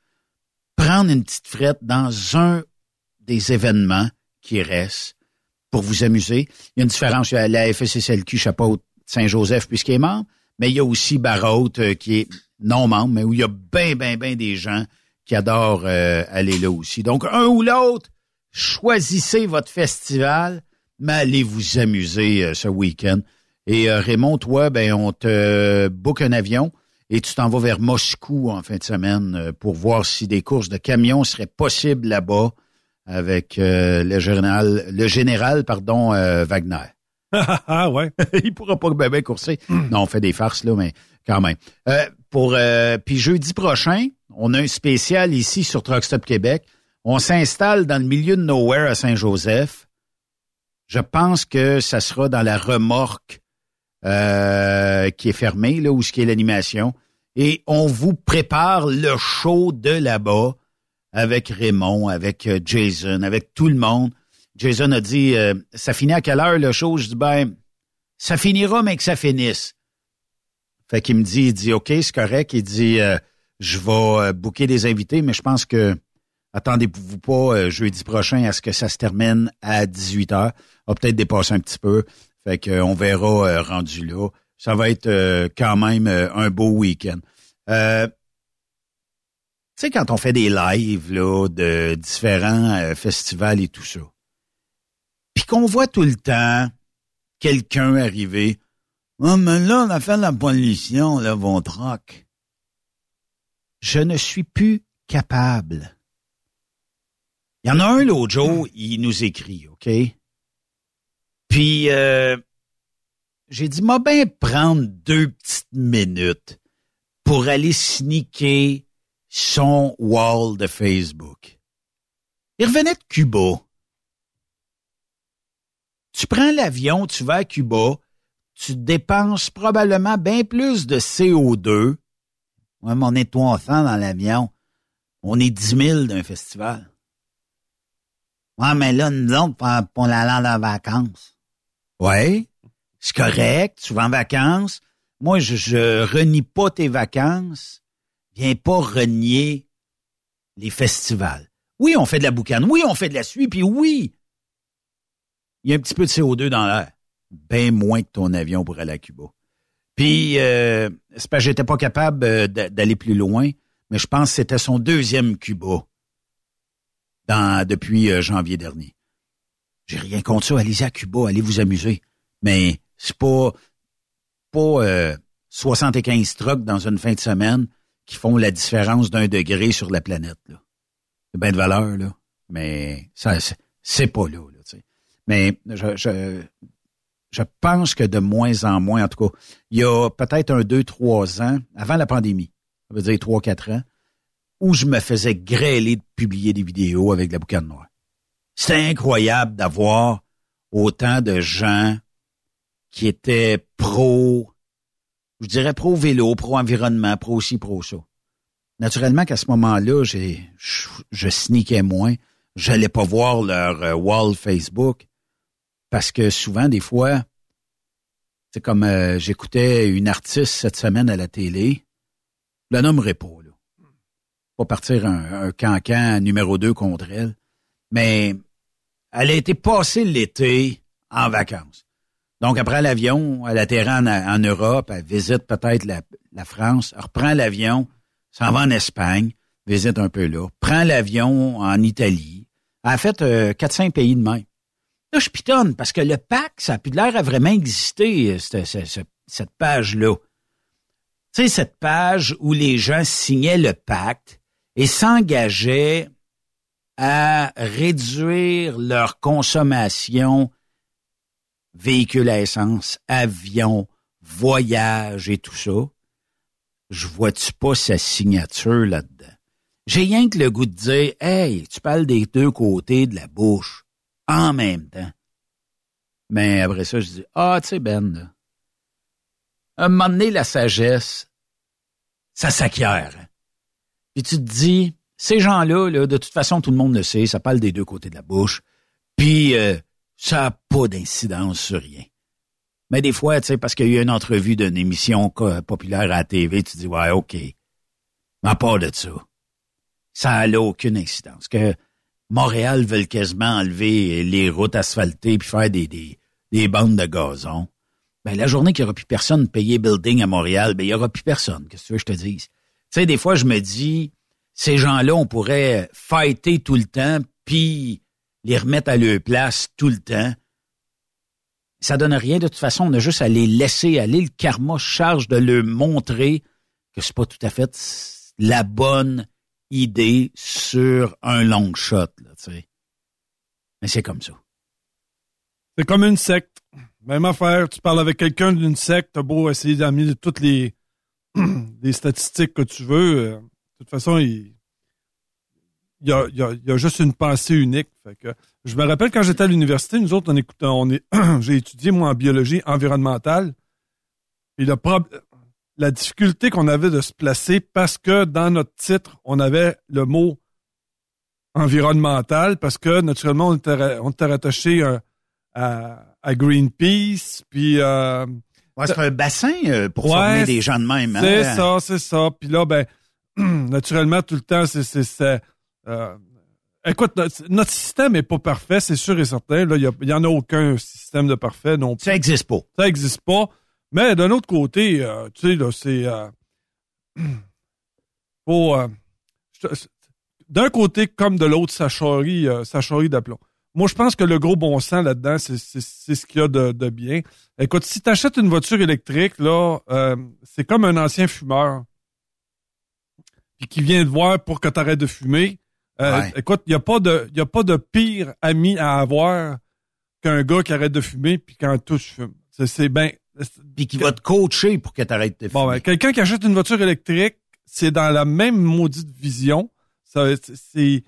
Prendre une petite frette dans un des événements qui restent pour vous amuser. Il y a une différence. Il y a la FSSLQ chapeau Saint-Joseph puisqu'il est membre, mais il y a aussi Barrault euh, qui est non membre, mais où il y a bien, bien, bien des gens qui adorent euh, aller là aussi. Donc, un ou l'autre, choisissez votre festival, mais allez vous amuser euh, ce week-end. Et euh, Raymond, toi, ben on te book un avion et tu t'en vas vers Moscou en fin de semaine euh, pour voir si des courses de camions seraient possibles là-bas avec euh, le général, le général pardon euh, Wagner. Ah ouais. Il pourra pas bien ben courser. Non, on fait des farces là, mais quand même. Euh, pour euh, puis jeudi prochain, on a un spécial ici sur Truck Stop Québec. On s'installe dans le milieu de nowhere à Saint-Joseph. Je pense que ça sera dans la remorque euh, qui est fermé, là, où ce qui est l'animation. Et on vous prépare le show de là-bas avec Raymond, avec euh, Jason, avec tout le monde. Jason a dit, euh, ça finit à quelle heure le show? Je dis, ben, ça finira, mais que ça finisse. Fait qu'il me dit, il dit, OK, c'est correct. Il dit, euh, je vais euh, booker des invités, mais je pense que attendez-vous pas euh, jeudi prochain à ce que ça se termine à 18 heures. On va peut-être dépasser un petit peu. Fait qu'on verra euh, rendu là. Ça va être quand même un beau week-end. Euh, tu sais, quand on fait des lives là, de différents festivals et tout ça, puis qu'on voit tout le temps quelqu'un arriver, oh, mais là, on a fait la pollution, là, vos trocs. Je ne suis plus capable. Il y en a un l'autre jour, il nous écrit, OK? Puis, euh, j'ai dit, m'a bien prendre deux petites minutes pour aller sneaker son wall de Facebook. Il revenait de Cuba. Tu prends l'avion, tu vas à Cuba, tu dépenses probablement bien plus de CO2. Ouais, mais on est 300 dans l'avion. On est 10 000 d'un festival. Ouais, mais là, nous autres, pour, pour l'aller en vacances. Ouais, c'est correct, tu vas en vacances. Moi, je, je renie pas tes vacances. Viens pas renier les festivals. Oui, on fait de la boucane. Oui, on fait de la suie. Puis oui, il y a un petit peu de CO2 dans l'air. Bien moins que ton avion pour aller à Cuba. Puis, euh, c'est que j'étais pas capable euh, d'a- d'aller plus loin, mais je pense que c'était son deuxième Cuba dans, depuis euh, janvier dernier. J'ai rien contre ça. Allez-y à Cuba, allez vous amuser. Mais c'est pas, pas euh, 75 trucks dans une fin de semaine qui font la différence d'un degré sur la planète. C'est bien de valeur, là. Mais ça, c'est- pas là. là. Mais je, je, je pense que de moins en moins, en tout cas, il y a peut-être un, deux, trois ans, avant la pandémie, ça veut dire trois, quatre ans, où je me faisais grêler de publier des vidéos avec la boucane noire. C'était incroyable d'avoir autant de gens qui étaient pro, je dirais pro vélo, pro environnement, pro ci, pro ça. Naturellement qu'à ce moment-là, j'ai, je, je sneakais moins. J'allais pas voir leur euh, wall Facebook parce que souvent, des fois, c'est comme euh, j'écoutais une artiste cette semaine à la télé, la nommerai pas, là. Pas partir un, cancan numéro 2 contre elle. Mais elle a été passée l'été en vacances. Donc, après l'avion, elle atterrit en, en Europe, elle visite peut-être la, la France, elle reprend l'avion, s'en va en Espagne, visite un peu là, prend l'avion en Italie. Elle a fait euh, 4-5 pays de même. Là, je pitonne parce que le PAC, ça a plus l'air à vraiment exister, euh, cette, cette- cette- cette page-là. Tu sais, cette page où les gens signaient le pacte et s'engageaient à réduire leur consommation véhicules à essence, avions, voyages et tout ça. Je vois-tu pas sa signature là-dedans? J'ai rien que le goût de dire, hey, tu parles des deux côtés de la bouche en même temps. Mais après ça, je dis, ah, tu sais, Ben, là, à un moment donné, la sagesse, ça s'acquiert. hein. Puis tu te dis, ces gens-là, là, de toute façon, tout le monde le sait, ça parle des deux côtés de la bouche. Puis euh, ça n'a pas d'incidence sur rien. Mais des fois, tu sais, parce qu'il y a eu une entrevue d'une émission populaire à la TV, tu dis, ouais, OK. Mais à part de ça, ça n'a aucune incidence. Que Montréal veut quasiment enlever les routes asphaltées puis faire des, des, des bandes de gazon. Ben, la journée qu'il n'y aura plus personne payer building à Montréal, ben, il n'y aura plus personne. Qu'est-ce que tu veux que je te dise? Tu sais, des fois, je me dis, ces gens-là, on pourrait fighter tout le temps, puis les remettre à leur place tout le temps. Ça donne rien. De toute façon, on a juste à les laisser aller. Le karma charge de leur montrer que c'est pas tout à fait la bonne idée sur un long shot, là, tu sais. Mais c'est comme ça. C'est comme une secte. Même affaire, tu parles avec quelqu'un d'une secte, t'as beau essayer d'amener toutes les, statistiques que tu veux. euh, de toute façon, il, y a, y a- juste une pensée unique. Fait que, je me rappelle quand j'étais à l'université, nous autres, on écoutait, on est, j'ai étudié, moi, en biologie environnementale. Puis le prob- la difficulté qu'on avait de se placer parce que dans notre titre, on avait le mot environnemental parce que naturellement, on était, ra- on était rattaché euh, à, à Greenpeace. Puis euh, Ouais, c'est un bassin euh, pour Ouais, former des gens de même. hein. c'est ça, c'est ça. Puis là, ben, naturellement, tout le temps, c'est... euh, écoute, notre, notre système est pas parfait, c'est sûr et certain. Là, il y, en a aucun système de parfait non plus. Ça existe pas. Ça existe pas. Mais d'un autre côté, euh, tu sais, là, c'est... euh, faut, euh, d'un côté comme de l'autre, ça charrie, ça charrie d'aplomb. Moi, je pense que le gros bon sens là-dedans, c'est, ce qu'il y a de, de bien. Écoute, si tu achètes une voiture électrique, là, c'est comme un ancien fumeur puis qui vient te voir pour que tu arrêtes de fumer. Ouais. Écoute, il n'y a, pas de- y a pas de pire ami à avoir qu'un gars qui arrête de fumer puis quand tous fument. C'est, c'est bien... Puis qui va te coacher pour que tu arrêtes de Bon, fumer. ben, quelqu'un qui achète une voiture électrique, c'est dans la même maudite vision. Ça, c'est-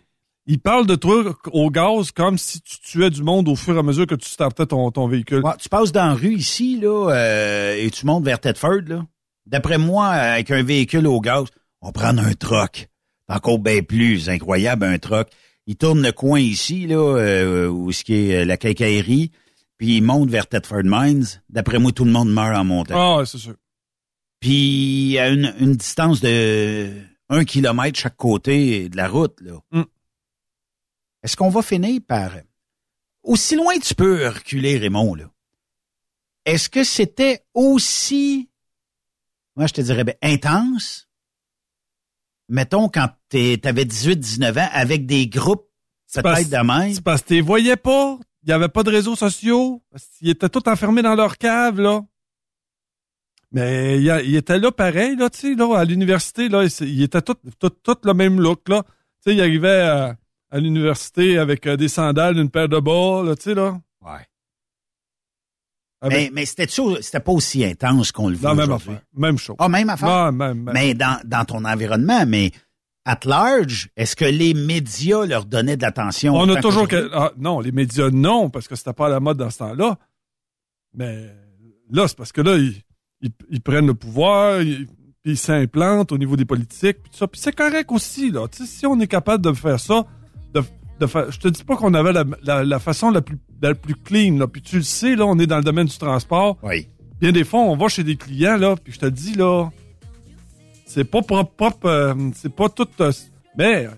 il parle de toi au gaz comme si tu tuais du monde au fur et à mesure que tu startais ton, ton véhicule. Ouais, tu passes dans la rue ici, là, euh, et tu montes vers Tedford, là. D'après moi, avec un véhicule au gaz, on prend un troc. Encore bien plus incroyable, un troc. Il tourne le coin ici, là, euh, où ce qui est la quincaillerie, puis il monte vers Tedford Mines. D'après moi, tout le monde meurt en montant. Ah, ouais, c'est sûr. Puis à une, une distance de un kilomètre chaque côté de la route, là. Mm. Est-ce qu'on va finir par... Aussi loin tu peux reculer, Raymond, là. Est-ce que c'était aussi, moi je te dirais, ben, intense, mettons, quand tu avais 18-19 ans, avec des groupes peut-être de même? C'est parce que tu les voyais pas. Il n'y avait pas de réseaux sociaux. Ils étaient tous enfermés dans leur cave, là. Mais il, il était là pareil, là, tu sais, là, à l'université, là, il- il était tout, tout, tout le même look, là. Tu sais, il arrivait à, à l'université avec euh, des sandales, une paire de bas, là, tu sais, là. Ouais. Avec- Mais, mais c'était c'était pas aussi intense qu'on le voit Non, même affaire. Même chose. Ah, même affaire? Ah, même, même. Mais dans, dans ton environnement, mais at large, est-ce que les médias leur donnaient de l'attention? On a toujours que. ah, non, les médias, non, parce que c'était pas à la mode dans ce temps-là. Mais là, c'est parce que là, ils, ils- ils prennent le pouvoir, ils, puis ils s'implantent au niveau des politiques, puis tout ça. Puis c'est correct aussi, là. Tu sais, si on est capable de faire ça, de, de faire. Je te dis pas qu'on avait la, la, la façon la plus, la plus clean, là. Puis tu le sais, là, on est dans le domaine du transport. Oui. Bien des fois, on va chez des clients, là, puis je te dis, là, c'est pas propre, propre, euh, c'est pas tout. euh, mais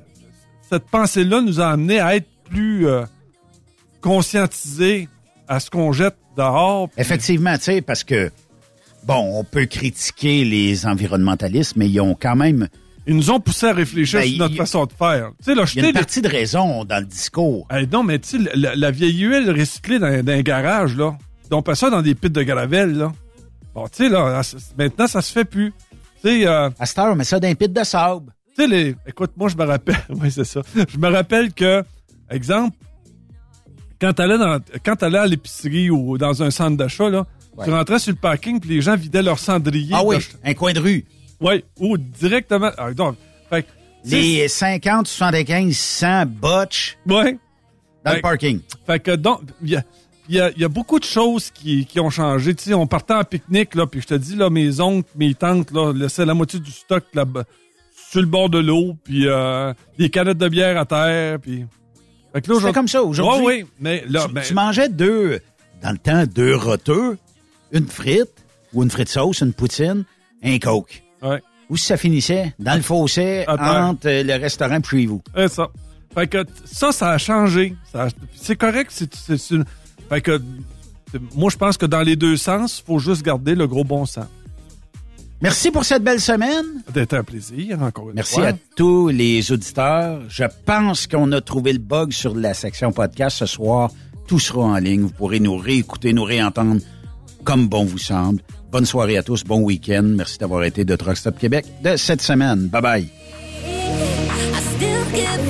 cette pensée-là nous a amené à être plus euh, conscientisés à ce qu'on jette dehors. puis- Effectivement, tu sais, parce que, bon, on peut critiquer les environnementalistes, mais ils ont quand même... Ils nous ont poussé à réfléchir Ben, sur notre façon de faire. Tu sais, là, Il y a une partie de raison dans le discours. Hey, non, mais tu sais, la, la vieille huile recyclée dans, dans un garage, là, on passe ça dans des pits de gravel, là. Bon, tu sais, là, maintenant, ça se fait plus. Sais, euh, À cette heure, on met ça dans un pit de sable. Tu sais, les... écoute, moi, je me rappelle. oui, c'est ça. Je me rappelle que, exemple, quand t'allais dans, quand t'allais à l'épicerie ou dans un centre d'achat, là, tu rentrais sur le parking puis les gens vidaient leur cendrier. Ah oui, de- un coin de rue. Oui, ou directement. Ah, donc, fait Les 50, 75, 100 botch Ouais. dans Fait- le parking. Fait que donc, il y a, y, beaucoup de choses qui, qui ont changé. Tu sais, on partait en pique-nique, là, puis je te dis, là, mes oncles, mes tantes, là, laissaient la moitié du stock sur le bord de l'eau, puis euh, des canettes de bière à terre, puis... Fait que là, C'était comme ça aujourd'hui? Ouais, oui, mais là, tu, ben, tu mangeais deux, dans le temps, deux roteux, une frite ou une frite sauce, une poutine, un coke. ouais, Où ça finissait? Dans le fossé, entre euh, le restaurant chez vous. c'est ça. Fait que ça, ça a changé. C'est correct, c'est une... Fait que moi, je pense que dans les deux sens, faut juste garder le gros bon sens. Merci pour cette belle semaine. C'était un plaisir, encore une Merci fois. à tous les auditeurs. Je pense qu'on a trouvé le bug sur la section podcast ce soir. Tout sera en ligne. Vous pourrez nous réécouter, nous réentendre comme bon vous semble. Bonne soirée à tous, bon week-end. Merci d'avoir été de Truck Stop Québec de cette semaine. Bye bye. I still get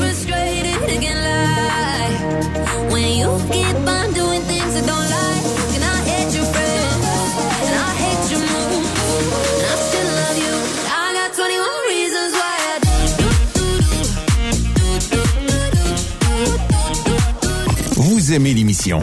aimez l'émission,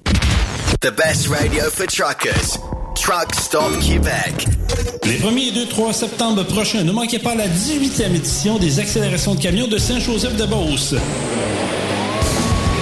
The best radio for truckers. Truck Stop Québec. Les 1er et 2, 3 septembre prochains, ne manquez pas la 18e édition des accélérations de camions de Saint-Joseph-de-Beauce.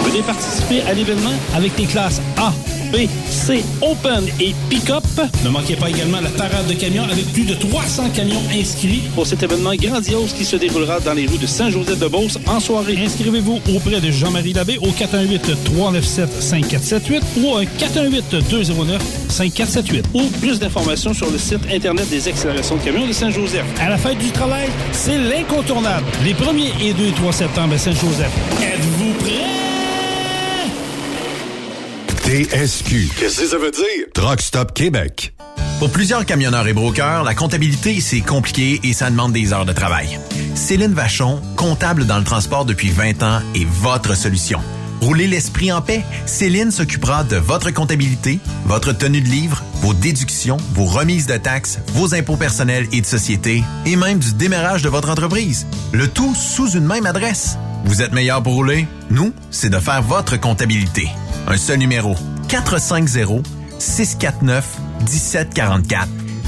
Venez participer à l'événement avec les classes A, B, C, Open et Pick-up. Ne manquez pas également la parade de camions avec plus de 300 camions inscrits pour cet événement grandiose qui se déroulera dans les rues de Saint-Joseph-de-Beauce en soirée. Inscrivez-vous auprès de Jean-Marie Labbé au 418-397-5478 ou au 418-209-5478 ou plus d'informations sur le site Internet des accélérations de camions de Saint-Joseph. À la fête du travail, c'est l'incontournable. Les 1er et 2 et 3 septembre à Saint-Joseph. Êtes-vous prêts? TSQ. Qu'est-ce que ça veut dire? Truck Stop Québec. Pour plusieurs camionneurs et brokers, la comptabilité, c'est compliqué et ça demande des heures de travail. Céline Vachon, comptable dans le transport depuis 20 ans, est votre solution. Roulez l'esprit en paix. Céline s'occupera de votre comptabilité, votre tenue de livre, vos déductions, vos remises de taxes, vos impôts personnels et de société, et même du démarrage de votre entreprise. Le tout sous une même adresse. Vous êtes meilleur pour rouler? Nous, c'est de faire votre comptabilité. Un seul numéro. 450 649 1744.